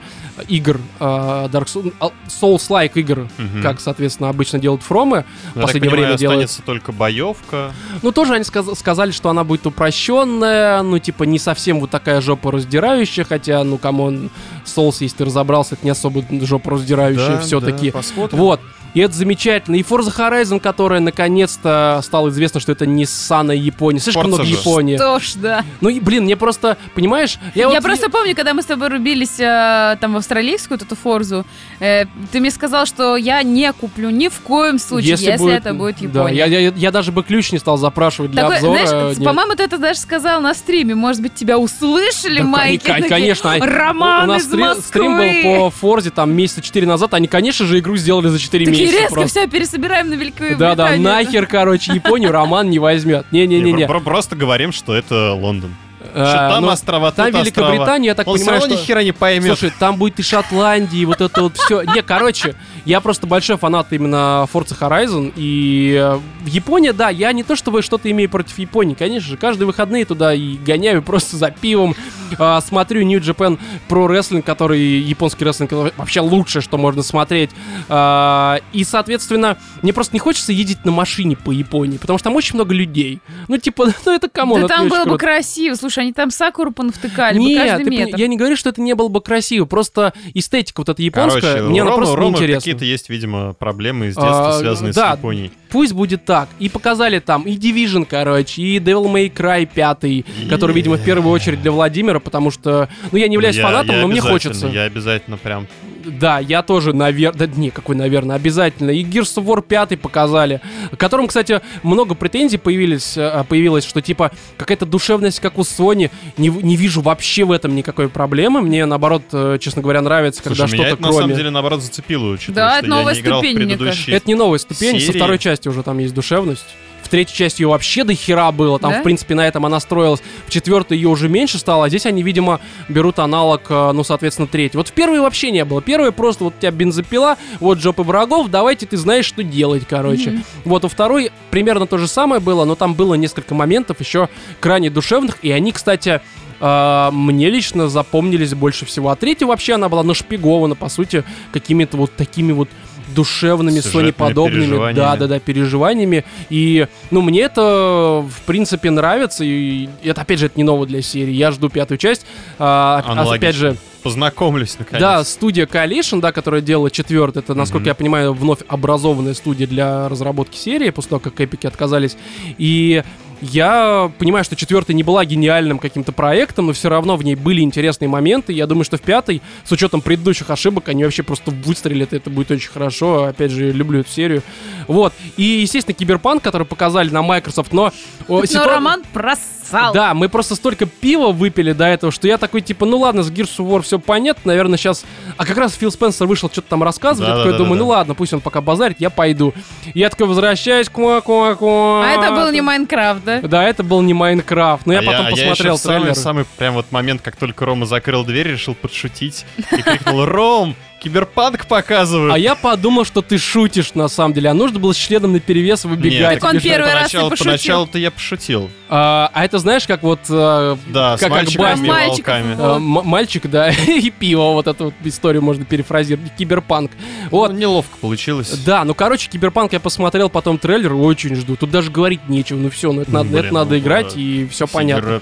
игр а, Dark Souls, а, Souls-like игр, Мгм. как, соответственно, обычно делают фромы. В последнее понимаю, время делают. останется только боевка. Ну, тоже они сказ- сказали, что она будет упрощенная, ну, типа, не совсем вот такая жопа раздирающая, хотя, ну, come on, Souls, если ты разобрался, это не особо жопа раздирающая все-таки. посмотрим. Вот. И это замечательно. И Forza Horizon, которая наконец-то стало известно, что это не ссаная Япония. Слишком Forza много же. Японии. Что ж, да. Ну, и, блин, мне просто, понимаешь, я, Я, вот... просто помню, когда мы с тобой рубились э, там в австралийскую вот эту форзу, э, ты мне сказал, что я не куплю ни в коем случае, если, это будет Да, Япония. я, я, я даже бы ключ не стал запрашивать для Такой, обзора. знаешь, нет. по-моему, ты это даже сказал на стриме. Может быть, тебя услышали, Да, Майки? Такие, конечно. Роман У нас из стри- Москвы. стрим был по Форзе там месяца 4 назад. Они, конечно же, игру сделали за 4 Такие месяца. резко просто. все пересобираем на Великую Да-да, Британию. нахер, короче, Японию Роман не возьмет. Не-не-не-не. Про- Просто говорим, что это Лондон. А, Что там ну, острова, Там острова. Великобритания, я так Он понимаю, что... ни хера не поймет. Слушай, там будет и Шотландия, и вот это вот все. Не, короче, я просто большой фанат именно Forza Horizon. И э, в Японии, да, я не то чтобы что-то имею против Японии, конечно же. Каждые выходные туда и гоняю просто за пивом. А, смотрю New Japan Pro Wrestling, который японский рестлинг это вообще лучшее, что можно смотреть. И, соответственно, мне просто не хочется ездить на машине по Японии, потому что там очень много людей. Ну, типа, ну это come on, Да там было бы красиво. Слушай, они там сакуру понавтыкали бы Нет, каждый ты пони- метр. я не говорю, что это не было бы красиво, просто эстетика вот эта японская, Короче, мне она просто Ромы неинтересна. какие-то есть, видимо, проблемы из детства, А, связанные да. с Японией. Пусть будет так. И показали там и Division, короче, и Devil May Cry 5, который, видимо, в первую очередь для Владимира, потому что, ну, я не являюсь Я- фанатом, я но мне хочется. Я обязательно прям... Да, я тоже, наверное... Да, не, какой, наверное, обязательно. И Gears of War 5 показали, к которому, кстати, много претензий появились, э, появилось, что, типа, какая-то душевность, как у Sony, не, в- не вижу вообще в этом никакой проблемы. Мне, наоборот, э, честно говоря, нравится, когда Слушай, меня что-то это на самом кроме... деле, наоборот, зацепило, учитывая, Да, что это я новая не играл в ступень, предыдущие... Это не новая ступень, со серии. второй части уже там есть душевность. Третьей части ее вообще до хера было. Там, Да? в принципе, на этом она строилась. В четвертой ее уже меньше стало, а здесь они, видимо, берут аналог, э, ну, соответственно, третий. Вот в первой вообще не было. Первая просто вот у тебя бензопила, вот жопы врагов, давайте ты знаешь, что делать, короче. Вот у второй примерно то же самое было, но там было несколько моментов еще крайне душевных, и они, кстати, э, мне лично запомнились больше всего. А третья вообще она была нашпигована, по сути, какими-то вот такими вот душевными, Sony-подобными, переживаниями. да, да, да, переживаниями. И, ну, мне это, в принципе, нравится. И это, опять же, это не ново для серии. Я жду пятую часть. А, а, опять же, Познакомлюсь, наконец. да, студия Coalition, да, которая делала четвертый, это, насколько Мгм. я понимаю, вновь образованная студия для разработки серии, после того, как эпики отказались. И я понимаю, что четвертая не была гениальным каким-то проектом, но все равно в ней были интересные моменты. Я думаю, что в пятой, с учетом предыдущих ошибок, они вообще просто выстрелят, и это будет очень хорошо. Опять же, люблю эту серию. Вот. И, естественно, Киберпанк, который показали на Microsoft, но... Но ситуа- Роман просал. да, мы просто столько пива выпили до этого, что я такой, типа, ну ладно, с Gears of War все понятно, наверное, сейчас... А как раз Фил Спенсер вышел, что-то там рассказывать, я такой Да-да-да-да-да. думаю, ну ладно, пусть он пока базарит, я пойду. Я такой возвращаюсь, куа куа А это был не Майнкрафт, да? Да, это был не Майнкрафт, но я А потом а посмотрел еще в самый, трейлер. самый прям вот момент, как только Рома закрыл дверь, решил подшутить и крикнул «Ром, киберпанк показывают!» А я подумал, что ты шутишь на самом деле, а нужно было с членом наперевес выбегать. Так он первый раз поначалу, пошутил. поначалу-то я пошутил. А, а это знаешь, как вот... э, Да, Как с мальчиками Акбаси. и Мальчиков. волками. м- мальчик, да, и пиво, вот эту вот историю можно перефразировать, киберпанк. Вот, Ну, неловко получилось. Да, ну короче, Киберпанк я посмотрел потом трейлер, очень жду. Тут даже говорить нечего, ну все, ну это надо, Блин, это надо ну, играть, да. и все понятно.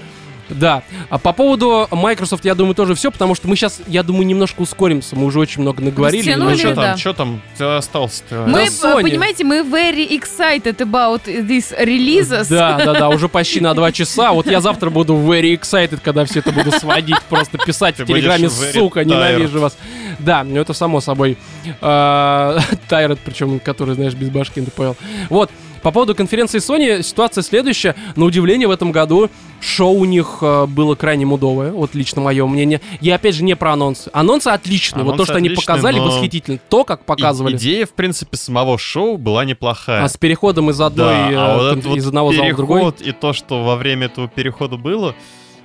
Да. А по поводу Microsoft, я думаю, тоже все, потому что мы сейчас, я думаю, немножко ускоримся. Мы уже очень много наговорили. Растянули, Ну что да. там, что там остался-то? Мы, Да, э, Sony. понимаете, мы very excited about this releases. Да, да, да, уже почти на два часа. Вот я завтра буду very excited, когда все это буду сводить, просто писать Ты в Телеграме, сука, tired. ненавижу вас. Да, ну это само собой. Тайрет, причем, который, знаешь, без башки НДПЛ. Вот, по поводу конференции Sony ситуация следующая. На удивление в этом году шоу у них э, было крайне мудовое, вот лично мое мнение. Я опять же не про анонсы. Анонсы отличные, вот то, Анонсы что они показали, но восхитительно. То, как показывали. Идея, в принципе, самого шоу была неплохая. А с переходом из одной, да, э, а вот этот вот из одного зала в другой. и то, что во время этого перехода было,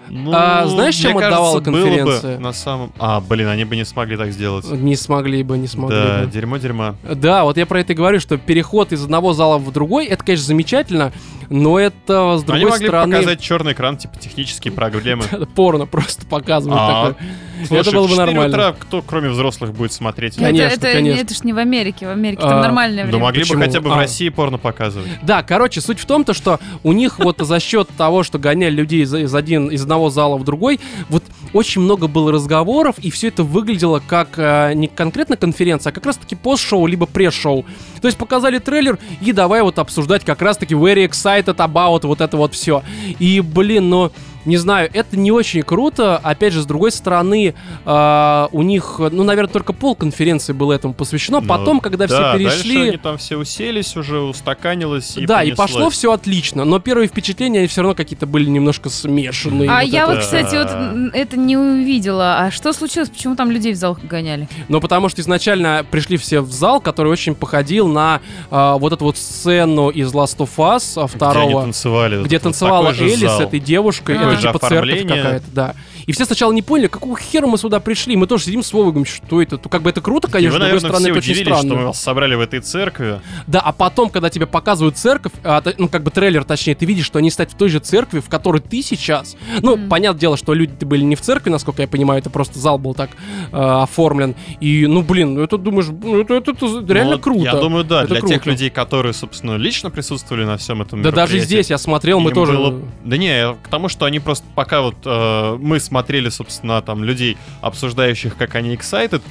Ну, А знаешь, чем отдавала кажется, было бы конференция? на самом... А, блин, они бы не смогли так сделать. Не смогли бы, не смогли Да, бы. дерьмо дерьма. Да, вот я про это и говорю, что переход из одного зала в другой, это, конечно, замечательно, но это, с Они другой могли бы стороны, показать черный экран, типа технические проблемы. порно просто показывают А, такое. Слушай, это было бы в 4 нормально. утра кто, кроме взрослых, будет смотреть? Конечно, это, это, конечно. это ж не в Америке, в Америке А, там нормальное Да время. могли Почему? бы хотя бы в А. России порно показывать. Да, короче, суть в том, то, что у них вот за счет того, что гоняли людей из, из один, из одного зала в другой, вот очень много было разговоров, и все это выглядело как э, не конкретно конференция, а как раз-таки пост-шоу, либо пресс-шоу. То есть показали трейлер, и давай вот обсуждать как раз-таки very excited about вот это вот все. И, блин, ну... Не знаю, это не очень круто. Опять же, с другой стороны, э, у них, ну, наверное, только пол конференции было этому посвящено. Ну, Потом, когда да, все перешли... дальше они там все уселись уже, устаканилось и да, и понеслось. пошло все отлично, но первые впечатления они все равно какие-то были немножко смешанные. А вот я это вот, кстати, вот это не увидела. А что случилось? Почему там людей в зал гоняли? Но потому что изначально пришли все в зал, который очень походил на а, вот эту вот сцену из Last of Us а, Где они второго, танцевали. где вот танцевала Элли с этой девушкой. А. Это Такое же типа церковь оформление. какая-то, да. И все сначала не поняли, какого хера мы сюда пришли. Мы тоже сидим с Вовой, говорим, что это? Ну, Как бы это круто, И конечно, вы, с другой наверное, стороны, все это очень удивились, что странно. мы вас собрали в этой церкви. Да, а потом, когда тебе показывают церковь, а, ну, как бы трейлер, точнее, ты видишь, что они стоят в той же церкви, в которой ты сейчас. Ну, Мгм. понятное дело, что люди были не в церкви, насколько я понимаю, это просто зал был так э, оформлен. И, ну, блин, ну, это, думаешь, ну, это, это- это реально Ну, круто. Я думаю, да, Это для тех круто. людей, которые, собственно, лично присутствовали на всем этом Да даже здесь я смотрел, мы тоже... было- Да не, к тому, что они просто пока вот э, мы смотрели, собственно, там людей, обсуждающих, как они excited,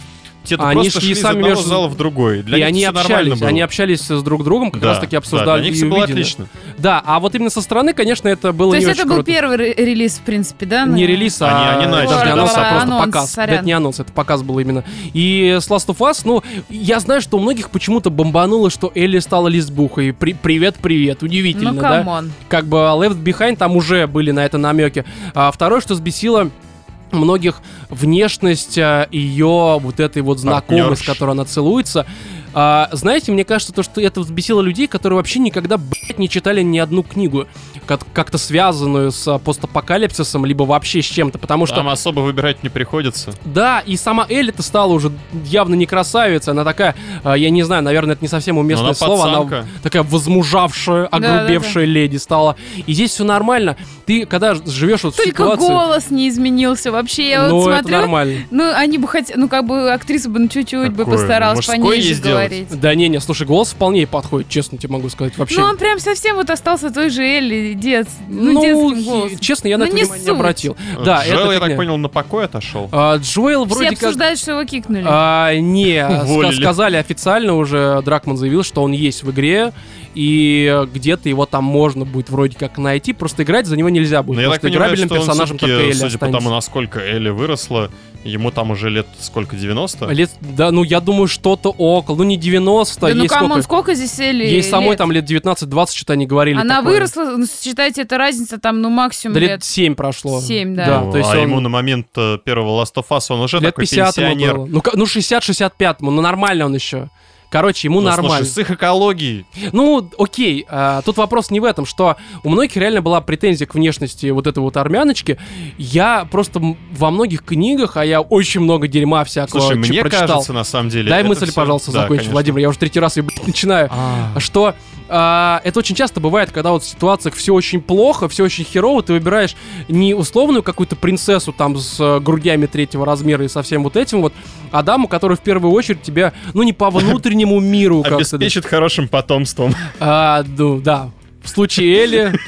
те Они просто шли шли из сами одного между- зала в другой. Для и них они общались, было. они общались с друг другом, как Да, раз таки да, обсуждали для них и все было увидели. отлично. Да, а вот именно со стороны, конечно, это было То не есть очень это был круто. первый ре- релиз, в принципе, да? Не релиз, Они- а они начали, даже не да. анонс, а Анонс, просто показ. сорян. Это не анонс, это показ был именно. И с Last of Us, ну, я знаю, что у многих почему-то бомбануло, что Элли стала лесбухой. При- привет, привет, удивительно, Ну, да? come on. Как бы Left Behind там уже были на это намеки. А второе, что сбесило многих внешность а, ее вот этой вот знакомой, с которой она целуется. А, знаете, мне кажется, то, что это взбесило людей, которые вообще никогда, блядь, не читали ни одну книгу, как- как-то связанную с постапокалипсисом, либо вообще с чем-то, потому что... Там особо выбирать не приходится. Да, и сама Элли-то стала уже явно не красавица, она такая, а, я не знаю, наверное, это не совсем уместное она слово, она пацанка. такая возмужавшая, огрубевшая леди стала. И здесь все нормально. Ты, когда живешь вот в Только ситуации... голос не изменился вообще. Я ну, вот это смотрю, нормально. ну, они бы хотели, ну, как бы актриса бы ну, чуть-чуть бы постаралась Мужской пониже говорить. Да не, не, слушай, голос вполне ей подходит, честно тебе могу сказать. Вообще. Ну, он прям совсем вот остался той же Элли, дет, ну, Ну, честно, я на Ну, это не внимание не обратил. Да, Джоэл, это я так понял, на покой отошел. А, Джоэл Все вроде как... обсуждают, что его кикнули. А, не, сказали официально уже, Дракман заявил, что он есть в игре, и где-то его там можно будет вроде как найти, просто играть за него нельзя будет, Но я потому так понимаю, играбельным что он персонажем всё-таки, только Элли судя по останется. тому, насколько Элли выросла, ему там уже лет сколько, 90? Лет, да, ну я думаю, что-то около, ну не 90, да ну, ей come on, сколько? сколько здесь Элли Ей самой лет? там лет 19-20, что-то они говорили. Она такое. выросла, ну, считайте, это разница там, ну, максимум Да лет. лет 7 прошло. Семь, да. Да, Ну, то есть а он- ему на момент э, первого Last of Us он уже Лет такой 50 ему пенсионер. было. Ну, ну 60-65, ну нормально он еще. Короче, ему Ну, нормально. слушай, с их экологией. Ну, окей, а, тут вопрос не в этом, что у многих реально была претензия к внешности вот этой вот армяночки. Я просто во многих книгах, а я очень много дерьма всякого Слушай, мне прочитал. кажется, на самом деле... Дай мысль, всё- пожалуйста, Да, конечно. Владимир. Я уже третий раз ее блядь, начинаю. А, Что а, это очень часто бывает, когда вот в ситуациях все очень плохо, все очень херово, ты выбираешь не условную какую-то принцессу там с э, грудями третьего размера и со всем вот этим вот, а даму, которая в первую очередь тебя, ну не по внутреннему миру как-то. Обеспечит хорошим потомством. А, ну, да. В случае Элли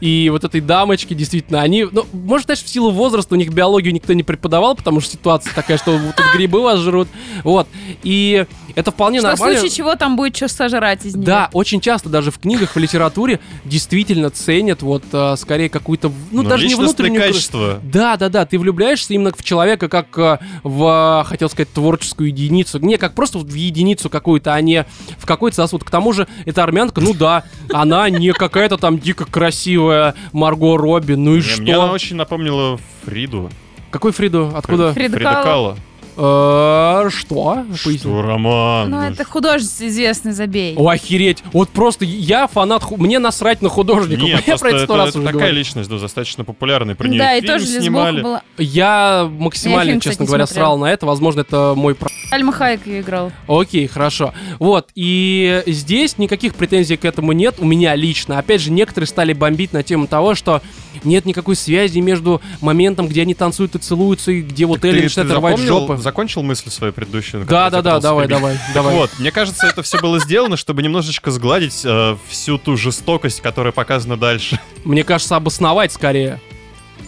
и вот этой дамочки, действительно, они, ну, может, даже в силу возраста у них биологию никто не преподавал, потому что ситуация такая, что вот тут грибы вас жрут, вот. И это вполне Что в нормально. случае чего там будет что сожрать из него. Да, очень часто даже в книгах, в литературе действительно ценят вот э, скорее какую-то, ну, Но даже не внутреннюю... качества. Да, да, да, ты влюбляешься именно в человека как э, в, хотел сказать, творческую единицу. Не, как просто в единицу какую-то, а не в какой-то сосуд. К тому же, эта армянка, ну да, она не какая-то там дико красивая Марго Робби, ну и Не, что? Мне она очень напомнила Фриду. Какой Фриду? Откуда? Фрида Фрида Кало. Кало. Э, Что? Что, Роман? Ну, это художник известный, забей. О, охереть. Вот просто я фанат, ху- мне насрать на художников. Нет, я просто про это это, сто раз это уже такая говорил. личность, да, достаточно популярная. Про нее Да, и фильм тоже лесбоха снимали. была. Я максимально, Я фильм, честно кстати, не говоря, смотрела. срал на это. Возможно, это мой про... Альма Хайек ее играл. Окей, хорошо. Вот, и здесь никаких претензий к этому нет у меня лично. Опять же, некоторые стали бомбить на тему того, что нет никакой связи между моментом, где они танцуют и целуются, и где вот Элли начинает рвать жопы. Закончил мысль свою предыдущую? Да, да, да, давай, давай, давай. вот, мне кажется, это все было сделано, чтобы немножечко сгладить э, всю ту жестокость, которая показана дальше. Мне кажется, обосновать скорее.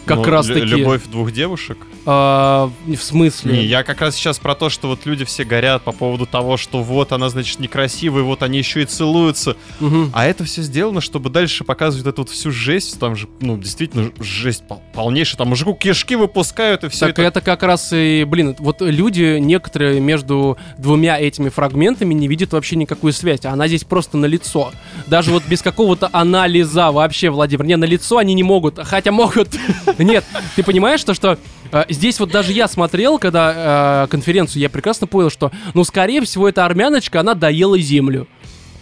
Как Ну, раз таки. Любовь двух девушек. А, в смысле? Не, я как раз сейчас про то, что вот люди все горят по поводу того, что вот она, значит, некрасивая, вот они еще и целуются. Мгм. А это все сделано, чтобы дальше показывать эту вот всю жесть. Там же, ну, действительно, жесть пол- полнейшая. Там мужику кишки выпускают, и все Так это... это как раз и, блин, вот люди некоторые между двумя этими фрагментами не видят вообще никакую связь, она здесь просто на лицо. Даже вот без какого-то анализа вообще, Владимир, не, на лицо они не могут, хотя могут. Нет, ты понимаешь то, что э, здесь вот даже я смотрел, когда э, конференцию, я прекрасно понял, что, ну, скорее всего, эта армяночка, она доела землю.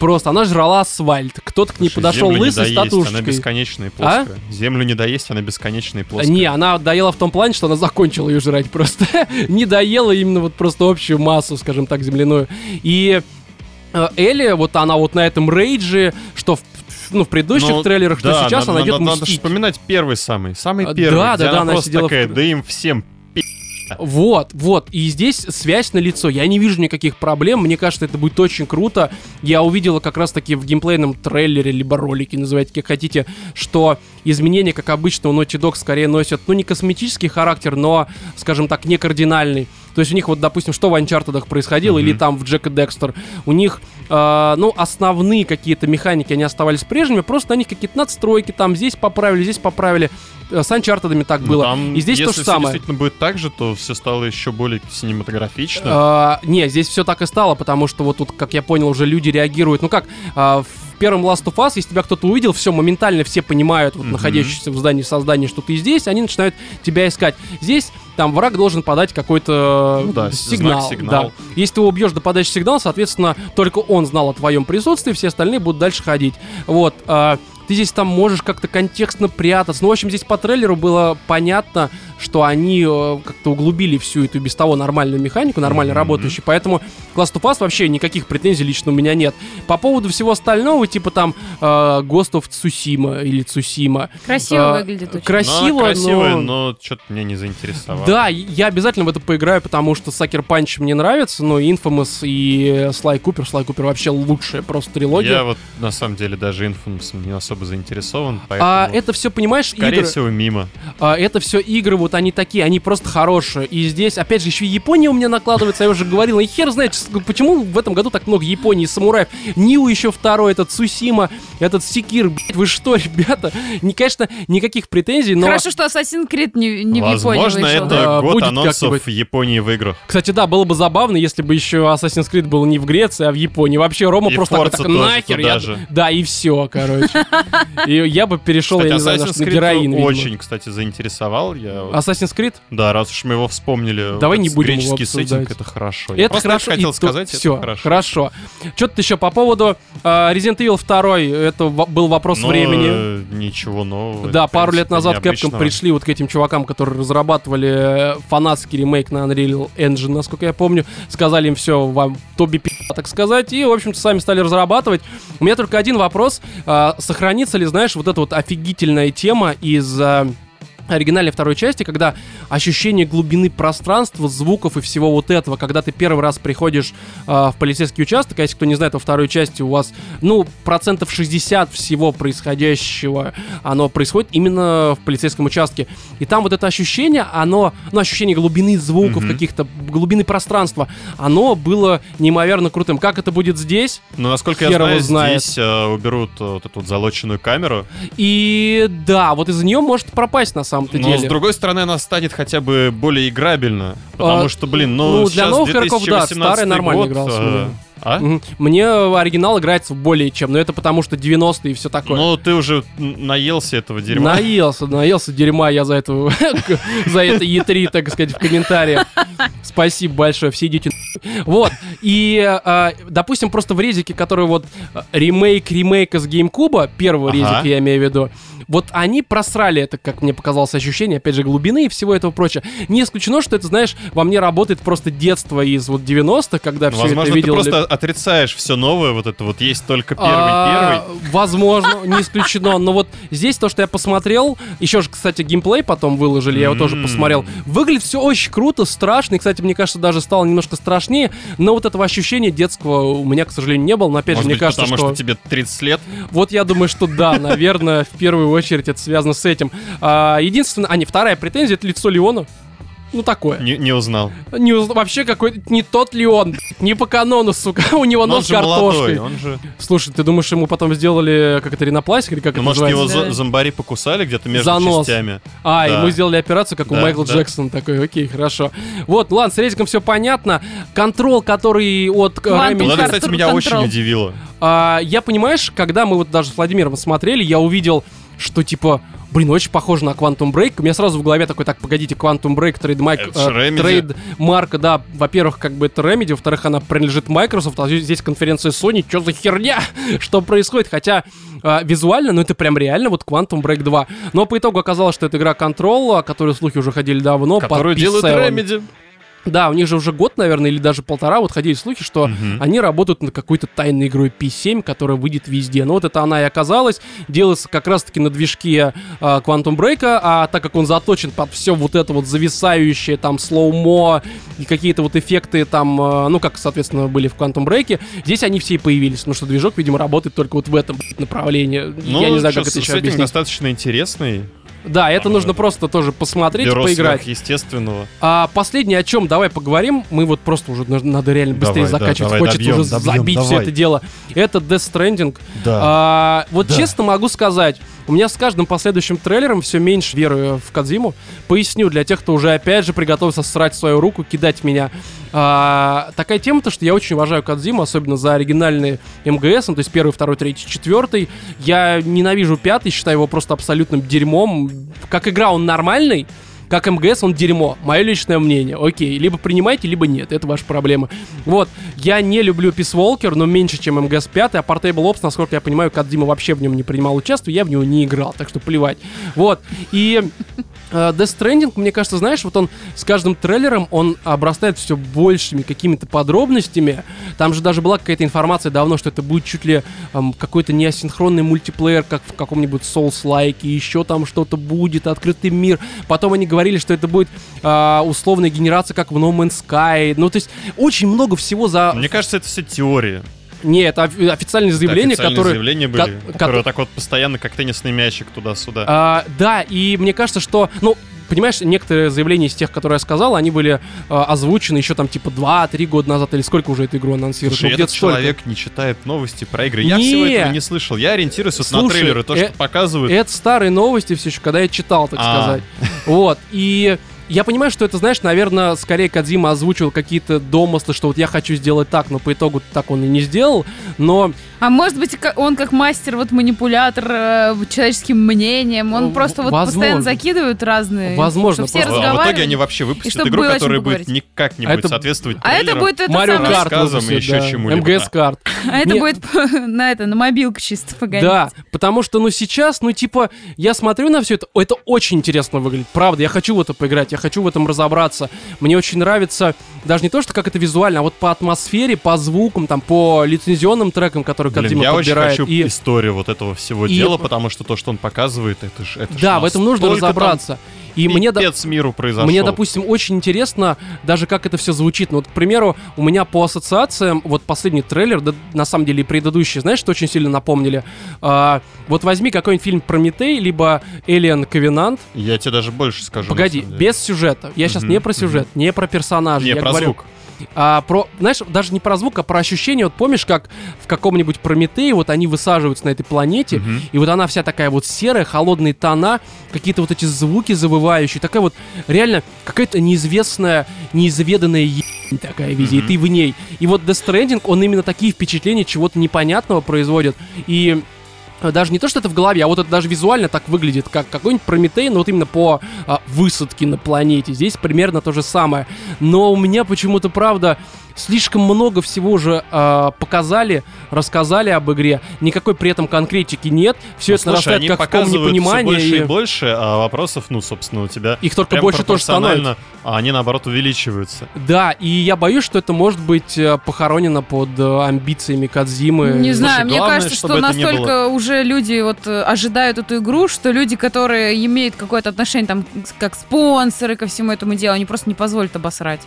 Просто она жрала асфальт. Кто-то к ней Слушай, подошел землю не лысый с доесть, Она бесконечная и плоская. Землю не доесть, она бесконечная и плоская. Не, она доела в том плане, что она закончила ее жрать просто. не доела именно вот просто общую массу, скажем так, земляную. И э, Элли, вот она вот на этом рейдже, что в, ну, в предыдущих Ну, трейлерах, что да, сейчас надо, она идет надо, надо мстить. вспоминать первый самый, самый А, первый, да, где да, да, она она просто в такая, кр- да им всем Вот, вот. И здесь связь на лицо. Я не вижу никаких проблем. Мне кажется, это будет очень круто. Я увидела как раз-таки в геймплейном трейлере, либо ролике, называйте как хотите, что изменения, как обычно, у Naughty Dog скорее носят, ну, не косметический характер, но, скажем так, не кардинальный. То есть у них вот, допустим, что в Uncharted происходило, Мгм. или там в Джек и Декстер, у них, э, ну, основные какие-то механики, они оставались прежними, просто на них какие-то надстройки, там здесь поправили, здесь поправили. Э, С Uncharted так Ну, было. там, и здесь то если же самое. действительно будет так же, то все стало еще более синематографично. А, не, здесь все так и стало, потому что вот тут, как я понял, уже люди реагируют. Ну как, в первом Last of Us, если тебя кто-то увидел, все, моментально все понимают, вот Мгм. находящиеся в здании создания, что ты здесь, они начинают тебя искать. Здесь там враг должен подать какой-то Ну да, э, сигнал. знак, сигнал. Да. Если ты его убьешь до подачи сигнала, соответственно, только он знал о твоем присутствии, все остальные будут дальше ходить. Вот. а, ты здесь там можешь как-то контекстно прятаться. Ну, в общем, здесь по трейлеру было понятно, что они э, как-то углубили всю эту без того нормальную механику, нормально Мгм. работающую. Поэтому к Last of Us вообще никаких претензий лично у меня нет. По поводу всего остального, типа там э, Ghost of Tsushima или Цусима. Красиво А, выглядит очень. красиво, Ну, она красивая, но- но что-то меня не заинтересовало. Да, я обязательно в это поиграю, потому что Сакер Панч мне нравится, но Infamous и Слай Купер, Слай Купер вообще лучшая просто трилогия. Я вот на самом деле даже Infamous не особо заинтересован, поэтому А это все, понимаешь, скорее игры, всего мимо. а, это все игры, вот они такие, они просто хорошие. И здесь, опять же, еще и Япония у меня накладывается, я уже говорил, и хер знает, почему в этом году так много Японии, самураев. Ниу еще второй, этот Сусима, этот Секир, блядь, вы что, ребята? Не, конечно, никаких претензий, но... Хорошо, что Assassin's Creed не, не в Японии Возможно, вышел. это Да, год будет анонсов в Японии в играх. Кстати, да, было бы забавно, если бы еще Assassin's Creed был не в Греции, а в Японии. Вообще, Рома И просто Forza так, тоже нахер, туда я- же. Да, и все, короче. И я бы перешел, Кстати, я не знаю, на, героин, видимо. очень, кстати, заинтересовал. Я, вот- Assassin's Creed? Да, раз уж мы его вспомнили. Давай вот не будем его обсуждать. сеттинг, это хорошо. Я Это просто хорошо. хотел и сказать, все, это хорошо. хорошо. Что-то еще по поводу э, Resident Evil 2. Это был вопрос Но, времени. э, Ничего нового. Да, в пару лет назад Capcom пришли вот к этим чувакам, которые разрабатывали э, фанатский ремейк на Unreal Engine, насколько я помню. Сказали им все, вам Тоби пи***, так сказать. И, в общем-то, сами стали разрабатывать. У меня только один вопрос. А, сохранится ли, знаешь, вот эта вот офигительная тема из... а, оригинальной второй части, когда ощущение глубины пространства, звуков и всего вот этого, когда ты первый раз приходишь э, в полицейский участок, а если кто не знает, во второй части у вас, ну, процентов 60 всего происходящего, оно происходит именно в полицейском участке. И там вот это ощущение, оно, ну, ощущение глубины звуков, Мгм. каких-то глубины пространства, оно было неимоверно крутым. Как это будет здесь? Но насколько Хер я знаю, знает. здесь э, уберут э, вот эту вот залоченную камеру. И да, вот из нее может пропасть на самом-то Но деле. с другой стороны, она станет хотя бы более играбельна. Потому А, что, блин, ну, ну, для сейчас новых игроков, да, 2018 старая нормально год, игралась, э, А? Мне оригинал играется более чем, но это потому что 90-е и все такое. Ну, ты уже наелся этого дерьма. Наелся, наелся дерьма я за это, за это Е3, так сказать, в комментариях. Спасибо большое, все идите. Вот, и, а, допустим, просто в резике, который вот а, ремейк ремейка с GameCube, первого резика я имею в виду, вот они просрали это, как мне показалось, ощущение, опять же, глубины и всего этого прочего. Не исключено, что это, знаешь, во мне работает просто детство из вот 90-х, когда все Возможно, это ты видел. просто отрицаешь все новое, вот это вот есть только первый, А, первый. Возможно, не исключено. Но вот здесь то, что я посмотрел, еще же, кстати, геймплей потом выложили, я его тоже посмотрел. Выглядит все очень круто, страшно. И, кстати, мне кажется, даже стало немножко страшнее. Но вот этого ощущения детского у меня, к сожалению, не было. Но опять Может же, мне быть, кажется, потому что... что... тебе 30 лет. Вот я думаю, что да, наверное, в первую очередь это связано с этим. А, единственное, а не вторая претензия, это лицо Леона. Ну, такое. Не, не узнал. Не, уз- вообще какой-то не тот Леон. Не по канону, сука. У него Но он нос картошкой. молодой, он же... Слушай, ты думаешь, ему потом сделали, как это, ринопластик или как Ну, это может, его называется? Да. зо- зомбари покусали где-то между Занос. частями. А, Да. ему сделали операцию, как у Майкла да. Джексона. Такой, окей, хорошо. Вот, ладно, с резиком все понятно. Control, который от э, Вот Артур кстати, меня очень удивило. А, я, понимаешь, когда мы вот даже с Владимиром смотрели, я увидел, что типа, блин, очень похоже на Quantum Break. У меня сразу в голове такой, так, погодите, Quantum Break, trademark, Это ж Remedy. trade марка, да, во-первых, как бы это Remedy, во-вторых, она принадлежит Microsoft, а здесь конференция Sony, что за херня, что происходит, хотя а, визуально, ну это прям реально вот Quantum Break 2. Но по итогу оказалось, что это игра Control, о которой слухи уже ходили давно, Которую делают P7. Remedy. Да, у них же уже год, наверное, или даже полтора, вот ходили слухи, что Мгм. они работают над какой-то тайной игрой P7, которая выйдет везде. Но вот это она и оказалась. Делается как раз-таки на движке а, Quantum Break, а так как он заточен под все вот это вот зависающее, там, слоумо и какие-то вот эффекты там, а, ну, как, соответственно, были в Quantum Break, здесь они все и появились, потому что движок, видимо, работает только вот в этом направлении. Ну, Я не знаю, как это еще объяснить. достаточно интересный. Да, это Там, нужно просто тоже посмотреть, Бюро поиграть. естественного. А последнее, о чем давай поговорим, мы вот просто уже на- надо реально быстрее Давай, да, закачивать, давай, хочется добьем, уже добьем, забить все давай. это дело. Это Death Stranding. Да. А, вот Да. честно могу сказать, у меня с каждым последующим трейлером все меньше веры в Кадзиму. Поясню для тех, кто уже опять же приготовился срать свою руку, кидать меня. А, такая тема-то, что я очень уважаю Кадзиму, особенно за оригинальные МГС, ну, то есть первый, второй, третий, четвертый. Я ненавижу пятый, считаю его просто абсолютным дерьмом. Как игра он нормальный, как МГС он дерьмо. Мое личное мнение. Окей, либо принимайте, либо нет. Это ваша проблема. Вот. Я не люблю Peace Walker, но меньше, чем МГС 5. А Portable Ops, насколько я понимаю, Кадзима вообще в нем не принимал участие. Я в него не играл, так что плевать. Вот. И Death Stranding, мне кажется, знаешь, вот он с каждым трейлером, он обрастает все большими какими-то подробностями. Там же даже была какая-то информация давно, что это будет чуть ли эм, какой-то неасинхронный мультиплеер, как в каком-нибудь Souls-like, и еще там что-то будет, открытый мир. Потом они говорили, что это будет а, условная генерация, как в No Man's Sky. Ну, то есть, очень много всего за... Мне кажется, это все теория. Не, это офи- официальные заявления, Официальные которые... заявления ко- были, ко- которые так вот постоянно, как теннисный мячик туда-сюда. А, да, и мне кажется, что, ну, понимаешь, некоторые заявления из тех, которые я сказал, они были а, озвучены еще там типа 2-3 года назад, или сколько уже эту игру анонсируют? Слушай, Ну, этот столько. человек не читает новости про игры. Я Не. всего этого не слышал. Я ориентируюсь вот на Слушай, трейлеры, то, э- что показывают. Это старые новости все еще, когда я читал, так А. сказать. Вот, и... Я понимаю, что это, знаешь, наверное, скорее Кадзима озвучил какие-то домыслы, что вот я хочу сделать так, но по итогу так он и не сделал. Но А может быть, он как мастер, вот манипулятор э, человеческим мнением, он Ну, просто вот возможно. постоянно закидывает разные... Возможно, чтобы все просто- А в итоге они вообще выпустят чтобы игру, которая будет никак не А будет это- соответствовать А это будет это Марио самое- Карт рассказам и выпустят, еще да. чему-либо, МГС да. карт. А это будет на это, на мобилку чисто погонять. Да, потому что, ну, сейчас, ну, типа, я смотрю на все это, это очень интересно выглядит, правда, я хочу в это поиграть, я хочу в этом разобраться. Мне очень нравится, даже не то, что как это визуально, а вот по атмосфере, по звукам, там, по лицензионным трекам, которые Блин, Кодзима я очень подбирает. хочу и... историю вот этого всего и- дела, потому что то, что он показывает, это ж это ж Да, в этом нужно настолько там разобраться. И мне, пипец миру произошел. Мне, допустим, очень интересно даже как это все звучит. Ну, вот, к примеру, у меня по ассоциациям, вот последний трейлер, да, на самом деле и предыдущий, знаешь, что очень сильно напомнили? А, вот возьми какой-нибудь фильм Прометей, либо Alien Covenant. Я тебе даже больше скажу. Погоди, без сюжета. Я сейчас Мгм, не про сюжет, не про персонажей. Не, я про говорю, звук. А, про, знаешь, даже не про звук, а про ощущение. Вот помнишь, как в каком-нибудь Прометее вот они высаживаются на этой планете, Мгм. и вот она вся такая вот серая, холодные тона, какие-то вот эти звуки завывающие, такая вот реально какая-то неизвестная, неизведанная ебань такая везде, и Мгм. ты в ней. И вот Death Stranding, он именно такие впечатления чего-то непонятного производит, и даже не то, что это в голове, а вот это даже визуально так выглядит, как какой-нибудь Прометей, но вот именно по а, высадке на планете. Здесь примерно то же самое. Но у меня почему-то, правда, слишком много всего уже а, показали, рассказали об игре. Никакой при этом конкретики нет. Все Ну, это слушай, нарастает они как в показывают всё непонимании. больше и и больше, а вопросов, ну, собственно, у тебя Их только больше тоже становится. а они, наоборот, увеличиваются. Да, и я боюсь, что это может быть э, похоронено под э, амбициями Кадзимы. Не знаю, мне главное, кажется, что настолько уже люди вот э, ожидают эту игру, что люди, которые имеют какое-то отношение там как спонсоры ко всему этому делу, они просто не позволят обосрать.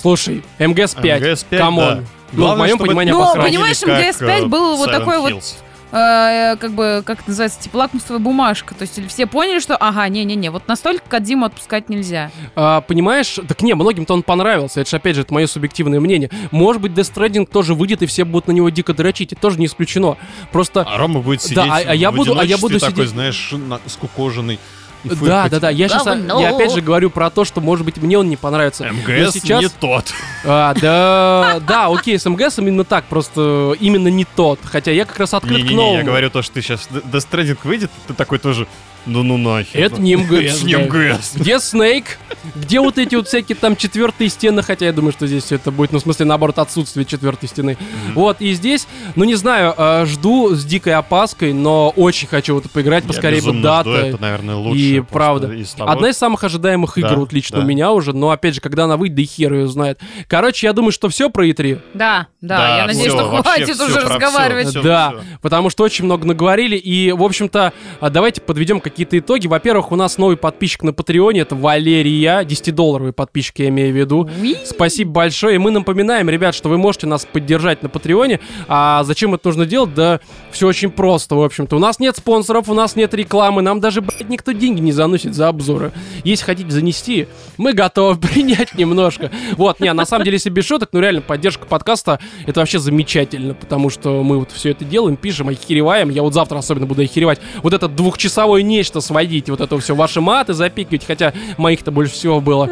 Слушай, MGS 5, MGS 5, come on. да. Ну, в Главное, моем чтобы понимании Ну, понимаешь, как, МГС-5 э, был вот такой вот Hills. э, как бы, как это называется, типа лакмусовая бумажка. То есть все поняли, что, ага, не-не-не, вот настолько Кадзиму отпускать нельзя. А, понимаешь, так не, многим-то он понравился. Это же, опять же, это мое субъективное мнение. Может быть, Death Stranding тоже выйдет, и все будут на него дико дрочить. Это тоже не исключено. Просто А Рома будет Да, сидеть а- а я в буду- а я буду такой, сидеть- знаешь, на- скукоженный. И Да, фыркать. да, да. Я сейчас, Говно. я опять же говорю про то, что, может быть, мне он не понравится. Но МГС сейчас- не тот. А, да, да, окей, с МГС именно так, просто именно не тот. Хотя я как раз открыт к Не-не-не, новому. я говорю то, что ты сейчас Death Stranding выйдет, ты такой тоже, ну ну нахер. Это не МГС. Не да. МГС. Где Снейк? Где вот эти вот всякие там четвертые стены? Хотя я думаю, что здесь все это будет, ну, в смысле, наоборот, отсутствие четвертой стены. Вот, и здесь, ну, не знаю, э, жду с дикой опаской, но очень хочу вот поиграть, поскорее бы дата. Это, наверное, лучше. И правда. Одна из самых ожидаемых игр Да, вот лично да. у меня уже, но опять же, когда она выйдет, да и хер ее знает. Короче, я думаю, что все про E3. Да, да, Да, я надеюсь, что хватит уже разговаривать. Да, потому что очень много наговорили. И, в общем-то, а, давайте подведем какие-то итоги. Во-первых, у нас новый подписчик на Патреоне, это Валерия, 10-долларовый подписчик, я имею в виду. Уи. Спасибо большое. И мы напоминаем, ребят, что вы можете нас поддержать на Патреоне. А зачем это нужно делать? Да все очень просто, в общем-то. У нас нет спонсоров, у нас нет рекламы, нам даже, блядь, никто деньги не заносит за обзоры. Если хотите занести, мы готовы принять немножко. Вот, не, на самом деле, если без шуток, ну реально, поддержка подкаста, это вообще замечательно, потому что мы вот все это делаем, пишем, охереваем. Я вот завтра особенно буду охеревать. Вот это двухчасовое нечто сводить, вот это все ваши маты запикивать, хотя моих-то больше всего было.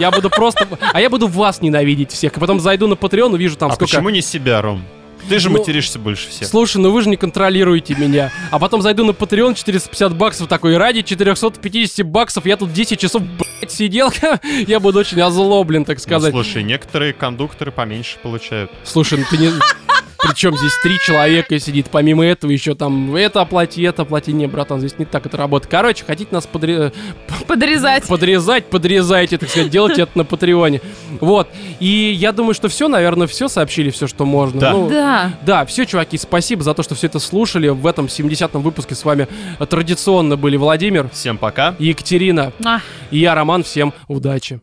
Я буду просто... А я буду вас ненавидеть всех. И потом зайду на Patreon, увижу там А сколько... почему не себя, Ром? Ты же Ну, материшься больше всех. Слушай, ну вы же не контролируете меня. А потом зайду на Patreon 450 баксов такой, ради 450 баксов я тут 10 часов, блядь, сидел. я буду очень озлоблен, так Ну, сказать. слушай, некоторые кондукторы поменьше получают. Слушай, ну ты не... Причем здесь три человека сидит, помимо этого еще там это оплати, это оплати. Не, братан, здесь не так это работает. Короче, хотите нас подре- Подрезать. подрезать, подрезайте, так сказать, делайте это на Патреоне. Вот. И я думаю, что все, наверное, все сообщили, все, что можно. Да. Ну, Да. Да, все, чуваки, спасибо за то, что все это слушали. В этом 70-м выпуске с вами традиционно были Владимир, Всем пока. Екатерина А. и я, Роман. Всем удачи.